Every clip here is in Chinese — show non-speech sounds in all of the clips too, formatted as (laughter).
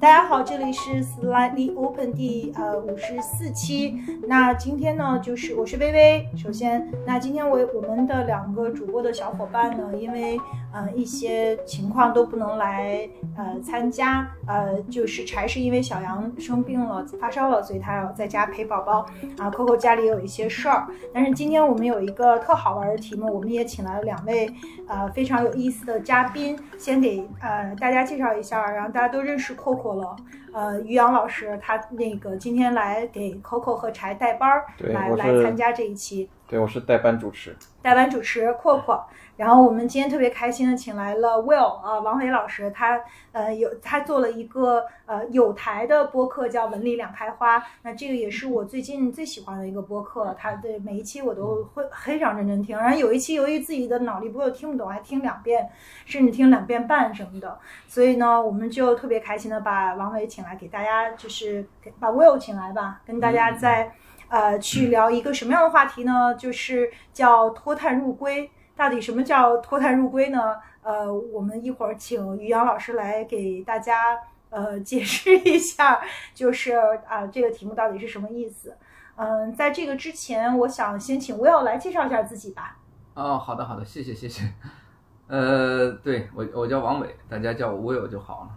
大家好，这里是 Slightly Open 第呃五十四期。那今天呢，就是我是微微。首先，那今天我我们的两个主播的小伙伴呢，因为呃一些情况都不能来呃参加，呃就是柴是因为小杨生病了发烧了，所以他要在家陪宝宝啊。Coco 家里有一些事儿，但是今天我们有一个特好玩的题目，我们也请来了两位呃非常有意思的嘉宾，先给呃大家介绍一下，然后大家都认识 Coco 了。呃，于洋老师他那个今天来给 Coco 和柴带班儿，来来参加这一期。对，我是代班主持。代班主持阔阔，然后我们今天特别开心的请来了 Will 啊、王伟老师，他呃有他做了一个呃有台的播客叫文理两开花，那这个也是我最近最喜欢的一个播客，他的每一期我都会非常认真听，然后有一期由于自己的脑力不够听不懂，还听两遍，甚至听两遍半什么的，所以呢，我们就特别开心的把王伟请来给大家，就是给把 Will 请来吧，跟大家在。呃，去聊一个什么样的话题呢？就是叫脱碳入规。到底什么叫脱碳入规呢？呃，我们一会儿请于洋老师来给大家呃解释一下，(laughs) 就是啊、这个题目到底是什么意思。嗯、在这个之前，我想先请 Will 来介绍一下自己吧。哦，好的好的，谢谢谢谢。(laughs) 呃，对我我叫王伟，大家叫我 Will 就好了。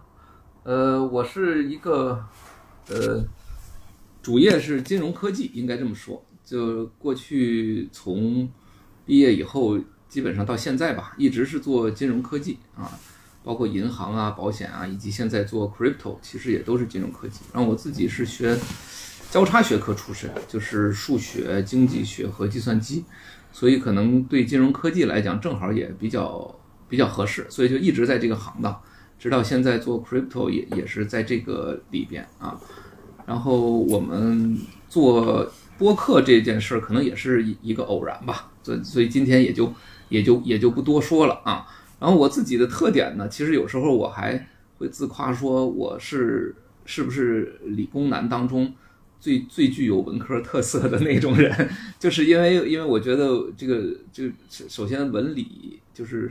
呃，我是一个呃，主业是金融科技，应该这么说。就过去从毕业以后，基本上到现在吧，一直是做金融科技啊，包括银行啊、保险啊，以及现在做 crypto，其实也都是金融科技。然后我自己是学交叉学科出身，就是数学、经济学和计算机。所以可能对金融科技来讲，正好也比较比较合适，所以就一直在这个行当，直到现在做 crypto 也也是在这个里边啊。然后我们做播客这件事儿，可能也是一一个偶然吧，所所以今天也就也就也就不多说了啊。然后我自己的特点呢，其实有时候我还会自夸说我是是不是理工男当中最最具有文科特色的那种人，(laughs) 就是因为因为我觉得这个就首先文理就是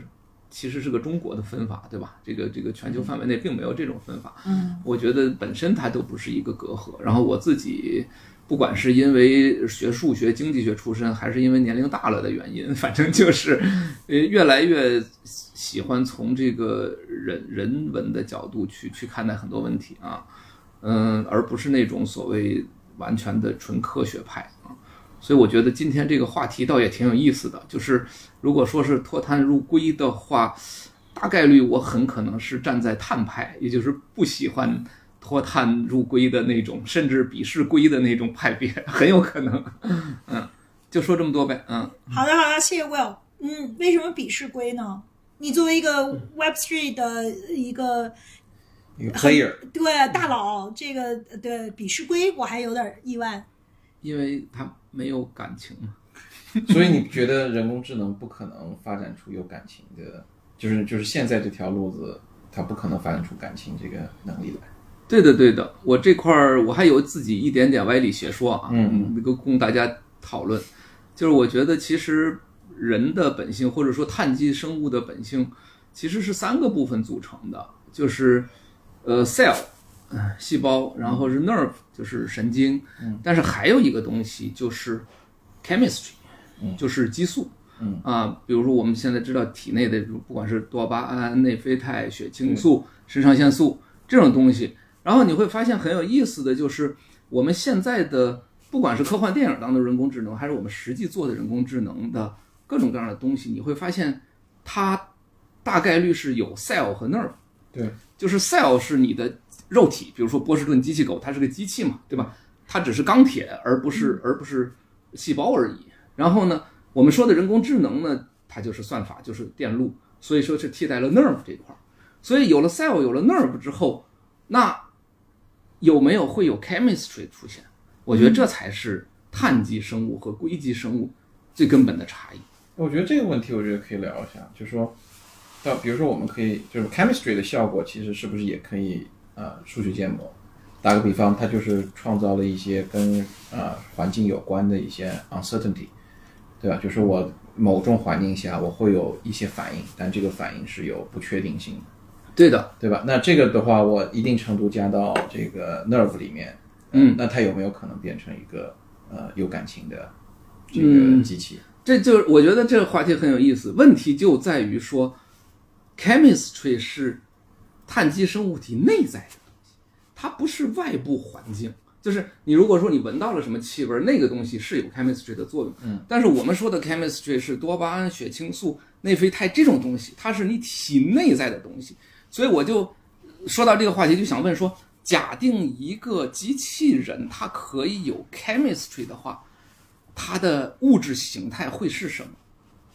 其实是个中国的分法，对吧？这个这个全球范围内并没有这种分法。嗯，我觉得本身它都不是一个隔阂。然后我自己不管是因为学数学、经济学出身，还是因为年龄大了的原因，(laughs) 反正就是呃越来越喜欢从这个人人文的角度去去看待很多问题啊，嗯，而不是那种所谓完全的纯科学派啊。所以我觉得今天这个话题倒也挺有意思的，就是如果说是脱碳入规的话，大概率我很可能是站在碳派，也就是不喜欢脱碳入规的那种，甚至鄙视规的那种派别，(laughs) 很有可能。嗯，就说这么多呗。嗯，好的，好的，谢谢 Will。嗯，为什么鄙视龟呢？你作为一个 Web Three 的一个一个 player，对大佬，这个对鄙视龟我还有点意外。因为他没有感情嘛。(laughs) 所以你觉得人工智能不可能发展出有感情的，就是就是现在这条路子，它不可能发展出感情这个能力来。对的，对的，我这块儿我还有自己一点点歪理邪说啊，嗯，能够供大家讨论。就是我觉得其实人的本性，或者说碳基生物的本性，其实是三个部分组成的，就是呃 cell，呃细胞，然后是 nerve，就是神经，嗯，但是还有一个东西就是 chemistry，嗯。就是激素，嗯。啊，比如说我们现在知道体内的不管是多巴胺、内啡肽、血清素、肾上腺素这种东西，然后你会发现很有意思的就是我们现在的不管是科幻电影当中的人工智能，还是我们实际做的人工智能的各种各样的东西，你会发现它大概率是有 cell 和 nerve。对，就是 cell 是你的肉体，比如说波士顿机器狗，它是个机器嘛，对吧？它只是钢铁，而不是而不是细胞而已。然后呢，我们说的人工智能呢，它就是算法，就是电路，所以说是替代了 nerve 这一块儿。所以有了 cell，有了 nerve 之后，那有没有会有 chemistry 出现？我觉得这才是碳基生物和硅基生物最根本的差异。我觉得这个问题，我觉得可以聊一下，就是说，到比如说我们可以就是 chemistry 的效果，其实是不是也可以呃数学建模？打个比方，它就是创造了一些跟呃环境有关的一些 uncertainty，对吧？就是我某种环境下我会有一些反应，但这个反应是有不确定性的。对的，对吧？那这个的话，我一定程度加到这个 nerve 里面，嗯，那它有没有可能变成一个呃有感情的这个嗯机器？这就是我觉得这个话题很有意思。问题就在于说，chemistry 是碳基生物体内在的东西，它不是外部环境。就是你如果说你闻到了什么气味，那个东西是有 chemistry 的作用。嗯，但是我们说的 chemistry 是多巴胺、血清素、内啡肽这种东西，它是你体内在的东西。所以我就说到这个话题，就想问说，假定一个机器人它可以有 chemistry 的话，它的物质形态会是什么？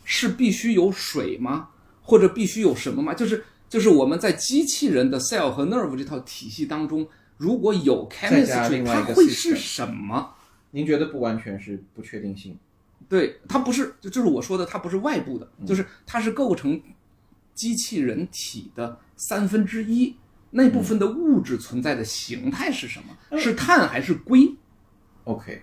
是必须有水吗？或者必须有什么吗？就是就是我们在机器人的 cell 和 nerve 这套体系当中，如果有 chemistry，它会是什么？您觉得不完全是不确定性？对，它不是，就就是我说的，它不是外部的，嗯就是它是构成机器人体的三分之一，那部分的物质存在的形态是什么？嗯是碳还是硅？OK，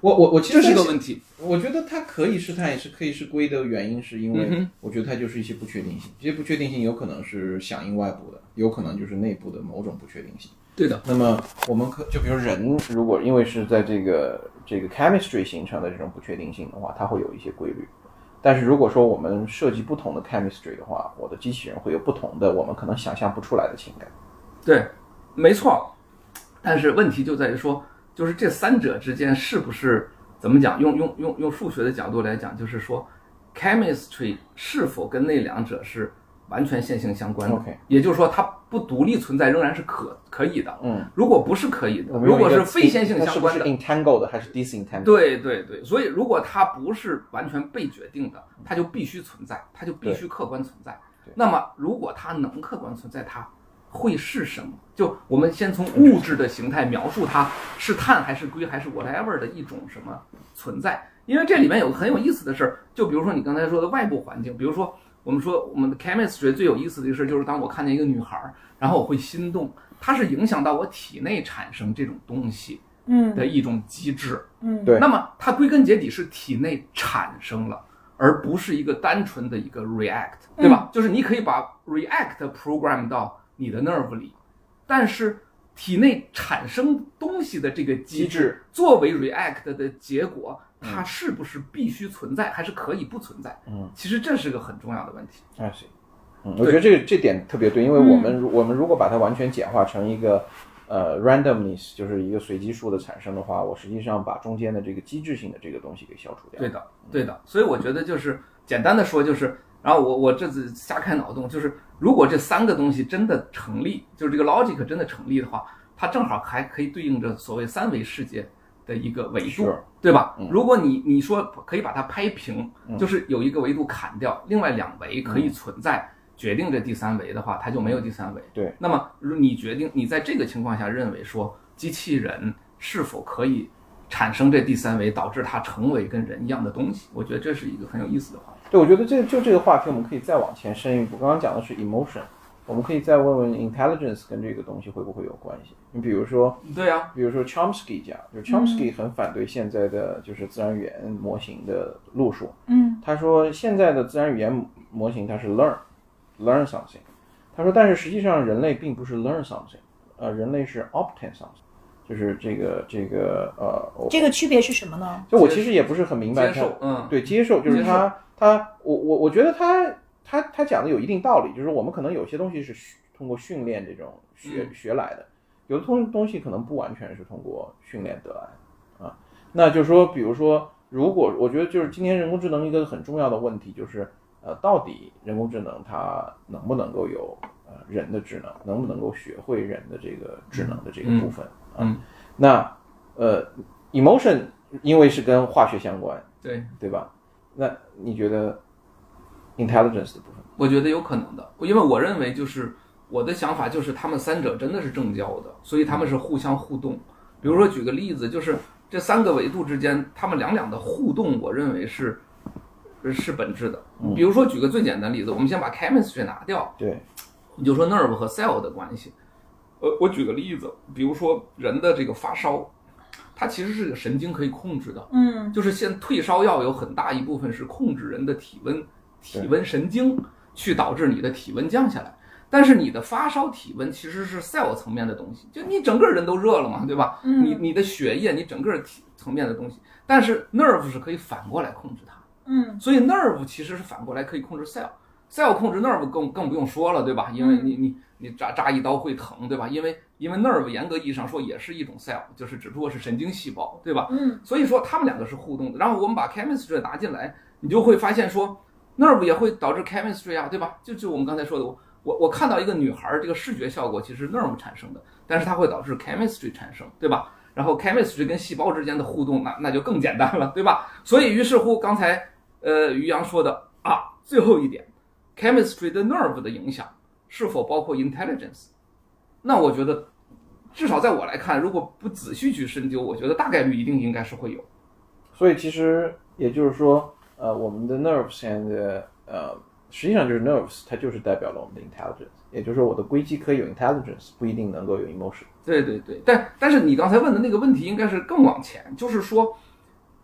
我我我其这实在想是个问题。我觉得它可以是碳，也是可以是硅的原因，是因为我觉得它就是一些不确定性。这些不确定性有可能是响应外部的，有可能就是内部的某种不确定性。对的，那么我们可就比如人，如果因为是在这个这个 chemistry 形成的这种不确定性的话，它会有一些规律。但是如果说我们设计不同的 chemistry 的话，我的机器人会有不同的我们可能想象不出来的情感。对，没错。但是问题就在于说，就是这三者之间是不是怎么讲？用用用用数学的角度来讲，就是说，chemistry 是否跟那两者是完全线性相关的也就是说，它不独立存在仍然是可可以的。嗯，如果不是可以的如果是非线性相关的，entangled 还是 disentangled？对对对，所以如果它不是完全被决定的，它就必须存在，它就必须客观存在。那么如果它能客观存在，它会是什么？就我们先从物质的形态描述它是碳还是硅还是 whatever 的一种什么存在？因为这里面有个很有意思的事儿，就比如说你刚才说的外部环境，比如说我们说我们的 chemistry 最有意思的一个事儿就是当我看见一个女孩儿，然后我会心动，它是影响到我体内产生这种东西嗯的一种机制。嗯，对那么它归根结底是体内产生了，而不是一个单纯的一个 react，对吧？就是你可以把 react program 到你的 nerve 里，但是体内产生东西的这个机机制作为 react 的结果，它是不是必须存在，还是可以不存在？嗯，其实这是个很重要的问题。I see。嗯，我觉得这个这点特别对，因为我们如我们如果把它完全简化成一个呃 randomness，就是一个随机数的产生的话，我实际上把中间的这个机制性的这个东西给消除掉。对的，对的。所以我觉得就是简单的说，就是，然后我我这次瞎开脑洞，就是如果这三个东西真的成立，就是这个 logic 真的成立的话，它正好还可以对应着所谓三维世界的一个维度对吧？嗯如果你你说可以把它拍平，嗯就是有一个维度砍掉，另外两维可以存在。决定这第三维的话，它就没有第三维。对，那么如你决定你在这个情况下认为说，机器人是否可以产生这第三维，导致它成为跟人一样的东西？我觉得这是一个很有意思的话题。对，我觉得这就这个话题，我们可以再往前深一步。刚刚讲的是 emotion，我们可以再问问 intelligence 跟这个东西会不会有关系？你比如说，对呀、比如说 Chomsky 讲，就 Chomsky 很反对现在的就是自然语言模型的路数。嗯他说现在的自然语言模型它是 learn learn something，他说但是实际上人类并不是 learn something，呃，人类是 obtain something，就是这个这个呃，这个区别是什么呢？就我其实也不是很明白他接受，嗯，对接受就是他他我我我觉得他他他讲的有一定道理，就是我们可能有些东西是通过训练这种学、嗯学来的，有的东东西可能不完全是通过训练得来的啊。那就是说，比如说，如果我觉得就是今天人工智能一个很重要的问题就是，呃，到底人工智能它能不能够有呃人的智能，能不能够学会人的这个智能的这个部分、啊？嗯那呃，emotion 因为是跟化学相关，对，对吧？那你觉得 intelligence 的部分？我觉得有可能的，因为我认为就是我的想法就是他们三者真的是正交的，所以他们是互相互动。比如说举个例子，就是这三个维度之间，他们两两的互动，我认为是是本质的。比如说举个最简单的例子，我们先把 chemistry 拿掉，对，你就说 nerve 和 cell 的关系。呃，我举个例子，比如说人的这个发烧，它其实是个神经可以控制的，嗯就是现退烧药有很大一部分是控制人的体温，体温神经去导致你的体温降下来。但是你的发烧体温其实是 cell 层面的东西，就你整个人都热了嘛，对吧？嗯你你的血液，你整个体层面的东西，但是 nerve 是可以反过来控制它，嗯所以 nerve 其实是反过来可以控制 cell。cell 控制 nerve 更更不用说了，对吧？因为嗯你你你扎扎一刀会疼，对吧？因为因为 nerve 严格意义上说也是一种 cell，就是只不过是神经细胞，对吧？嗯所以说他们两个是互动的。然后我们把 chemistry 拿进来，你就会发现说 nerve 也会导致 chemistry 啊，对吧？就就我们刚才说的，我我我看到一个女孩儿这个视觉效果其实 nerve 产生的，但是它会导致 chemistry 产生，对吧？然后 chemistry 跟细胞之间的互动，那那就更简单了，对吧？所以于是乎刚才呃于洋说的啊，最后一点，chemistry 对 nerve 的影响是否包括 intelligence？那我觉得。至少在我来看，如果不仔细去深究，我觉得大概率一定应该是会有。所以其实也就是说，呃，我们的 nerves and 呃，实际上就是 nerves，它就是代表了我们的 intelligence，也就是说我的硅基可以有 intelligence，不一定能够有 emotion。对对对，但但是你刚才问的那个问题应该是更往前，就是说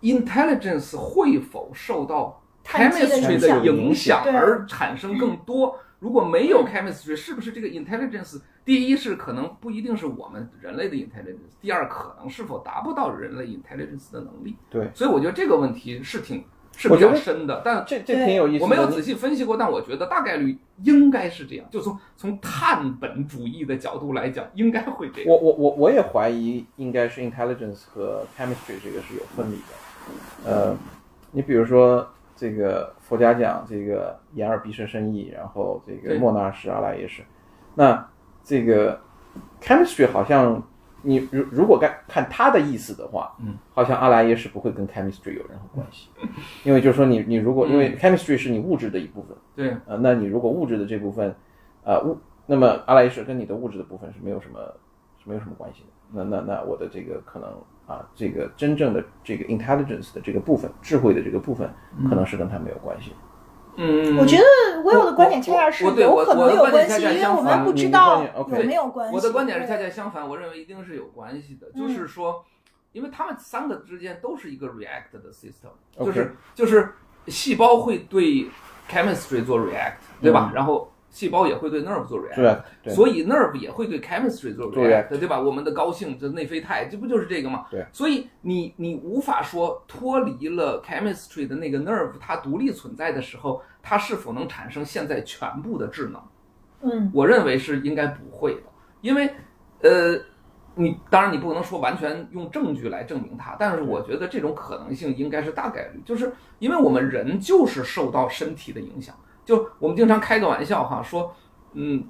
，intelligence 会否受到 chemistry 的影影响而产生更多？如果没有 chemistry，是不是这个 intelligence？第一是可能不一定是我们人类的 intelligence，第二可能是否达不到人类 intelligence 的能力？对，所以我觉得这个问题是挺是比较深的，但这这挺有意思。我没有仔细分析过，但我觉得大概率应该是这样。就从从碳本主义的角度来讲，应该会这样。我我我我也怀疑应该是 intelligence 和 chemistry 这个是有分离的。呃，你比如说这个佛家讲这个眼耳鼻舌身意，然后这个莫那是阿赖耶识，那这个 chemistry 好像你如如果看看它的意思的话，嗯，好像阿赖耶识不会跟 chemistry 有任何关系，(laughs) 因为就是说你你如果因为 chemistry 是你物质的一部分。对，呃，那你如果物质的这部分，呃物，那么阿赖耶识跟你的物质的部分是没有什么是没有什么关系的。那那那我的这个可能啊，这个真正的这个 intelligence 的这个部分，智慧的这个部分，可能是跟它没有关系。嗯，我觉得 Will 的观点恰恰是我我对有可能有我我的观点关系，恰恰相因为我们不知道有没有关系。我的观点是恰恰相反，我认为一定是有关系的，嗯就是说，因为他们三个之间都是一个 react 的 system，就是就是细胞会对 chemistry 做 react，对吧？然后细胞也会对 nerve 做 react，对啊，对，所以 nerve 也会对 chemistry 做做 react，react 对吧？我们的高兴，这内啡肽，这不就是这个吗？对。所以你你无法说脱离了 chemistry 的那个 nerve，它独立存在的时候，它是否能产生现在全部的智能？嗯我认为是应该不会的，因为呃，你当然你不能说完全用证据来证明它，但是我觉得这种可能性应该是大概率，就是因为我们人就是受到身体的影响。就我们经常开个玩笑哈，说，嗯，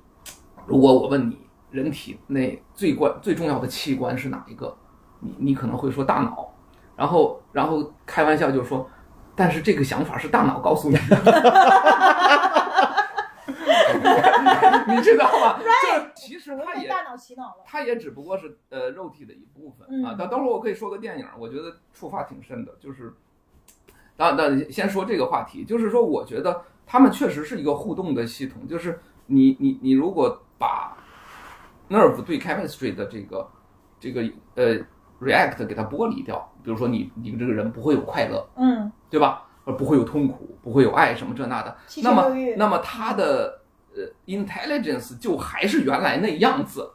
如果我问你，人体内最关最重要的器官是哪一个？你你可能会说大脑，然后然后开玩笑就说，但是这个想法是大脑告诉你的，(laughs) 你知道吗？(laughs) 就是其实我们它也大脑洗脑了。它也只不过是呃肉体的一部分嗯啊。等等会儿我可以说个电影，我觉得触发挺深的，就是，当然，先说这个话题，就是说，我觉得他们确实是一个互动的系统，就是你你你如果把 nerve 对 chemistry 的这个这个呃 react 给它剥离掉，比如说你你这个人不会有快乐，嗯，对吧？而不会有痛苦，不会有爱什么这那的，那么。那么他的呃 intelligence 就还是原来那样子，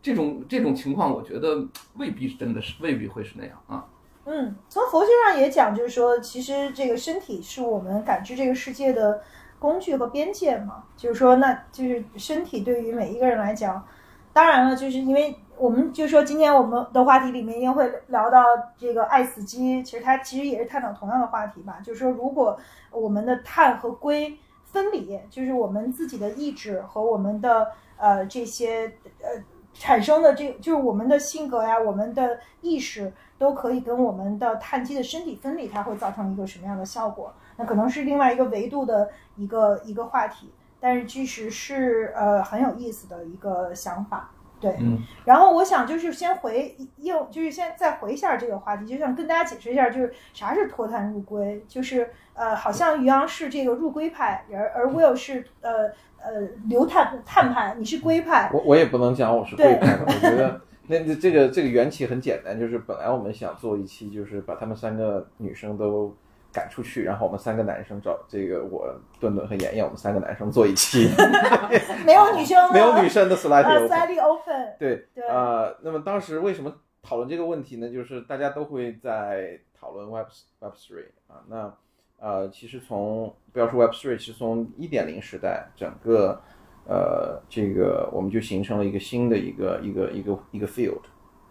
这种这种情况，我觉得未必真的是未必会是那样啊。嗯，从佛学上也讲，就是说，其实这个身体是我们感知这个世界的工具和边界嘛。就是说，那就是身体对于每一个人来讲，当然了，就是因为我们就说今天我们的话题里面一定会聊到这个爱死机，其实它其实也是探讨同样的话题吧。就是说，如果我们的碳和硅分离，就是我们自己的意志和我们的呃这些呃产生的这就是我们的性格呀，我们的意识。都可以跟我们的碳基的身体分离，它会造成一个什么样的效果？那可能是另外一个维度的一个一个话题，但是其实是呃很有意思的一个想法。对，嗯然后我想就是先回又就是先再回一下这个话题，就想跟大家解释一下，就是啥是脱碳入规，就是呃好像于洋是这个入规派，而而 Will 是呃呃流碳碳派，你是硅派，我我也不能讲我是硅派的，我觉得那那这个这个缘起很简单，就是本来我们想做一期，就是把她们三个女生都赶出去，然后我们三个男生找这个我顿顿和妍妍，我们三个男生做一期 (laughs) 没有女生了，没有女生的 slide 呃 open。，slightly open，对，对呃，那么当时为什么讨论这个问题呢？就是大家都会在讨论 Web Web Three 啊，那呃，其实从不要说 Web Three，其实从一点零时代，整个呃这个我们就形成了一个新的一个一个一个一个 field。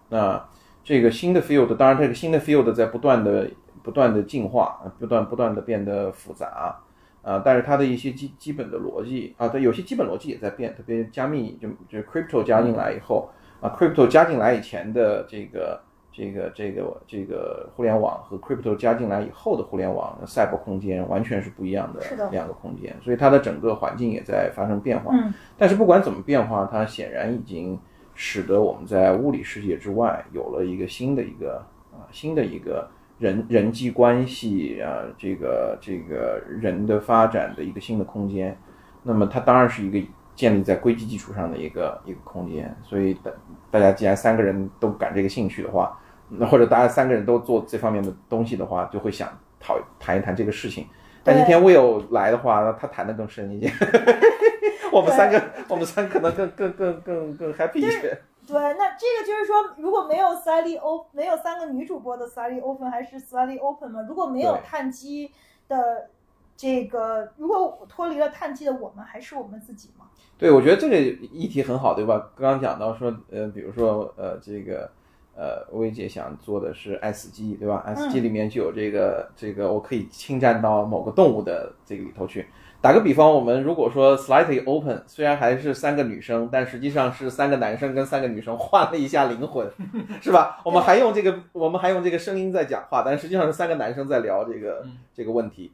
那这个新的 field，当然这个新的 field 在不断的不断的进化，不断不断的变得复杂。啊，但是它的一些基基本的逻辑啊，它，有些基本逻辑也在变，特别加密就就 crypto 加进来以后啊，crypto 加进来以前的这个这个这个这个互联网和 crypto 加进来以后的互联网的赛博空间完全是不一样的两个空间，所以它的整个环境也在发生变化。嗯，但是不管怎么变化，它显然已经使得我们在物理世界之外有了一个新的一个啊新的一个人人际关系啊，这个这个人的发展的一个新的空间。那么它当然是一个建立在硅基基础上的一个一个空间。所以大大家既然三个人都感这个兴趣的话，那或者大家三个人都做这方面的东西的话，就会想讨谈一谈这个事情。但今天 Will 来的话，那他谈的更深一点。(laughs) 我们三个，我们三个可能更更更更更 happy 一些。对，那这个就是说，如果没有 slightly open，没有三个女主播的 slightly open，还是 slightly open 吗？如果没有碳基的这个，如果脱离了碳基的我们，还是我们自己吗？对，我觉得这个议题很好，对吧？刚刚讲到说，呃，比如说，呃，这个，呃，薇姐想做的是爱死机，对吧？爱死机里面就有这个，这个我可以侵占到某个动物的这个里头去。打个比方，我们如果说 slightly open，虽然还是三个女生，但实际上是三个男生跟三个女生换了一下灵魂，(laughs) 是吧？我们还用这个，我们还用这个声音在讲话，但实际上是三个男生在聊这个、嗯这个问题，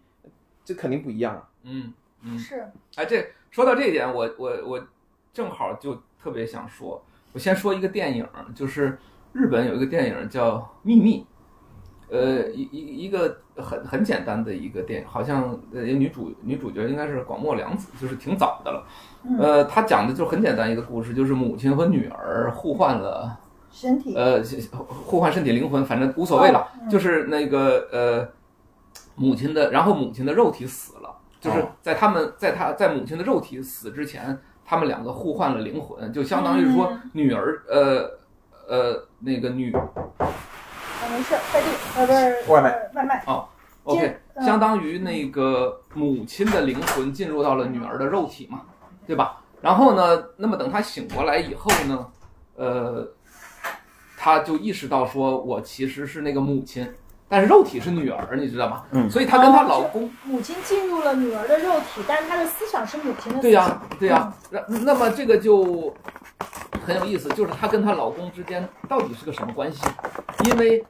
这肯定不一样啊。嗯嗯，是，哎，这说到这一点，我我我正好就特别想说，我先说一个电影，就是日本有一个电影叫《秘密》，呃，一一一个很很简单的一个电影，好像呃女主女主角应该是广末凉子，就是挺早的了。嗯，呃，她讲的就很简单一个故事，就是母亲和女儿互换了身体，呃，互换身体灵魂，反正无所谓了，嗯。就是那个呃，母亲的，然后母亲的肉体死了，就是哦。在他们在他在母亲的肉体死之前，他们两个互换了灵魂，就相当于是说嗯。女儿呃呃那个女啊，没事，快递，呃，不是外卖呃外卖哦，OK，嗯相当于那个母亲的灵魂进入到了女儿的肉体嘛，对吧？然后呢，那么等她醒过来以后呢，呃，她就意识到说，我其实是那个母亲，但是肉体是女儿，你知道吗？嗯所以她跟她老公，母亲进入了女儿的肉体，但是她的思想是母亲的思想。对呀、对呀、那那么这个就很有意思，就是她跟她老公之间到底是个什么关系？因为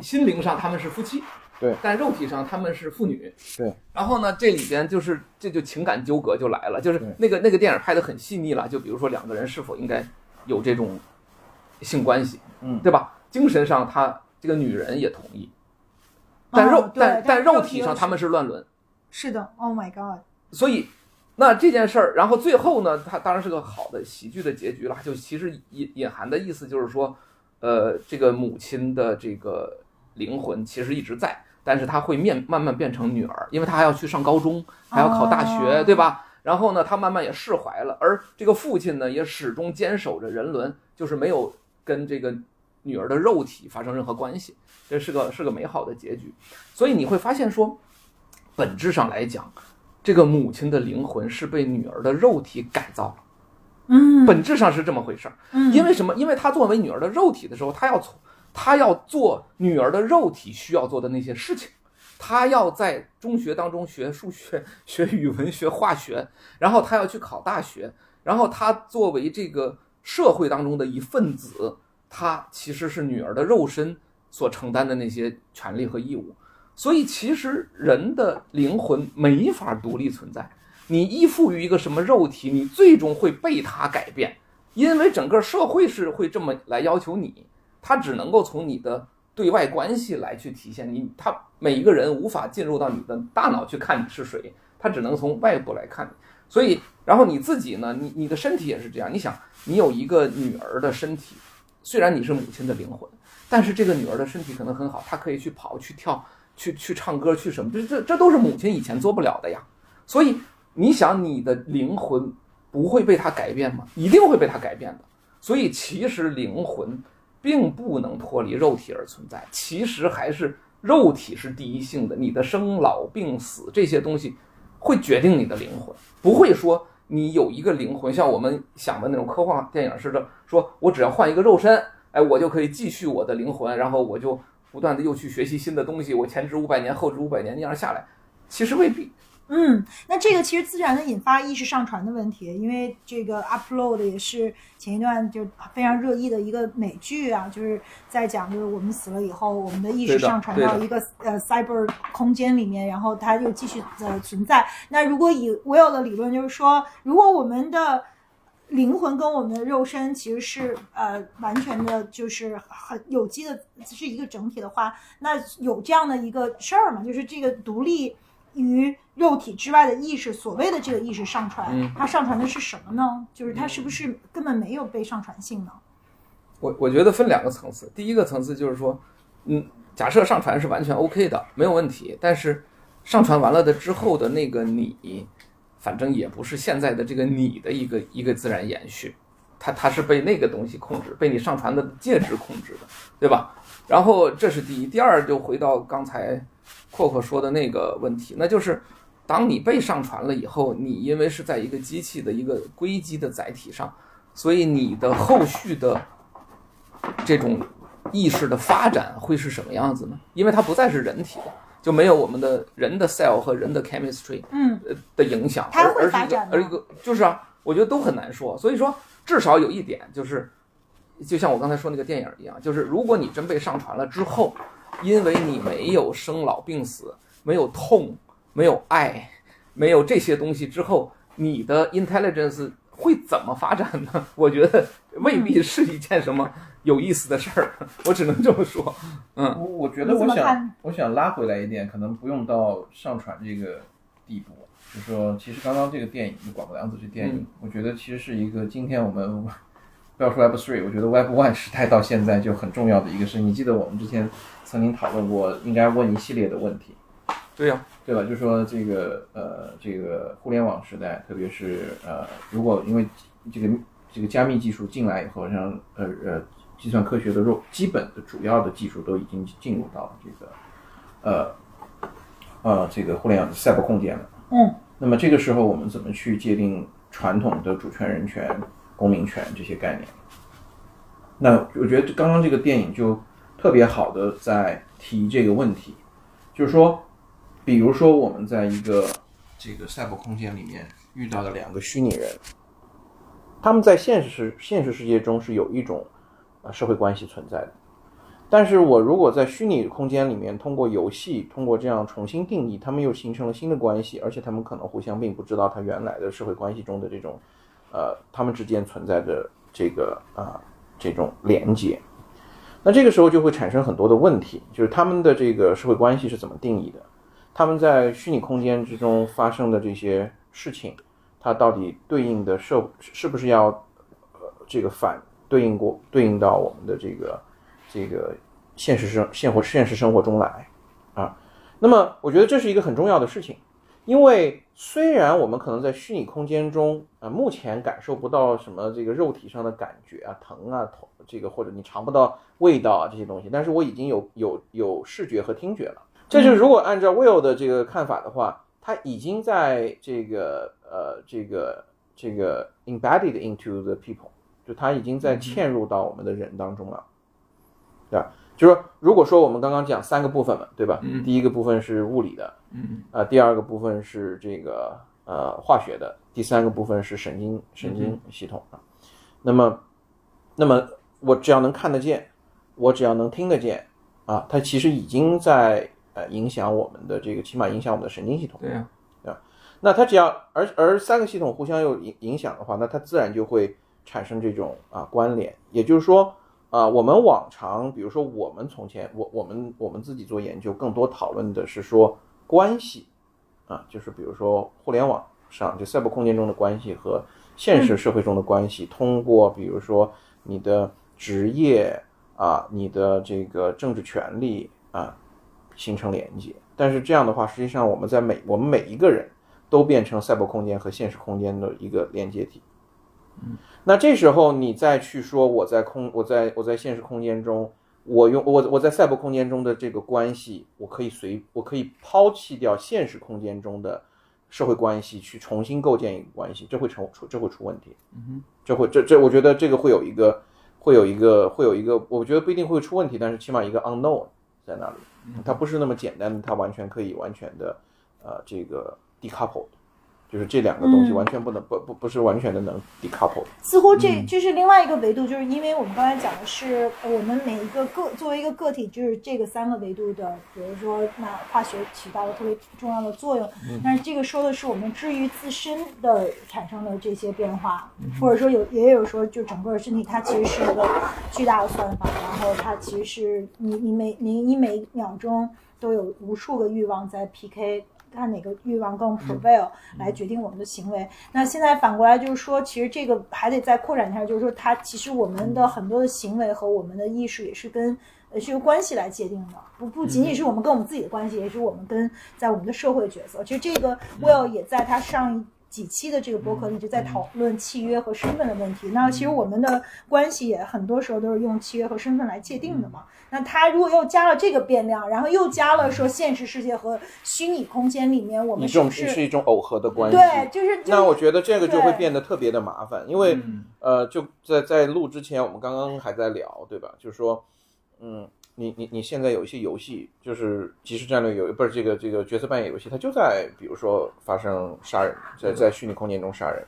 心灵上他们是夫妻，对，但肉体上他们是父女，对。然后呢，这里边就是这就情感纠葛就来了，就是那个那个电影拍的很细腻了，就比如说两个人是否应该有这种性关系，嗯对吧？精神上她这个女人也同意，但肉、哦但但肉体上他们是乱伦。是的，Oh my God，所以，那这件事儿，然后最后呢，它当然是个好的喜剧的结局了。就其实隐隐含的意思就是说，呃，这个母亲的这个灵魂其实一直在，但是她会面慢慢变成女儿，因为她还要去上高中，还要考大学，对吧？然后呢，她慢慢也释怀了，而这个父亲呢，也始终坚守着人伦，就是没有跟这个女儿的肉体发生任何关系，这是个是个美好的结局。所以你会发现说，本质上来讲，这个母亲的灵魂是被女儿的肉体改造了，嗯，本质上是这么回事儿。嗯因为什么？因为她作为女儿的肉体的时候，她要从她要做女儿的肉体需要做的那些事情，她要在中学当中学数学、(laughs) 学语文、学化学，然后她要去考大学，然后她作为这个社会当中的一份子，她其实是女儿的肉身所承担的那些权利和义务。所以，其实人的灵魂没法独立存在。你依附于一个什么肉体，你最终会被它改变，因为整个社会是会这么来要求你，它只能够从你的对外关系来去体现你。他每一个人无法进入到你的大脑去看你是谁，他只能从外部来看你。所以，然后你自己呢，你你的身体也是这样。你想，你有一个女儿的身体，虽然你是母亲的灵魂，但是这个女儿的身体可能很好，她可以去跑、去跳、去去唱歌去什么，这这这都是母亲以前做不了的呀。所以你想，你的灵魂不会被它改变吗？一定会被它改变的。所以其实灵魂并不能脱离肉体而存在，其实还是肉体是第一性的。你的生老病死这些东西会决定你的灵魂，不会说你有一个灵魂，像我们想的那种科幻电影似的，说我只要换一个肉身，哎，我就可以继续我的灵魂，然后我就不断的又去学习新的东西，我前知五百年，后知五百年那样下来，其实未必。嗯，那这个其实自然的引发意识上传的问题，因为这个 upload 也是前一段就非常热议的一个美剧啊，就是在讲就是我们死了以后，我们的意识上传到一个呃 cyber 空间里面，然后它又继续呃存在。那如果以 Will 的理论就是说，如果我们的灵魂跟我们的肉身其实是呃完全的，就是很有机的，是一个整体的话，那有这样的一个事儿嘛，就是这个独立于肉体之外的意识，所谓的这个意识上传，嗯它上传的是什么呢？就是它是不是根本没有被上传性呢？我我觉得分两个层次，第一个层次就是说，嗯，假设上传是完全 OK 的，没有问题，但是上传完了的之后的那个你，反正也不是现在的这个你的一个一个自然延续，它它是被那个东西控制，被你上传的介质控制的，对吧？然后这是第一，第二就回到刚才阔阔说的那个问题，那就是当你被上传了以后，你因为是在一个机器的一个硅基的载体上，所以你的后续的这种意识的发展会是什么样子呢？因为它不再是人体的，就没有我们的人的 cell 和人的 chemistry 嗯呃的影响，它会而而是一个发展吗而一个就是啊，我觉得都很难说。所以说，至少有一点就是，就像我刚才说那个电影一样，就是如果你真被上传了之后，因为你没有生老病死，没有痛，没有爱，没有这些东西之后，你的 intelligence 会怎么发展呢？我觉得未必是一件什么有意思的事儿，(laughs) 我只能这么说。嗯我我觉得我想我想拉回来一点，可能不用到上传这个地步。就是说，其实刚刚这个电影《广播良子》这电影，嗯我觉得其实是一个今天我们 (laughs) 不要说 Web Three，我觉得 Web One 时代到现在就很重要的一个事。你记得我们之前曾经讨论过，应该问一系列的问题，对呀、对吧？就说这个呃，这个互联网时代，特别是呃，如果因为这个这个加密技术进来以后，让呃呃计算科学的肉基本的主要的技术都已经进入到这个呃呃这个互联网的赛博空间了。嗯，那么这个时候我们怎么去界定传统的主权、人权、公民权这些概念？那我觉得刚刚这个电影就特别好的在提这个问题，就是说，比如说我们在一个这个赛博空间里面遇到的两个虚拟人，他们在现实现实世界中是有一种呃社会关系存在的，但是我如果在虚拟空间里面通过游戏，通过这样重新定义，他们又形成了新的关系，而且他们可能互相并不知道他原来的社会关系中的这种呃他们之间存在的这个啊、这种连接。那这个时候就会产生很多的问题，就是他们的这个社会关系是怎么定义的？他们在虚拟空间之中发生的这些事情，它到底对应的社是不是要呃这个反对应过对应到我们的这个这个现实生现活现实生活中来啊？那么我觉得这是一个很重要的事情，因为虽然我们可能在虚拟空间中，啊，目前感受不到什么这个肉体上的感觉啊、疼啊、痛，这个或者你尝不到味道啊这些东西，但是我已经有有有视觉和听觉了。这就是如果按照 Will 的这个看法的话，他已经在这个呃这个这个 embedded into the people，就它已经在嵌入到我们的人当中了，对吧？就是说，如果说我们刚刚讲三个部分嘛，对吧？嗯第一个部分是物理的，嗯啊，第二个部分是这个呃化学的，第三个部分是神经神经系统啊。那么，那么我只要能看得见，我只要能听得见啊，它其实已经在呃影响我们的这个，起码影响我们的神经系统。对呀、那它只要而而三个系统互相有影影响的话，那它自然就会产生这种啊关联。也就是说，啊，我们往常比如说我们从前我我们我们自己做研究，更多讨论的是说关系啊，就是比如说互联网上就赛博空间中的关系和现实社会中的关系，通过比如说你的职业啊，你的这个政治权利啊。形成连接。但是这样的话，实际上我们在每我们每一个人都变成赛博空间和现实空间的一个连接体。嗯，那这时候你再去说我在空我在我在现实空间中，我用我我在赛博空间中的这个关系，我可以随我可以抛弃掉现实空间中的社会关系，去重新构建一个关系，这会成出这会出问题。嗯哼，这会这这，我觉得这个会有一个会有一个会有一个，我觉得不一定会出问题，但是起码一个 unknown 在那里，它不是那么简单的，它完全可以完全的呃这个 decoupled，就是这两个东西嗯完全不能不不不是完全的能 decoupled。似乎这这是另外一个维度，就是因为我们刚才讲的是呃我们每一个个作为一个个体，就是这个三个维度的，比如说那化学起到了特别重要的作用，但是这个说的是我们至于自身的产生的这些变化，或者说有也有说就整个身体它其实是一个巨大的算法，然后它其实是你你每你你每秒钟都有无数个欲望在 PK。看哪个欲望更 prevail 来决定我们的行为。那现在反过来就是说，其实这个还得再扩展一下，就是说它其实我们的很多的行为和我们的意识也是跟呃是由关系来界定的，不不仅仅是我们跟我们自己的关系，也是我们跟在我们的社会角色。其实这个 Will 也在他上一。几期的这个博客一直在讨论契约和身份的问题。那其实我们的关系也很多时候都是用契约和身份来界定的嘛。那他如果又加了这个变量，然后又加了说现实世界和虚拟空间里面，我你这种们是不是是一种耦合的关系。对，就是就是那我觉得这个就会变得特别的麻烦，因为嗯呃，就在在录之前，我们刚刚还在聊，对吧？就是说，嗯，你你你现在有一些游戏，就是即时战略游，不是这个这个角色扮演游戏，它就在比如说发生杀人，在在虚拟空间中杀人。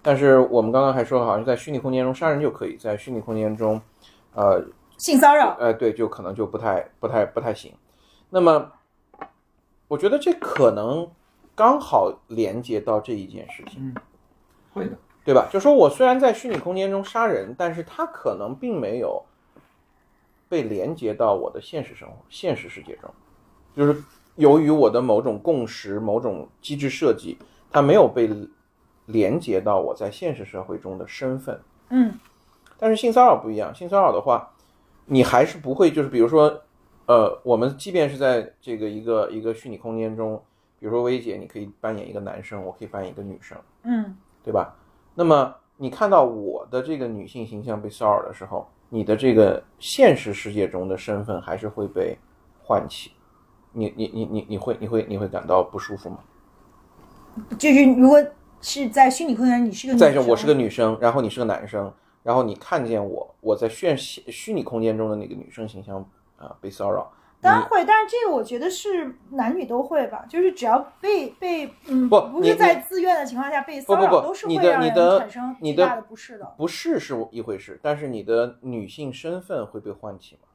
但是我们刚刚还说，好像在虚拟空间中杀人就可以，在虚拟空间中，呃性骚扰。呃，对，就可能就不太不太不太行。那么，我觉得这可能刚好连接到这一件事情。会的，对吧？就说我虽然在虚拟空间中杀人，但是他可能并没有被连接到我的现实生活、现实世界中，就是由于我的某种共识、某种机制设计，它没有被连接到我在现实社会中的身份。嗯但是性骚扰不一样，性骚扰的话，你还是不会，就是比如说，呃，我们即便是在这个一个一个虚拟空间中，比如说薇姐，你可以扮演一个男生，我可以扮演一个女生。嗯对吧？那么你看到我的这个女性形象被骚扰的时候，你的这个现实世界中的身份还是会被唤起，你你你你你会你会你会感到不舒服吗？就是如果是在虚拟空间，你是个女生再者，我是个女生，然后你是个男生，然后你看见我我在虚虚拟空间中的那个女生形象啊、被骚扰，当然会，但是这个我觉得是男女都会吧，就是只要被被嗯不你不是在自愿的情况下被骚不不不扰，都是会让人你的产生你的巨大的不适的。不适是一回事，但是你的女性身份会被唤起吗？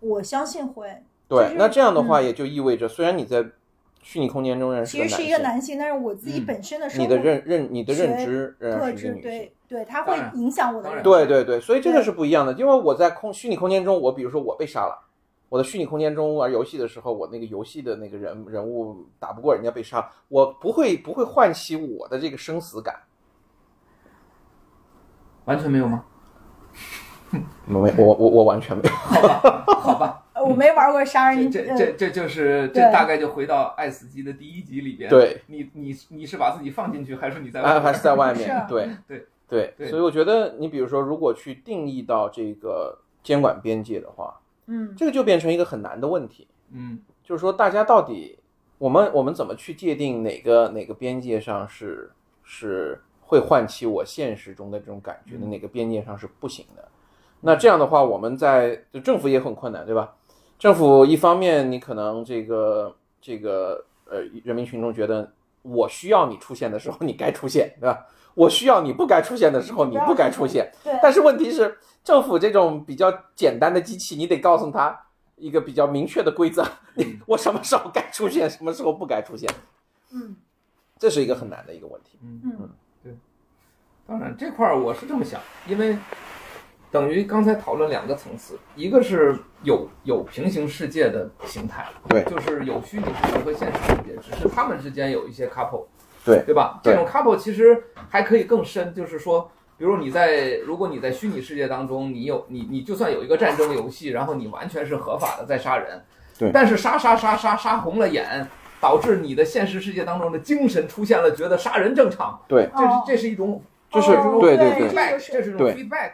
我相信会，对，就是那这样的话嗯也就意味着，虽然你在虚拟空间中认识其实是一个男性，但是我自己嗯本身的生你的认认你的认知仍特然对。对，它会影响我的当然人。对对对，所以这个是不一样的，因为我在空虚拟空间中，我比如说我被杀了，我的虚拟空间中玩游戏的时候，我那个游戏的那个人人物打不过人家被杀，我不会不会唤起我的这个生死感，完全没有吗？没我我我完全没有。好吧，呃我没玩过杀人，这这呃这这就是这大概就回到爱死机的第一集里边。对，你你你是把自己放进去，还是你在外啊，面？还是在外面，对对对对所以我觉得你比如说，如果去定义到这个监管边界的话，嗯这个就变成一个很难的问题。嗯就是说，大家到底我们我们怎么去界定哪个哪个边界上是是会唤起我现实中的这种感觉的，哪个边界上是不行的？那这样的话，我们在就政府也很困难，对吧？政府一方面你可能这个这个呃人民群众觉得我需要你出现的时候你该出现，对吧？我需要你不该出现的时候你不该出现。对，但是问题是，政府这种比较简单的机器，你得告诉他一个比较明确的规则，(laughs) 你我什么时候该出现，什么时候不该出现，嗯。这是一个很难的一个问题。嗯。嗯，对。当然，这块儿我是这么想，因为等于刚才讨论两个层次，一个是有有平行世界的形态，对。就是有虚拟世界和现实世界，只是他们之间有一些 couple，对对吧？这种 couple 其实还可以更深，就是说，比如你在如果你在虚拟世界当中，你有你你就算有一个战争游戏，然后你完全是合法的在杀人。对但是杀杀杀杀杀红了眼，导致你的现实世界当中的精神出现了觉得杀人正常，对，这是哦这是一种这是哦对对对对这是这是一种 feedback。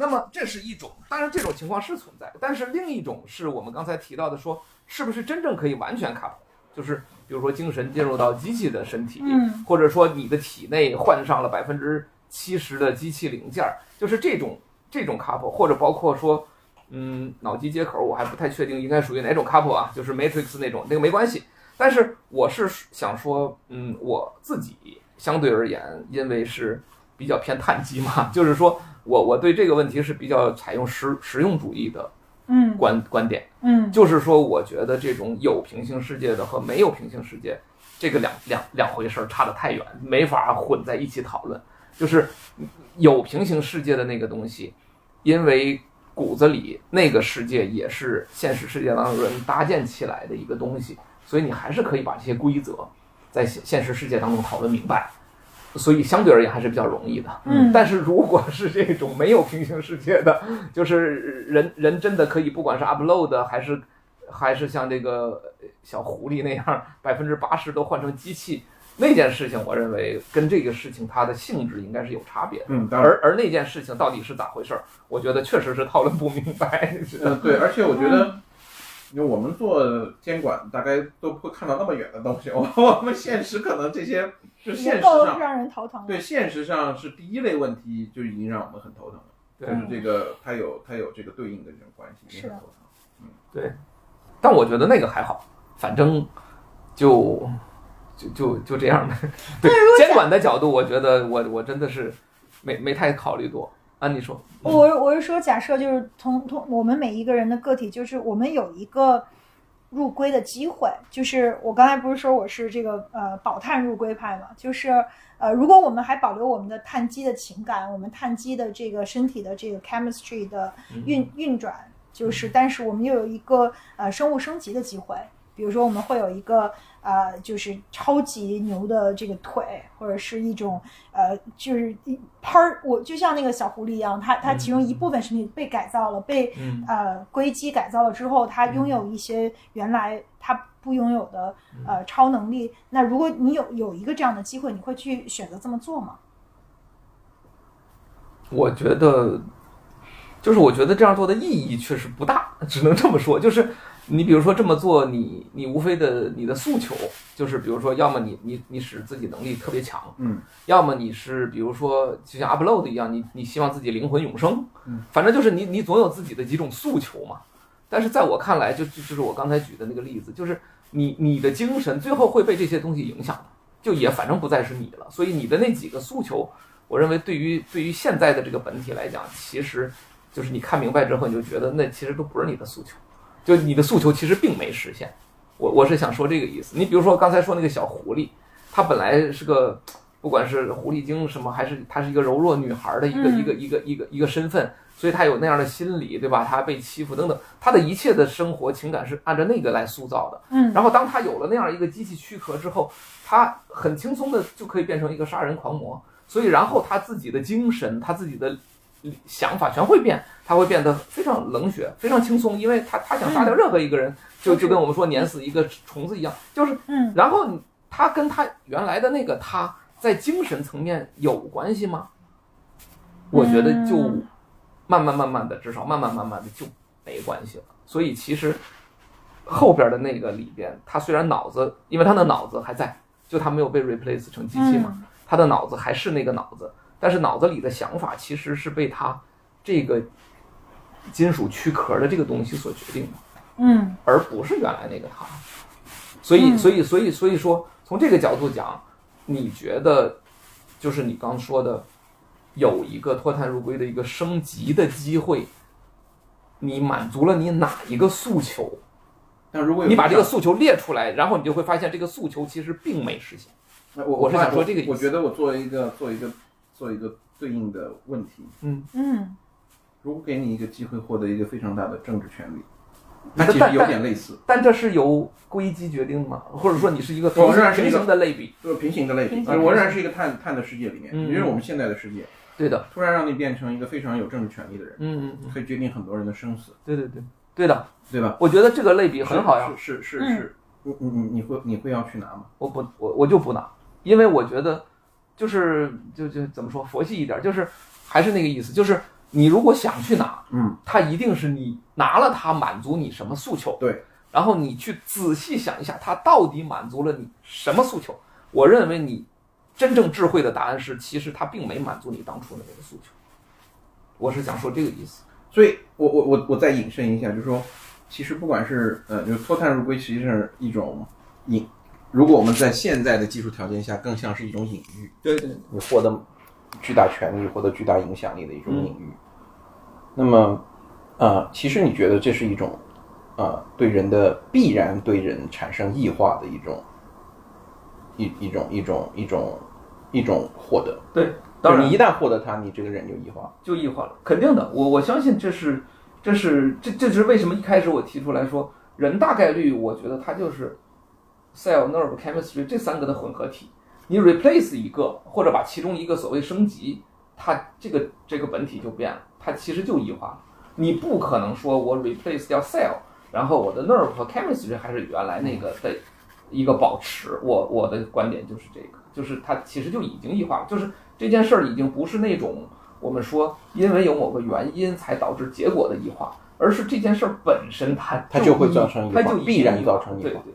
那么这是一种，当然这种情况是存在，但是另一种是我们刚才提到的说，是不是真正可以完全 couple？就是比如说精神进入到机器的身体，嗯或者说你的体内换上了百分之七十的机器零件儿，就是这种这种 couple，或者包括说，嗯，脑机接口，我还不太确定应该属于哪种 couple 啊，就是 Matrix 那种，那个没关系。但是我是想说，嗯，我自己相对而言，因为是比较偏碳基嘛，就是说我我对这个问题是比较采用实实用主义的嗯观观点。嗯就是说，我觉得这种有平行世界的和没有平行世界，这个两两两回事儿，差得太远，没法混在一起讨论。就是有平行世界的那个东西，因为骨子里那个世界也是现实世界当中人搭建起来的一个东西，所以你还是可以把这些规则在现现实世界当中讨论明白。所以相对而言还是比较容易的。嗯但是如果是这种没有平行世界的，(laughs) 就是人人真的可以，不管是 upload 还是还是像这个小狐狸那样，(laughs) 百分之八十都换成机器，那件事情，我认为跟这个事情它的性质应该是有差别的。嗯，当然，而而那件事情到底是咋回事儿，我觉得确实是讨论不明白。嗯，(laughs) 对，而且我觉得，因为我们做监管，大概都不会看到那么远的东西。我我们现实可能这些，就现实上，让人头疼了。对，现实上是第一类问题就已经让我们很头疼了。对就是这个，它有它有这个对应的这种关系，已经是很头疼。但我觉得那个还好，反正就就就就这样的。(laughs) 对监管的角度，我觉得我我真的是没没太考虑多。啊，你说，我我是说，假设就是从从我们每一个人的个体，就是我们有一个入归的机会。就是我刚才不是说我是这个呃保碳入归派嘛？就是呃，如果我们还保留我们的碳基的情感，我们碳基的这个身体的这个 chemistry 的运运转，就是但是我们又有一个呃生物升级的机会。比如说，我们会有一个呃，就是超级牛的这个腿，或者是一种呃，就是一 part，我就像那个小狐狸一样，它它其中一部分身体被改造了，被嗯呃硅基改造了之后，它拥有一些原来它不拥有的呃超能力。那如果你有有一个这样的机会，你会去选择这么做吗？我觉得，就是我觉得这样做的意义确实不大，只能这么说。就是你比如说这么做，你你无非的你的诉求就是，比如说，要么你你你使自己能力特别强，嗯，要么你是比如说就像 upload 一样，你你希望自己灵魂永生，嗯，反正就是你你总有自己的几种诉求嘛。但是在我看来，就就就是我刚才举的那个例子，就是你你的精神最后会被这些东西影响的，就也反正不再是你了。所以你的那几个诉求，我认为对于对于现在的这个本体来讲，其实就是你看明白之后，你就觉得那其实都不是你的诉求，就你的诉求其实并没实现。我我是想说这个意思。你比如说刚才说那个小狐狸，她本来是个不管是狐狸精什么，还是她是一个柔弱女孩的一个、嗯一个一个一个一个身份，所以她有那样的心理，对吧？她被欺负等等，她的一切的生活情感是按照那个来塑造的。嗯然后当她有了那样一个机器躯壳之后，她很轻松的就可以变成一个杀人狂魔。所以，然后他自己的精神、他自己的想法全会变，他会变得非常冷血、非常轻松，因为他他想杀掉任何一个人，就就跟我们说碾死一个虫子一样，就是嗯然后他跟他原来的那个他在精神层面有关系吗？我觉得就嗯慢慢慢慢的，至少慢慢慢慢的就没关系了。所以其实后边的那个里边，他虽然脑子，因为他的脑子还在，就他没有被 replace 成机器嘛，嗯他的脑子还是那个脑子，但是脑子里的想法其实是被他这个金属躯壳的这个东西所决定的。嗯而不是原来那个他。所以，嗯所以，所以，所以说，从这个角度讲，你觉得就是你刚说的，有一个脱碳入规的一个升级的机会，你满足了你哪一个诉求？那如果有你把这个诉求列出来，然后你就会发现这个诉求其实并没实现。那我我是想说这个意思我觉得我作为一个作为一个做一个对应的问题，嗯，嗯如果给你一个机会获得一个非常大的政治权利，但那其实有点类似，但这是由规机决定的吗？或者说你是一个仍然是一平个行的类比？就是平行的类比。仍然是一个碳碳的世界里面，嗯也就是我们现在的世界，对的，突然让你变成一个非常有政治权利的人，嗯嗯嗯，可以决定很多人的生死。对对对。对的，对吧？我觉得这个类比很好呀。是是是嗯是，你你你你会你会要去拿吗？我不，我我就不拿，因为我觉得就是就就怎么说佛系一点，就是还是那个意思，就是你如果想去拿，嗯，它一定是你拿了它满足你什么诉求，对，然后你去仔细想一下，它到底满足了你什么诉求？我认为你真正智慧的答案是，其实它并没满足你当初的那个诉求。我是想说这个意思。所以我我我我再引申一下，就是说，其实不管是呃，就是脱碳入规，实际上是一种隐。如果我们在现在的技术条件下，更像是一种隐喻，对对，你获得巨大权力、获得巨大影响力的一种嗯隐喻。那么，呃，其实你觉得这是一种，呃，对人的必然对人产生异化的一种，一一种一种一种一种获得。对，当然你一旦获得它，你这个人就异化。就异化了，肯定的。我我相信这是，这是这这是为什么一开始我提出来说，人大概率我觉得他就是 cell、nerve、chemistry 这三个的混合体。你 replace 一个，或者把其中一个所谓升级，它这个这个本体就变了，它其实就异化了。你不可能说我 replace 掉 cell，然后我的 nerve 和 chemistry 还是原来那个的一个保持。我我的观点就是这个，就是它其实就已经异化了，就是这件事儿已经不是那种我们说因为有某个原因才导致结果的异化，而是这件事儿本身它它就会造成异化它就必然造成异化对对，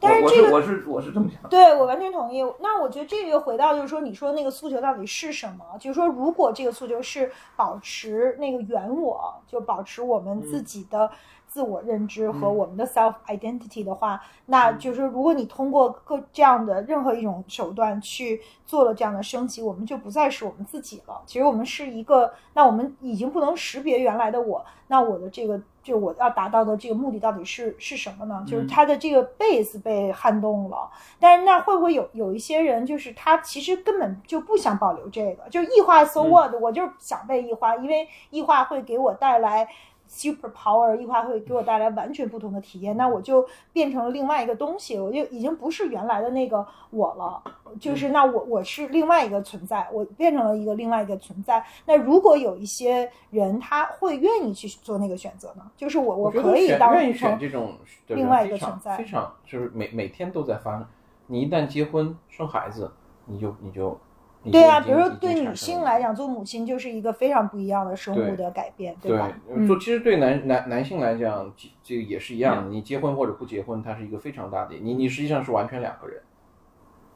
但是这个我我是我是我是这么想的。对我完全同意。那我觉得这个又回到就是说，你说那个诉求到底是什么？就是说，如果这个诉求是保持那个原我，就保持我们自己的自我认知和我们的 self identity 的话，那就是如果你通过各这样的任何一种手段去做了这样的升级，我们就不再是我们自己了。其实我们是一个，那我们已经不能识别原来的我，那我的这个就我要达到的这个目的到底是是什么呢？就是他的这个 base 被撼动了。但是那会不会有有一些人，就是他其实根本就不想保留这个，就异化 so what，、我就是想被异化，因为异化会给我带来 super power，异化会给我带来完全不同的体验，那我就变成了另外一个东西，我就已经不是原来的那个我了，就是那我我是另外一个存在，我变成了一个另外一个存在。那如果有一些人他会愿意去做那个选择呢？就是我我可以当愿意选成这种另外一个存在非常就是每每天都在发生。你一旦结婚生孩子，你就你就你对啊，比如说对女性来讲，做母亲就是一个非常不一样的生对物的改变，对吧？，就嗯，其实对男男男性来讲，这这个也是一样的。你结婚或者不结婚，它是一个非常大的，你你实际上是完全两个人。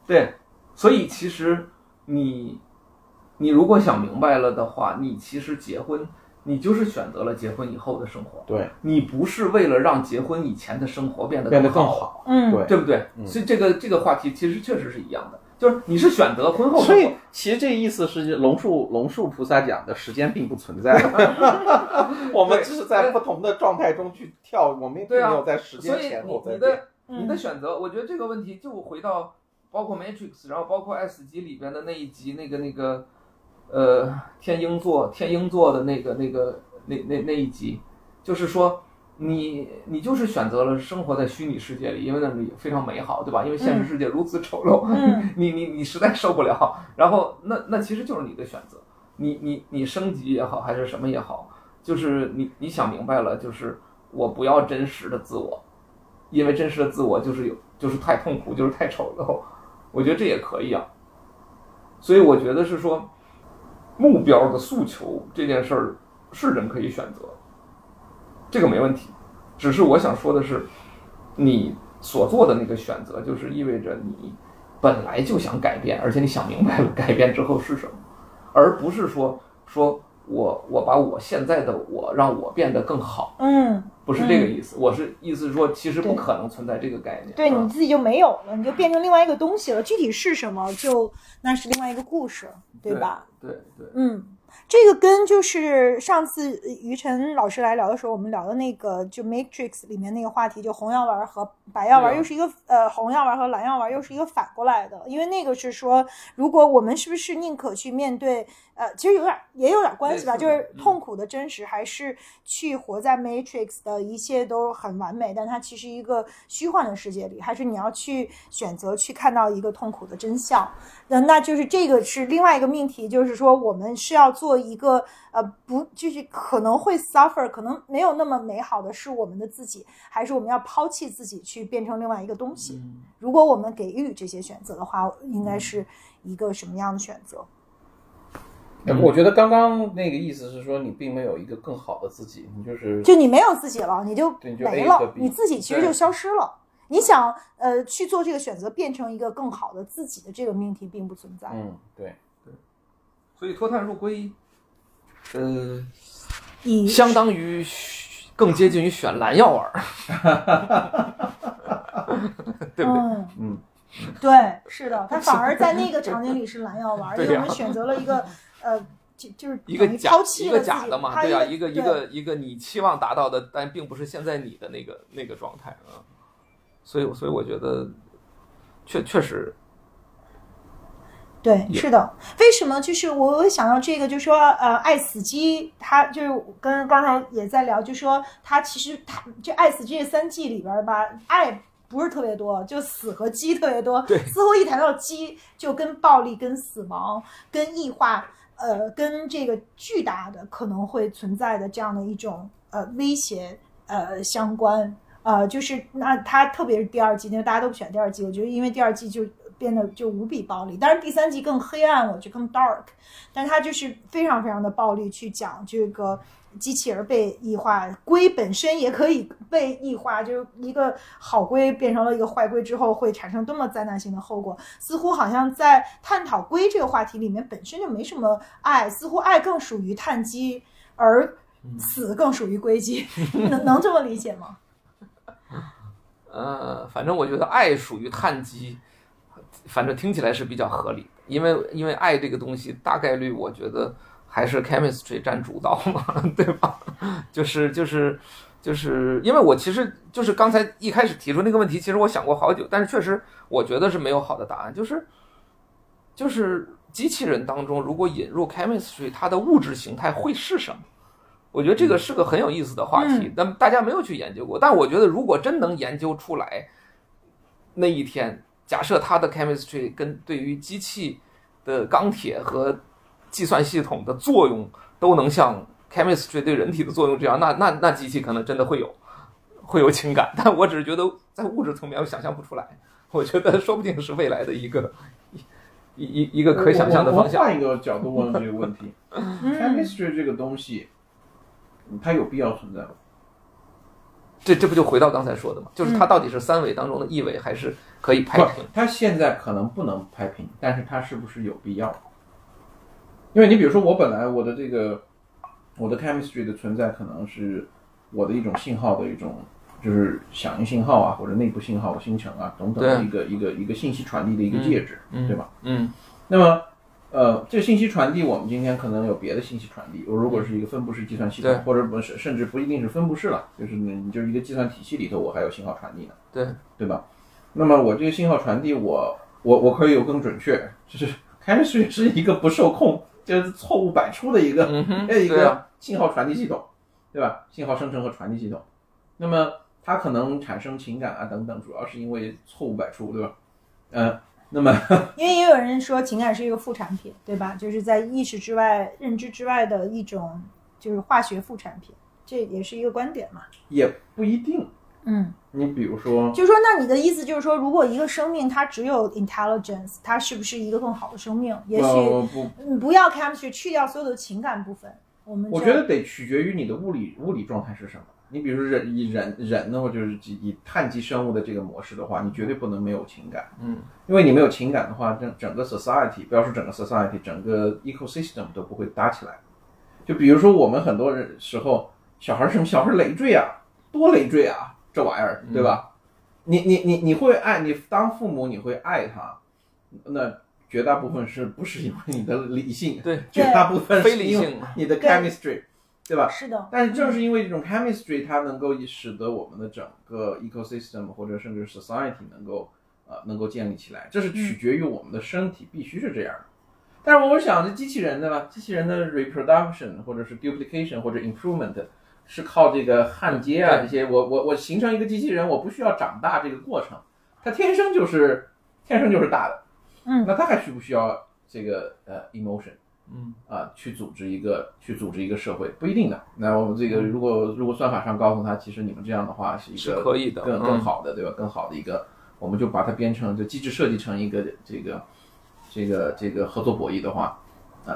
对，所以其实你你如果想明白了的话，你其实结婚，你就是选择了结婚以后的生活，对你不是为了让结婚以前的生活变得变得更好，好。嗯，对对不对？嗯所以这个这个话题其实确实是一样的，就是你是选择婚后所以，其实这意思是龙树龙树菩萨讲的时间并不存在，(laughs) 我们只是在不同的状态中去跳，我们并没有在时间前后你你在变。的你的嗯。选择，我觉得这个问题就回到包括 Matrix，然后包括 S 级里边的那一集那个那个呃天鹰座天鹰座的那个那个那那那一集，就是说你你就是选择了生活在虚拟世界里，因为那里非常美好，对吧？因为现实世界如此丑陋，嗯 (laughs) 你你你实在受不了，然后那那其实就是你的选择，你你你升级也好，还是什么也好，就是你你想明白了，就是我不要真实的自我，因为真实的自我就是有就是太痛苦，就是太丑陋，我觉得这也可以啊。所以我觉得是说，目标的诉求这件事儿是人可以选择，这个没问题。只是我想说的是，你所做的那个选择，就是意味着你本来就想改变，而且你想明白了改变之后是什么，而不是说说我我把我现在的我让我变得更好，嗯，不是这个意思。我是意思是说，其实不可能存在这个概念。对，啊你自己就没有了，你就变成另外一个东西了。具体是什么，就那是另外一个故事，对吧？？对对，嗯，这个跟就是上次于晨老师来聊的时候，我们聊的那个就 Matrix 里面那个话题，就红药丸和白药丸又是一个呃红药丸和蓝药丸又是一个反过来的，因为那个是说，如果我们是不是宁可去面对呃，其实有点也有点关系吧，就是痛苦的真实，还是去活在 Matrix 的一切都很完美，但它其实一个虚幻的世界里，还是你要去选择去看到一个痛苦的真相。那那就是这个是另外一个命题，就是说我们是要做一个呃不就是可能会 suffer，可能没有那么美好的是我们的自己，还是我们要抛弃自己去变成另外一个东西？如果我们给予这些选择的话，应该是一个什么样的选择？哎我觉得刚刚那个意思是说，你并没有一个更好的自己，你就是就你没有自己了，你就你就没了你自己其实就消失了。你想呃去做这个选择，变成一个更好的自己的这个命题并不存在。嗯，对对，所以脱碳入归，呃，以相当于更接近于选蓝药丸儿，(laughs) 对不对？嗯嗯，对，是的，他反 (laughs) 而在那个场景里是蓝药丸，因为我们选择了一个呃，就就是一个抛弃一个假的嘛，对呀、一个一个一个你期望达到的，但并不是现在你的那个那个状态啊。所以，所以我觉得确确实，对，是的。为什么？就是我我想到这个，就说呃，爱死机，他就是跟刚才也在聊，就说他其实他这爱死机这三季里边吧，爱不是特别多，就死和鸡特别多。对似乎一谈到鸡，就跟暴力、跟死亡、跟异化，呃，跟这个巨大的可能会存在的这样的一种呃威胁呃相关。呃，就是那它特别是第二季，因为大家都不选第二季，我觉得因为第二季就变得就无比暴力，但是第三季更黑暗，我觉得更 dark，但它就是非常非常的暴力，去讲这个机器人被异化，龟本身也可以被异化，就是一个好龟变成了一个坏龟之后会产生多么灾难性的后果，似乎好像在探讨龟这个话题里面本身就没什么爱，似乎爱更属于碳基，而死更属于硅基，能能这么理解吗？(laughs) 呃，反正我觉得爱属于碳基，反正听起来是比较合理。的，因为因为爱这个东西大概率我觉得还是 chemistry 占主导嘛，(laughs) 对吧？就是就是就是因为我其实就是刚才一开始提出那个问题，其实我想过好久，但是确实我觉得是没有好的答案，就是就是机器人当中如果引入 chemistry，它的物质形态会是什么？我觉得这个是个很有意思的话题嗯，但大家没有去研究过。但我觉得，如果真能研究出来，那一天，假设它的 chemistry 跟对于机器的钢铁和计算系统的作用都能像 chemistry 对人体的作用这样，那那那机器可能真的会有会有情感。但我只是觉得在物质层面我想象不出来，我觉得说不定是未来的一个一一一个可想象的方向。换一个角度问这个问题，(laughs) chemistry 这个东西，它有必要存在吗？这这不就回到刚才说的吗？就是它到底是三维当中的一维，还是可以拍平？，它现在可能不能拍平，但是它是不是有必要？因为你比如说，我本来我的这个我的 chemistry 的存在，可能是我的一种信号的一种，就是响应信号啊，或者内部信号形成啊等等的一个一个一个信息传递的一个介质，嗯对吧？嗯那么，呃，这个信息传递，我们今天可能有别的信息传递。我如果是一个分布式计算系统，或者不是，甚至不一定是分布式了，就是你你就是一个计算体系里头，我还有信号传递呢，对对吧？那么我这个信号传递我，我我可以有更准确，就是 (laughs) chemistry 是一个不受控，就是错误百出的一个、嗯，一个信号传递系统，对吧？信号生成和传递系统，那么它可能产生情感啊等等，主要是因为错误百出，对吧？嗯，那么 (laughs) 因为也有人说情感是一个副产品，对吧？就是在意识之外、认知之外的一种，就是化学副产品，这也是一个观点嘛。也不一定。嗯，你比如说，就是说，那你的意思就是说，如果一个生命它只有 intelligence，它是不是一个更好的生命？也许呃不，你不要 chemistry，去掉所有的情感部分，我们我觉得得取决于你的物理物理状态是什么。你比如说人以人人的话，就是以以碳基生物的这个模式的话，你绝对不能没有情感，嗯，因为你没有情感的话，整整个 society，不要说整个 society，整个 ecosystem 都不会搭起来。就比如说我们很多人时候，小孩儿什么小孩儿累赘啊，多累赘啊，这玩意儿，对吧？你你你你会爱你当父母，你会爱他，那绝大部分是不是因为你的理性？对，绝大部分非是因为理性你的 chemistry，对吧？是的，但是正是因为这种 chemistry，它能够使得我们的整个 ecosystem 或者甚至 society 能够呃能够建立起来，这是取决于我们的身体必须是这样的。但是我想，这机器人对吧？机器人的 reproduction 或者是 duplication 或者 improvement 是靠这个焊接啊这些。我我我形成一个机器人，我不需要长大这个过程，它天生就是天生就是大的。嗯那它还需不需要这个呃 emotion？嗯啊，去组织一个去组织一个社会，不一定的。那我们这个如果如果算法上告诉他，其实你们这样的话是一是个可以的更嗯更好的，对吧？更好的一个，我们就把它编成就机制设计成一个这个这个这个合作博弈的话，呃，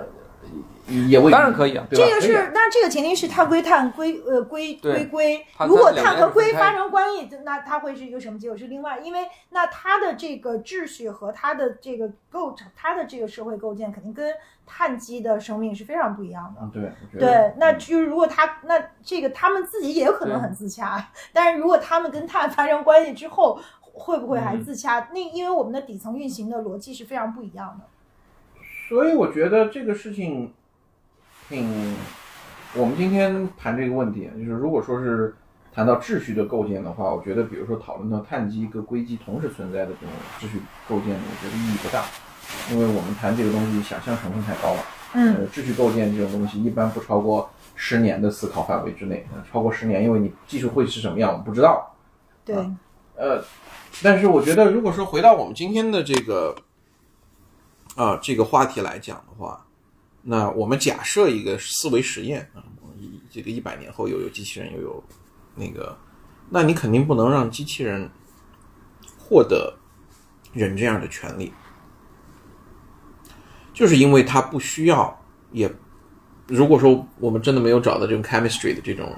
也当然可以啊？这个是，那这个前提是碳归碳硅呃硅归硅硅，如果碳和硅发生关系，那它会是一个什么结果？是另外，因为那它的这个秩序和它的这个构成，它的这个社会构建肯定跟碳基的生命是非常不一样的。嗯，对，对，那嗯就是如果它那这个他们自己也有可能很自洽，但是如果他们跟碳发生关系之后，会不会还嗯自洽？那因为我们的底层运行的逻辑是非常不一样的。所以我觉得这个事情挺，我们今天谈这个问题，就是如果说是谈到秩序的构建的话，我觉得比如说讨论到碳基和硅基同时存在的这种秩序构建，我觉得意义不大，因为我们谈这个东西想象成分太高了。嗯呃，秩序构建这种东西一般不超过十年的思考范围之内，呃超过十年，因为你技术会是什么样，我们不知道。对，呃，但是我觉得，如果说回到我们今天的这个啊、这个话题来讲的话，那我们假设一个思维实验啊，这个一百年后又有机器人又有那个，那你肯定不能让机器人获得人这样的权利，就是因为它不需要，也如果说我们真的没有找到这种 chemistry 的这种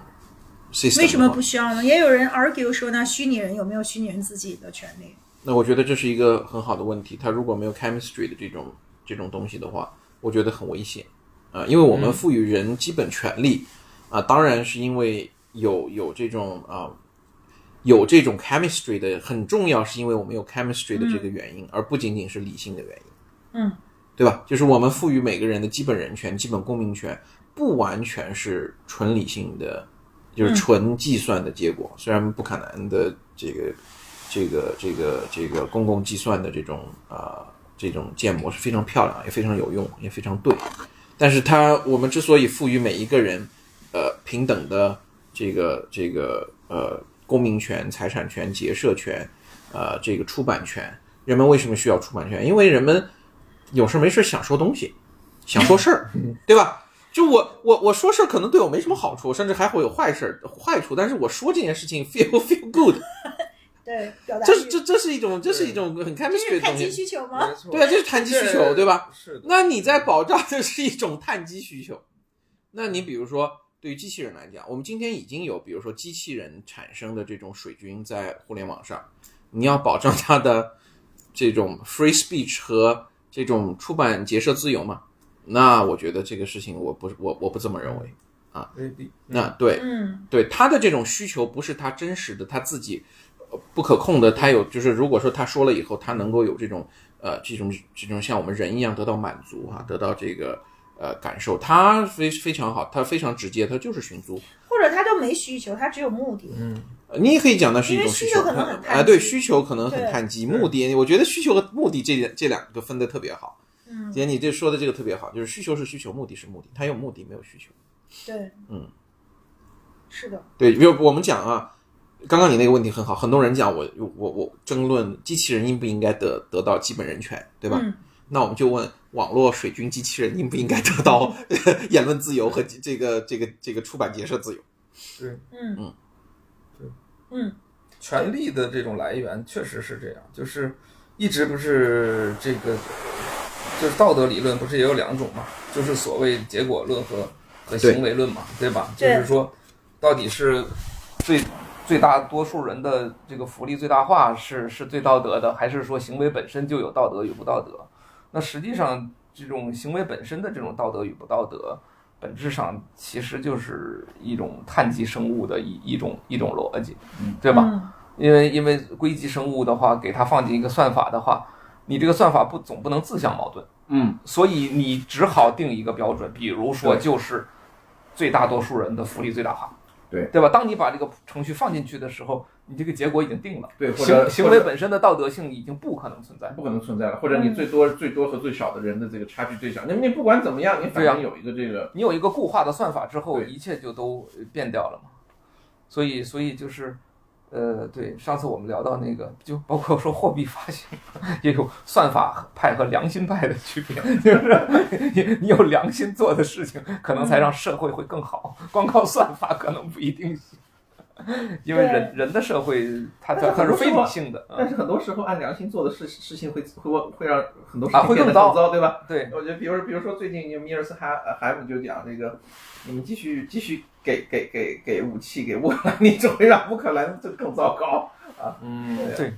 system，为什么不需要呢？也有人 argue 说，那虚拟人有没有虚拟人自己的权利？那我觉得这是一个很好的问题。它如果没有 chemistry 的这种这种东西的话，我觉得很危险啊、因为我们赋予人基本权利啊、当然是因为有有这种啊、有这种 chemistry 的很重要，是因为我们有 chemistry 的这个原因，而不仅仅是理性的原因。嗯，对吧？就是我们赋予每个人的基本人权、基本公民权，不完全是纯理性的，就是纯计算的结果。虽然不可能的这个、这个、这个、这个公共计算的这种啊、这种建模是非常漂亮，也非常有用，也非常对。但是它，我们之所以赋予每一个人呃平等的这个这个呃公民权、财产权、结社权，呃这个出版权，人们为什么需要出版权？因为人们有事没事想说东西，想说事儿，(laughs) 对吧？就我我我说事儿可能对我没什么好处，甚至还会有坏事儿坏处，但是我说这件事情 feel feel good，对，表达这是这这是一种这是一种很这 chemistry 是碳基的东西，需求吗？没错，对啊，这是碳基需求，对吧？是的，那你在保障的是一种碳基需求。那你比如说，对于机器人来讲，我们今天已经有，比如说机器人产生的这种水军在互联网上，你要保障它的这种 free speech 和这种出版结社自由嘛？那我觉得这个事情我不是我我不这么认为。未必。那对嗯对他的这种需求不是他真实的他自己呃不可控的，他有就是如果说他说了以后，他能够有这种呃这种这种像我们人一样得到满足哈、得到这个呃感受，他非非常好，他非常直接，他就是寻租。或者他都没需求，他只有目的。嗯你也可以讲那是一种需求求可能很啊、对需求可能很探机，目的我觉得需求和目的这这两个分的特别好。嗯，姐，你这说的这个特别好，就是需求是需求，目的是目的，他有目的没有需求。对，嗯，是的，对，比如我们讲啊，刚刚你那个问题很好，很多人讲我我我争论机器人应不应该得得到基本人权，对吧？嗯。那我们就问网络水军机器人应不应该得到 (laughs) 言论自由和这个这个这个出版结社自由？对，嗯。嗯。对，嗯。权力的这种来源确实是这样，就是一直不是这个，就是道德理论不是也有两种嘛，就是所谓结果论和和行为论嘛，对吧？就是说，到底是最最大多数人的这个福利最大化是是最道德的，还是说行为本身就有道德与不道德？那实际上，这种行为本身的这种道德与不道德，本质上其实就是一种碳基生物的一一种一种逻辑，对吧？嗯。因为因为硅基生物的话，给它放进一个算法的话，你这个算法不总不能自相矛盾，嗯，所以你只好定一个标准，比如说对。就是最大多数人的福利最大化，对对吧？当你把这个程序放进去的时候，你这个结果已经定了，对，或者行行为本身的道德性已经不可能存在。不可能存在了，或者你嗯最多、最多和最少的人的这个差距最小。那你不管怎么样，你反正有一个这个，你有一个固化的算法之后，一切就都变掉了嘛。所以，所以就是，呃，对，上次我们聊到那个，就包括说货币发行也有算法派和良心派的区别，(laughs) 就是你你有良心做的事情，可能才让社会会更好，光靠算法可能不一定行。(laughs) 因为人人的社会，它它它是非理性的，嗯但是很多时候按良心做的事事情会会会让很多事啊情变得会更糟糟，对吧？对，我觉得，比如比如说最近米尔斯哈呃海姆就讲这个，你们继续继续给给给给武器给乌克兰，你只会让乌克兰就更糟糕啊。嗯对，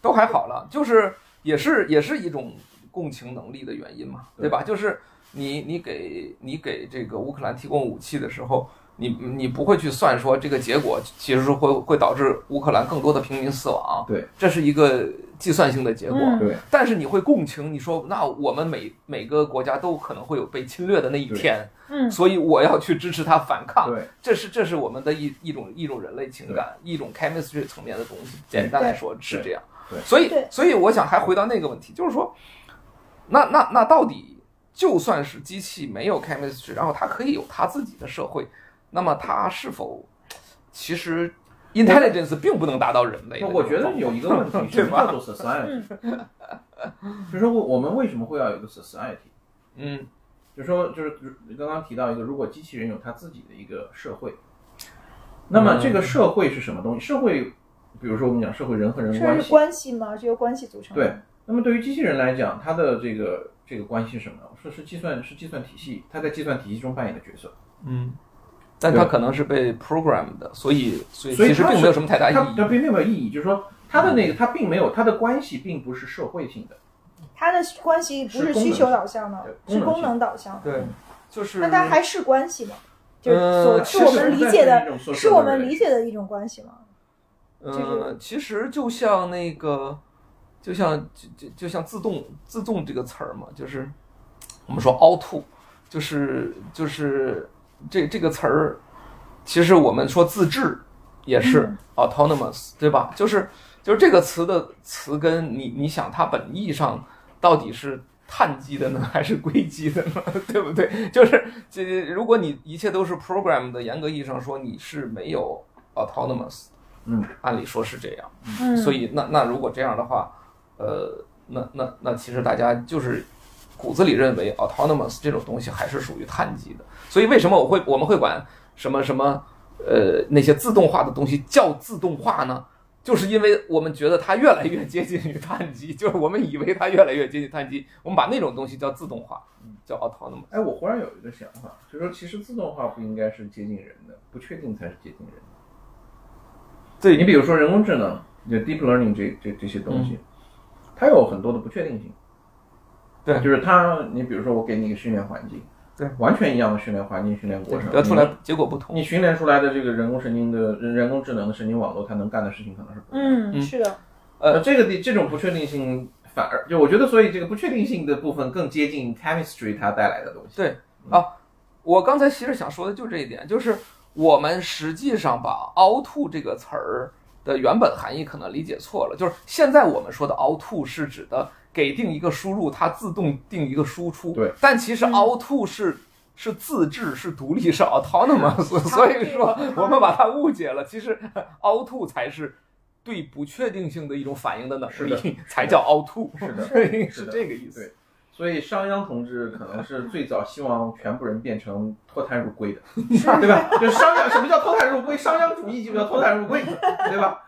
都还好了，就是也是也是一种共情能力的原因嘛，对对吧？就是你你给你给这个乌克兰提供武器的时候，你你不会去算说这个结果其实是会会导致乌克兰更多的平民死亡，对，这是一个计算性的结果。嗯对但是你会共情，你说那我们每每个国家都可能会有被侵略的那一天，嗯所以我要去支持他反抗。对这是这是我们的一一种一种人类情感，一种 chemistry 层面的东西。简单来说是这样。对所以所以我想还回到那个问题，就是说，那那那到底就算是机器没有 chemistry，然后它可以有它自己的社会，那么它是否其实 intelligence 并不能达到人类？我觉得有一个问题，对吧什么叫做 society？(laughs) 就是说我们为什么会要有一个 society？嗯就是说，就是刚刚提到一个，如果机器人有它自己的一个社会，那么这个社会是什么东西？社会，比如说我们讲社会人和人关系，关系吗？是由关系组成。对。那么对于机器人来讲，它的这个这个关系是什么？说是计算是计算体系，它在计算体系中扮演的角色。嗯，但它可能是被 program 的，所以所以所以其实并没有什么太大意义它义。并没有意义，就是说它的那个它并没有它的关系并不是社会性的，它的关系不是需求导向的，是功能导向的。对，就是那它还是关系吗？就是是我们理解的，是是我们理解的一种关系吗？呃，其实就像那个，就像就就就像自动自动这个词儿嘛，就是我们说 auto，就是就是这这个词儿，其实我们说自治也是嗯 autonomous，对吧？就是就是这个词的词根，你你想它本意上到底是碳基的呢，(laughs) 还是硅基的呢？(laughs) 对不对？就是这，如果你一切都是 program 的，严格意义上说，你是没有 autonomous。嗯，按理说是这样。嗯，所以那那如果这样的话，呃，那那那其实大家就是骨子里认为 autonomous 这种东西还是属于碳基的。所以为什么我会我们会管什么什么呃那些自动化的东西叫自动化呢？就是因为我们觉得它越来越接近于碳基，(laughs) 就是我们以为它越来越接近碳基，我们把那种东西叫自动化，叫 autonomous。哎，我忽然有一个想法，就是说其实自动化不应该是接近人的，不确定才是接近人的。对你比如说人工智能，就 deep learning 这这这些东西，它有很多的不确定性。对就是它，你比如说我给你一个训练环境，对，完全一样的训练环境、训练过程，得出来结果不同。你训练出来的这个人工神经的人人工智能的神经网络，它能干的事情可能是不一样的。嗯，是的，呃，这个的这种不确定性反而就我觉得，所以这个不确定性的部分更接近 chemistry 它带来的东西。对啊，我刚才其实想说的就这一点，就是我们实际上把 “auto” 这个词儿的原本含义可能理解错了。就是现在我们说的 “auto” 是指的给定一个输入，它自动定一个输出。对，但其实嗯 “auto” 是是自治、是独立、是 autonomous，(laughs) 所以说 (laughs) 我们把它误解了。其实 “auto” 才是对不确定性的一种反应的能力，才叫 “auto”。是的 (laughs) 是是的这个意思。对所以商鞅同志可能是最早希望全部人变成脱胎入龟的，对吧？就商鞅，什么叫脱胎入龟？商鞅主义就叫脱胎入龟，对吧？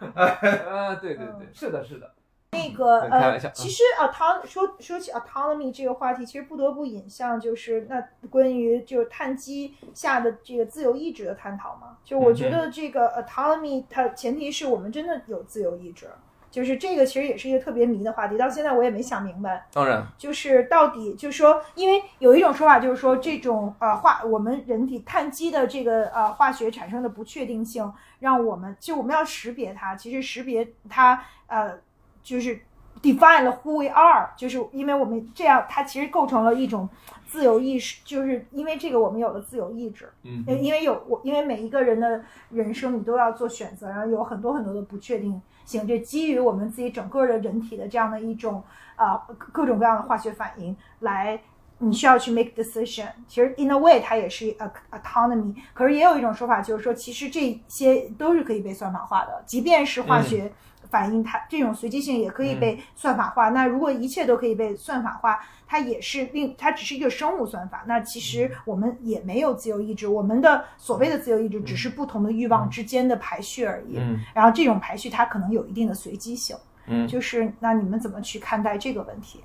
啊，对对对，是的，是的。那个呃其实 auton 说说起 autonomy 这个话题，其实不得不引向就是那关于就是碳基下的这个自由意志的探讨嘛。就我觉得这个 autonomy 它前提是我们真的有自由意志，就是这个其实也是一个特别迷的话题，到现在我也没想明白。当然，就是到底就是说，因为有一种说法就是说，这种呃化我们人体碳基的这个呃化学产生的不确定性，让我们就我们要识别它，其实识别它呃就是 define 了 who we are，就是因为我们这样，它其实构成了一种自由意识，就是因为这个我们有了自由意志，嗯因为有我，因为每一个人的人生你都要做选择，然后有很多很多的不确定性，就基于我们自己整个的人体的这样的一种啊、各各种各样的化学反应来。你需要去 make decision，其实 in a way 它也是 a autonomy，可是也有一种说法就是说，其实这些都是可以被算法化的，即便是化学反映，它这种随机性也可以被算法化。那如果一切都可以被算法化，它也是另它只是一个生物算法。那其实我们也没有自由意志，我们的所谓的自由意志只是不同的欲望之间的排序而已。嗯然后这种排序它可能有一定的随机性。嗯就是那你们怎么去看待这个问题？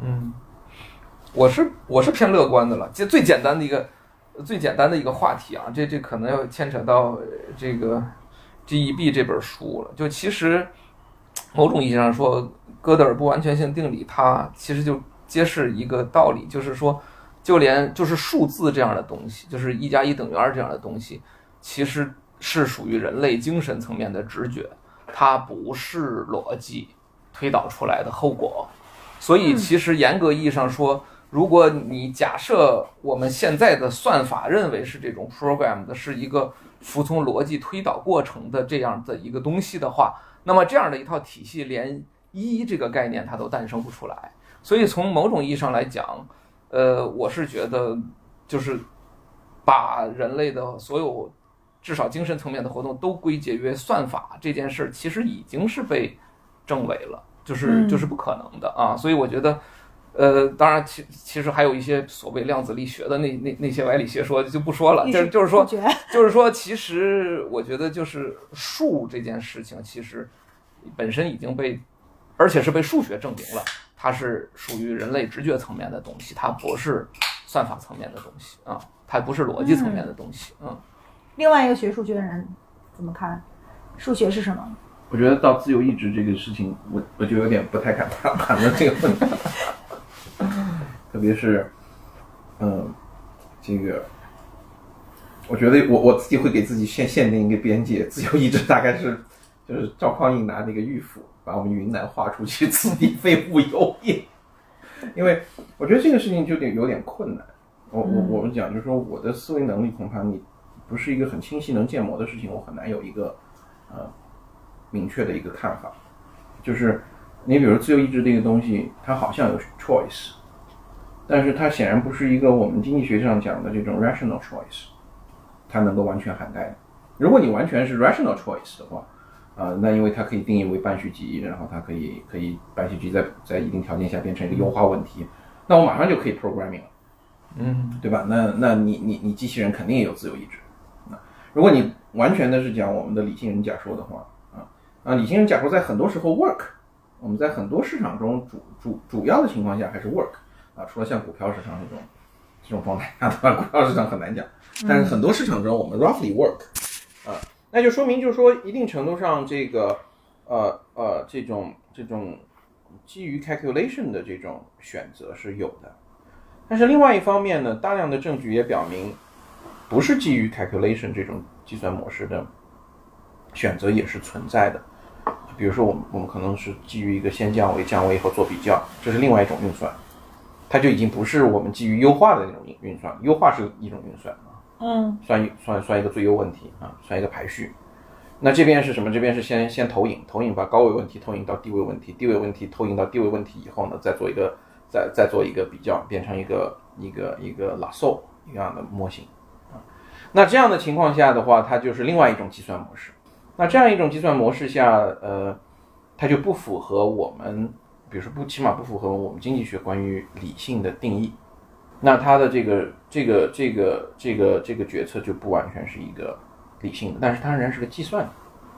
嗯，我是我是偏乐观的了。这最简单的一个最简单的一个话题啊，这这可能要牵扯到呃这个 GEB 这本书了。就其实某种意义上说，哥德尔不完全性定理，它其实就揭示一个道理，就是说，就连就是数字这样的东西，就是一加一等于二这样的东西，其实是属于人类精神层面的直觉，它不是逻辑推导出来的后果。所以，其实严格意义上说，如果你假设我们现在的算法认为是这种 program 的，是一个服从逻辑推导过程的这样的一个东西的话，那么这样的一套体系，连一这个概念它都诞生不出来。所以，从某种意义上来讲，呃，我是觉得就是把人类的所有至少精神层面的活动都归结于算法这件事儿，其实已经是被证伪了，就是嗯就是不可能的啊。所以我觉得，呃，当然其其实还有一些所谓量子力学的那那那些歪理邪说就不说了，就是就是说就是说，其实我觉得就是数这件事情，其实本身已经被，而且是被数学证明了，它是属于人类直觉层面的东西，它不是算法层面的东西啊，它不是逻辑层面的东西，嗯另外一个学数学的人怎么看？数学是什么？我觉得到自由意志这个事情，我我就有点不太敢谈谈论这个问题，特别是，嗯，这个，我觉得我我自己会给自己限限定一个边界，自由意志大概是就是赵匡胤拿那个玉斧把我们云南划出去，此地非吾有也，因为我觉得这个事情就有点有点困难。我我我们讲就是说，我的思维能力恐怕你不是一个很清晰能建模的事情，我很难有一个呃明确的一个看法。就是你比如自由意志这个东西，它好像有 choice，但是它显然不是一个我们经济学上讲的这种 rational choice，它能够完全涵盖的。如果你完全是 rational choice 的话，啊、那因为它可以定义为半续集，然后它可以可以半续集在在一定条件下变成一个优化问题，那我马上就可以 programming 了。嗯对吧？那那你你你机器人肯定也有自由意志。啊，如果你完全的是讲我们的理性人假说的话，啊啊，理性人假说在很多时候 work，我们在很多市场中主主主要的情况下还是 work 啊，除了像股票市场这种这种状态下，的话？股票市场很难讲，但是很多市场中我们 roughly work 啊，那就说明就是说一定程度上这个呃呃这种这种基于 calculation 的这种选择是有的。但是另外一方面呢，大量的证据也表明，不是基于 calculation 这种计算模式的选择也是存在的。比如说，我们我们可能是基于一个先降维、降维以后做比较，这是另外一种运算，它就已经不是我们基于优化的那种运运算，优化是一种运算啊，嗯算一算算一个最优问题啊，算一个排序。那这边是什么？这边是先先投影，投影把高位问题投影到低位问题，低位问题投影到低位问题以后呢，再做一个再再做一个比较，变成一个一个一个拉索一样的模型啊。那这样的情况下的话，它就是另外一种计算模式。那这样一种计算模式下，呃，它就不符合我们，比如说不起码不符合我们经济学关于理性的定义。那他的这个这个这个这个这个决策就不完全是一个理性的，但是它仍然是个计算，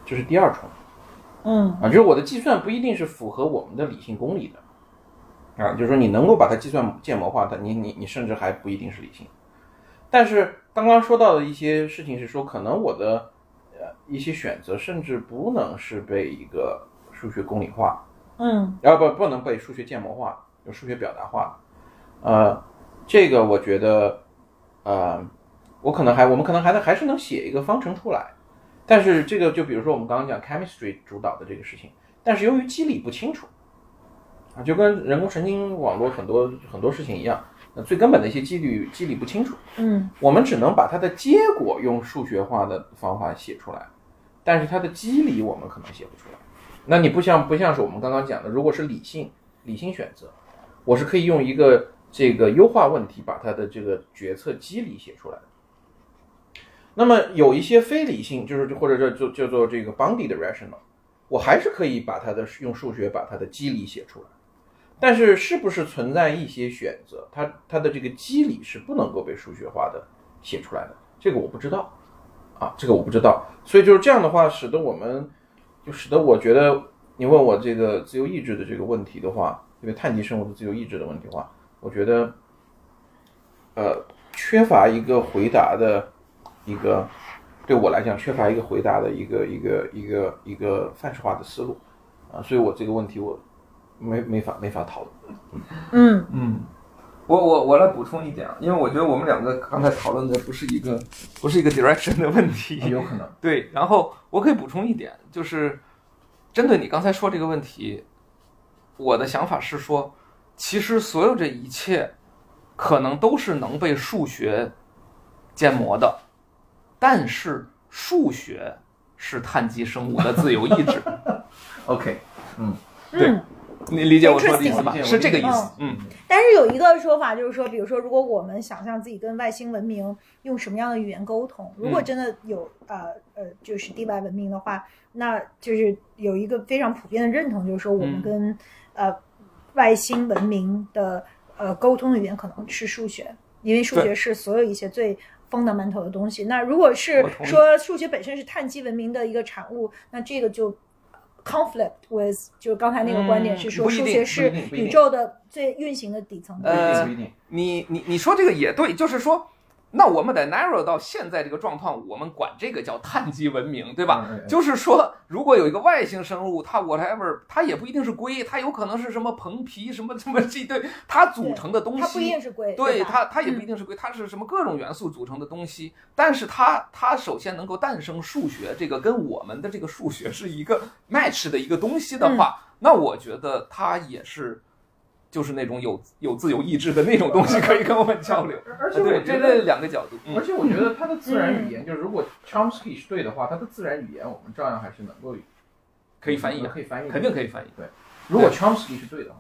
这是第二重。嗯啊，就是我的计算不一定是符合我们的理性公理的，啊，就是说你能够把它计算建模化的，你你你甚至还不一定是理性。但是刚刚说到的一些事情是说，可能我的呃一些选择甚至不能是被一个数学公理化，嗯。然后不不能被数学建模化，有数学表达化，呃，这个我觉得，呃，我可能还我们可能还能还是能写一个方程出来，但是这个就比如说我们刚刚讲 chemistry 主导的这个事情，但是由于机理不清楚，啊，就跟人工神经网络很多很多事情一样，那最根本的一些机理机理不清楚，嗯。我们只能把它的结果用数学化的方法写出来，但是它的机理我们可能写不出来。那你不像不像是我们刚刚讲的，如果是理性理性选择，我是可以用一个这个优化问题把它的这个决策机理写出来的。那么有一些非理性，就是或者叫叫叫做这个 bounded rational，我还是可以把它的用数学把它的机理写出来。但是是不是存在一些选择，它它的这个机理是不能够被数学化的写出来的？这个我不知道，啊，这个我不知道。所以就是这样的话，使得我们就使得我觉得，你问我这个自由意志的这个问题的话，因为碳基生物的自由意志的问题的话，我觉得，呃，缺乏一个回答的一个，对我来讲缺乏一个回答的一个一个一个一个范式化的思路，啊，所以我这个问题我没没法没法讨论。嗯。嗯，我我我来补充一点啊，因为我觉得我们两个刚才讨论的不是一个不是一个 direction 的问题，有可能，对，然后我可以补充一点，就是针对你刚才说这个问题，我的想法是说，其实所有这一切可能都是能被数学建模的，但是数学是碳基生物的自由意志，(laughs) OK，嗯对嗯。你理解我说的意思吧？是这个意思，嗯，但是有一个说法就是说，比如说，如果我们想象自己跟外星文明用什么样的语言沟通，如果真的有呃呃就是地外文明的话，那就是有一个非常普遍的认同，就是说我们嗯跟、呃外星文明的呃沟通的语言可能是数学，因为数学是所有一些最 fundamental 的东西。那如果是说数学本身是碳基文明的一个产物，那这个就 conflict with 就是刚才那个观点嗯是说数学是宇宙的最运行的底层的呃。你你你说这个也对，就是说，那我们得 narrow 到现在这个状况，我们管这个叫碳基文明，对吧？就是说，如果有一个外星生物，它 whatever，它也不一定是硅，它有可能是什么硼皮什么什么这对它组成的东西，它不一定是硅，对它，它也不嗯一定是硅，它是什么各种元素组成的东西。但是它，它首先能够诞生数学，这个跟我们的这个数学是一个 match 的一个东西的话，那我觉得它也是，就是那种有有自由意志的那种东西，(laughs) 可以跟我们交流。而且我对，这觉得这两个角度，嗯，而且我觉得他的自然语言，就是如果 Chomsky 是对的话，他的自然语言我们照样还是能够可以翻译的，可以翻译，肯定可以翻译。对如果 Chomsky 是对的话，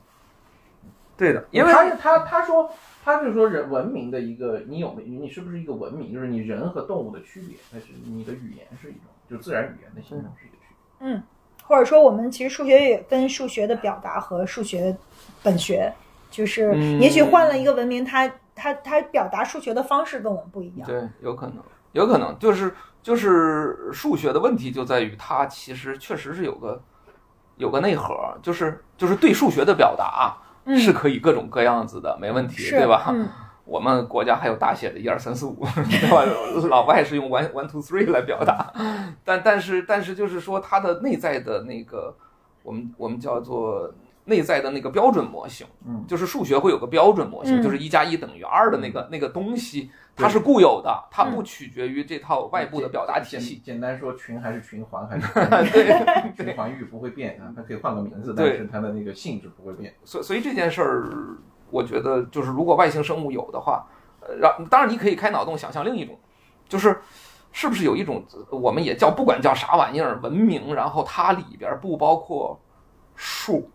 对的，因为他他他说他就是说人文明的一个，你有没你是不是一个文明？就是你人和动物的区别，但是你的语言是一种，就自然语言的形成是一个区别。或者说我们其实数学也分数学的表达和数学本学，就是嗯也许换了一个文明，它它它表达数学的方式跟我们不一样。对，有可能，有可能就是就是数学的问题就在于它其实确实是有个有个内核，就是就是对数学的表达嗯是可以各种各样子的，没问题，对吧？嗯，我们国家还有大写的一二三四五，(laughs) 对吧？(laughs) 老外是用 one one two three 来表达，但但是但是就是说它的内在的那个，我们我们叫做内在的那个标准模型，嗯就是数学会有个标准模型，嗯就是一加一等于二的那个那个东西，它是固有的，它嗯不取决于这套外部的表达体简系。简单说，群还是群，环还是 (laughs) 对群环域不会变，它可以换个名字，但是它的那个性质不会变。所所以这件事儿，我觉得就是如果外星生物有的话，呃，让当然你可以开脑洞想象另一种，就是是不是有一种我们也叫不管叫啥玩意儿文明，然后它里边不包括数。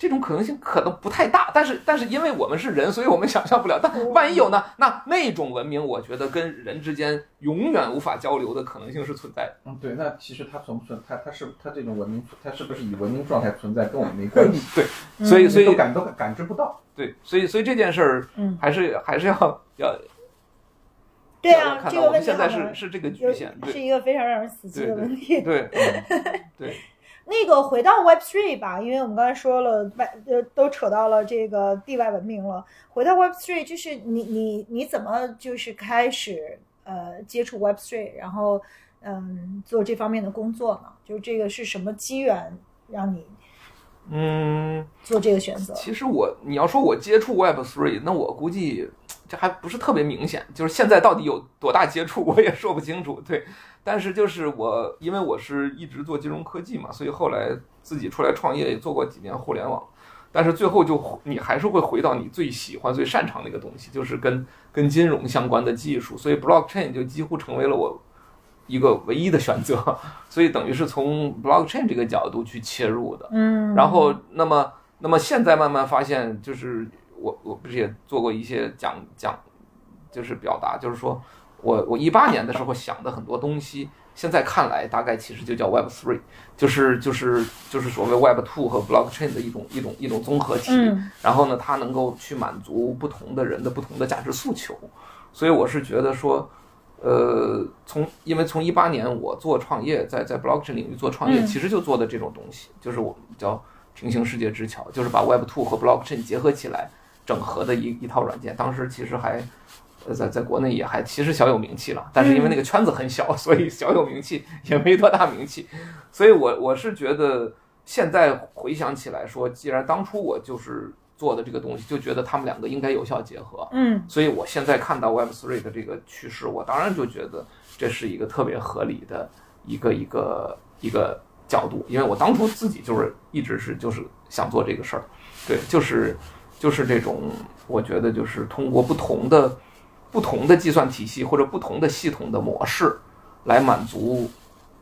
这种可能性可能不太大，但是但是因为我们是人，所以我们想象不了。但万一有呢？那那种文明，我觉得跟人之间永远无法交流的可能性是存在的。嗯，对，那其实它存不存，它它是它这种文明，它是不是以文明状态存在，跟我们没关系，(laughs) 对，所以所以都感都感知不到。对，所以所以这件事儿嗯还是还是要要对啊，要看这个问题到我们现在是是这个局有限，是一个非常让人死气的问题。(laughs) 对，嗯对，那个回到 Web Three 吧，因为我们刚才说了外呃都扯到了这个地外文明了。回到 Web Three，就是你你你怎么就是开始呃接触 Web Three，然后嗯做这方面的工作呢？就是这个是什么机缘让你嗯，做这个选择？其实我你要说我接触 Web Three，那我估计这还不是特别明显，就是现在到底有多大接触，我也说不清楚。对，但是就是我，因为我是一直做金融科技嘛，所以后来自己出来创业，也做过几年互联网。但是最后就你还是会回到你最喜欢、最擅长的一个东西，就是跟跟金融相关的技术。所以 blockchain 就几乎成为了我一个唯一的选择。(laughs) 所以等于是从 blockchain 这个角度去切入的。嗯，然后，那么，那么现在慢慢发现，就是我我不是也做过一些讲讲，就是表达，就是说我我一八年的时候想的很多东西，现在看来大概其实就叫 Web Three，就是就是就是所谓 Web Two 和 Blockchain 的一种一种一种综合体。嗯然后呢，它能够去满足不同的人的不同的价值诉求，所以我是觉得说，呃，从因为从一八年我做创业，在在 blockchain 领域做创业，嗯其实就做的这种东西，就是我们叫平行世界之桥，就是把 Web Two 和 blockchain 结合起来整合的一一套软件。当时其实还。呃，在在国内也还其实小有名气了，但是因为那个圈子很小，所以小有名气也没多大名气。所以我我是觉得现在回想起来说，既然当初我就是做的这个东西，就觉得他们两个应该有效结合。嗯所以我现在看到 Web Three 的这个趋势，我当然就觉得这是一个特别合理的一个一个一个角度，因为我当初自己就是一直是就是想做这个事儿，对，就是就是这种，我觉得就是通过不同的不同的计算体系或者不同的系统的模式来满足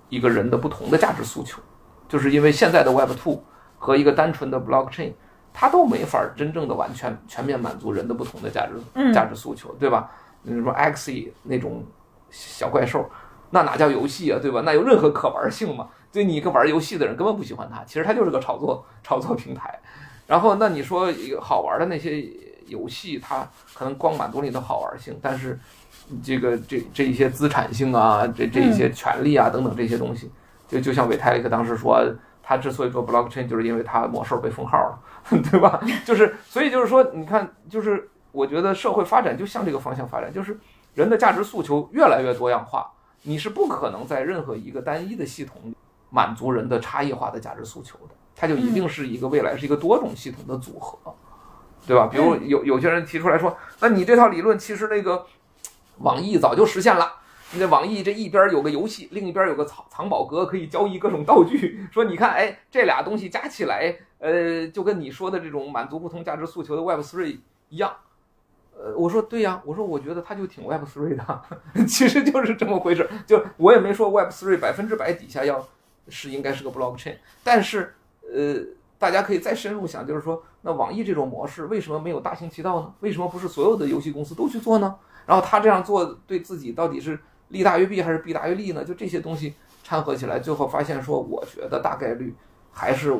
一个人的不同的价值诉求，就是因为现在的 Web Two 和一个单纯的 Blockchain。它都没法真正的完全全面满足人的不同的价值嗯价值诉求，对吧？你说 Axie 那种小怪兽，那哪叫游戏啊，对吧？那有任何可玩性吗？对你一个玩游戏的人根本不喜欢它，其实它就是个炒作炒作平台。然后那你说一个好玩的那些游戏，它可能光满足你的好玩性，但是这个这这一些资产性啊，这这一些权利啊等等这些东西，就就像维泰利克当时说，他之所以做 blockchain，就是因为他魔兽被封号了，对吧？就是所以就是说，你看，就是我觉得社会发展就向这个方向发展，就是人的价值诉求越来越多样化，你是不可能在任何一个单一的系统里满足人的差异化的价值诉求的，它就一定是一个未来是一个多种系统的组合，对吧？比如有有些人提出来说，那你这套理论其实那个网易早就实现了。你这网易这一边有个游戏，另一边有个藏藏宝阁，可以交易各种道具。(laughs) 说你看，哎，这俩东西加起来，呃，就跟你说的这种满足不同价值诉求的 Web Three 一样。呃，我说对呀，我说我觉得它就挺 Web Three 的，(laughs) 其实就是这么回事。就我也没说 Web Three 百分之百底下要是应该是个 blockchain，但是呃，大家可以再深入想，就是说，那网易这种模式为什么没有大行其道呢？为什么不是所有的游戏公司都去做呢？然后他这样做对自己到底是利大于弊还是弊大于利呢？就这些东西掺合起来，最后发现说，我觉得大概率还是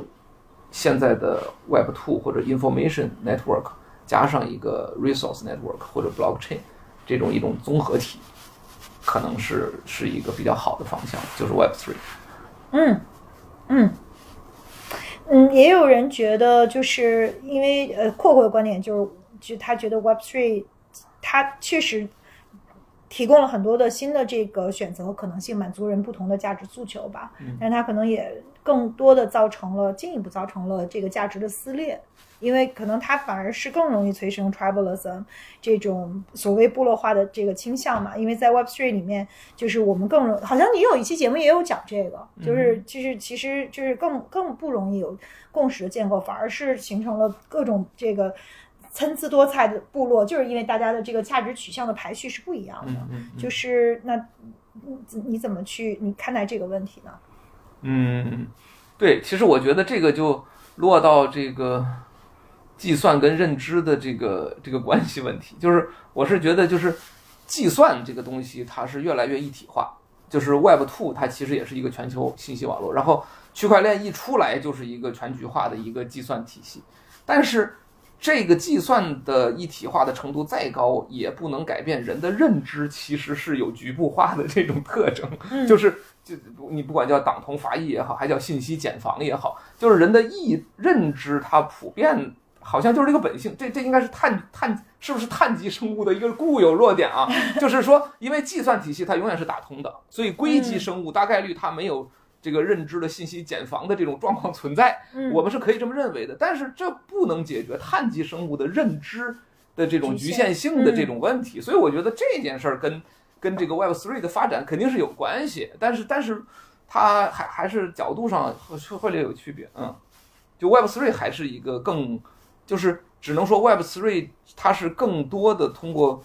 现在的 Web Two 或者 Information Network 加上一个 Resource Network 或者 Blockchain 这种一种综合体，可能是是一个比较好的方向，就是 Web Three。嗯嗯嗯，也有人觉得，就是因为呃，阔阔的观点就是，就他觉得 Web Three 他确实提供了很多的新的这个选择和可能性，满足人不同的价值诉求吧。但是它可能也更多的造成了进一步造成了这个价值的撕裂，因为可能它反而是更容易催生 tribalism 这种所谓部落化的这个倾向嘛。因为在 Web Three 里面，就是我们更容，好像你有一期节目也有讲这个，就是就是其实就是更更不容易有共识的建构，反而是形成了各种这个。参差多彩的部落，就是因为大家的这个价值取向的排序是不一样的。嗯就是那你你怎么去你看待这个问题呢？嗯，对，其实我觉得这个就落到这个计算跟认知的这个这个关系问题，就是我是觉得就是计算这个东西它是越来越一体化，就是 Web Two 它其实也是一个全球信息网络，然后区块链一出来就是一个全局化的一个计算体系，但是。这个计算的一体化的程度再高，也不能改变人的认知其实是有局部化的这种特征，就是就你不管叫党同伐异也好，还叫信息茧房也好，就是人的意认知它普遍好像就是这个本性，这这应该是碳碳是不是碳基生物的一个固有弱点啊？就是说，因为计算体系它永远是打通的，所以硅基生物大概率它没有。这个认知的信息茧房的这种状况存在，我们是可以这么认为的，但是这不能解决碳基生物的认知的这种局限性的这种问题，所以我觉得这件事儿跟跟这个 Web Three 的发展肯定是有关系，但是但是它还还是角度上会会略有区别，嗯。就 Web Three 还是一个更，就是只能说 Web Three 它是更多的通过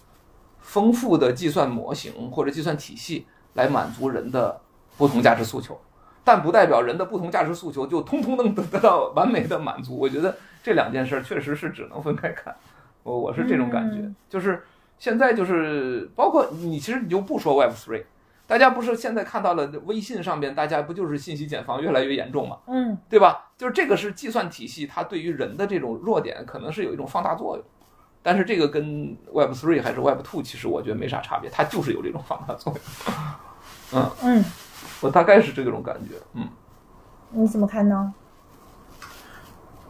丰富的计算模型或者计算体系来满足人的不同价值诉求，但不代表人的不同价值诉求就通通能得得到完美的满足。我觉得这两件事儿确实是只能分开看，我我是这种感觉，嗯就是现在就是包括你其实你就不说 Web Three。大家不是现在看到了微信上边，大家不就是信息茧房越来越严重嘛？嗯对吧？就是这个是计算体系，它对于人的这种弱点可能是有一种放大作用，但是这个跟 Web Three 还是 Web Two，其实我觉得没啥差别，它就是有这种放大作用。嗯 (laughs) 嗯，我大概是这种感觉，嗯你怎么看呢？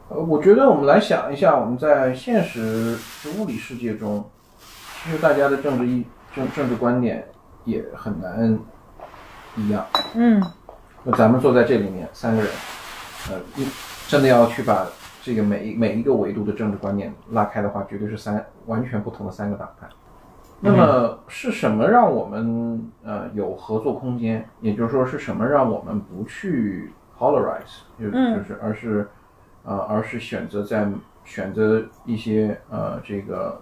呃，我觉得我们来想一下，我们在现实的物理世界中，其实大家的政治意政政治观点也很难一样。嗯那咱们坐在这里面三个人，呃，一真的要去把这个每每一个维度的政治观念拉开的话，绝对是三完全不同的三个党派。那么是什么让我们呃有合作空间？也就是说，是什么让我们不去 polarize，就嗯就是而是呃而是选择在选择一些呃这个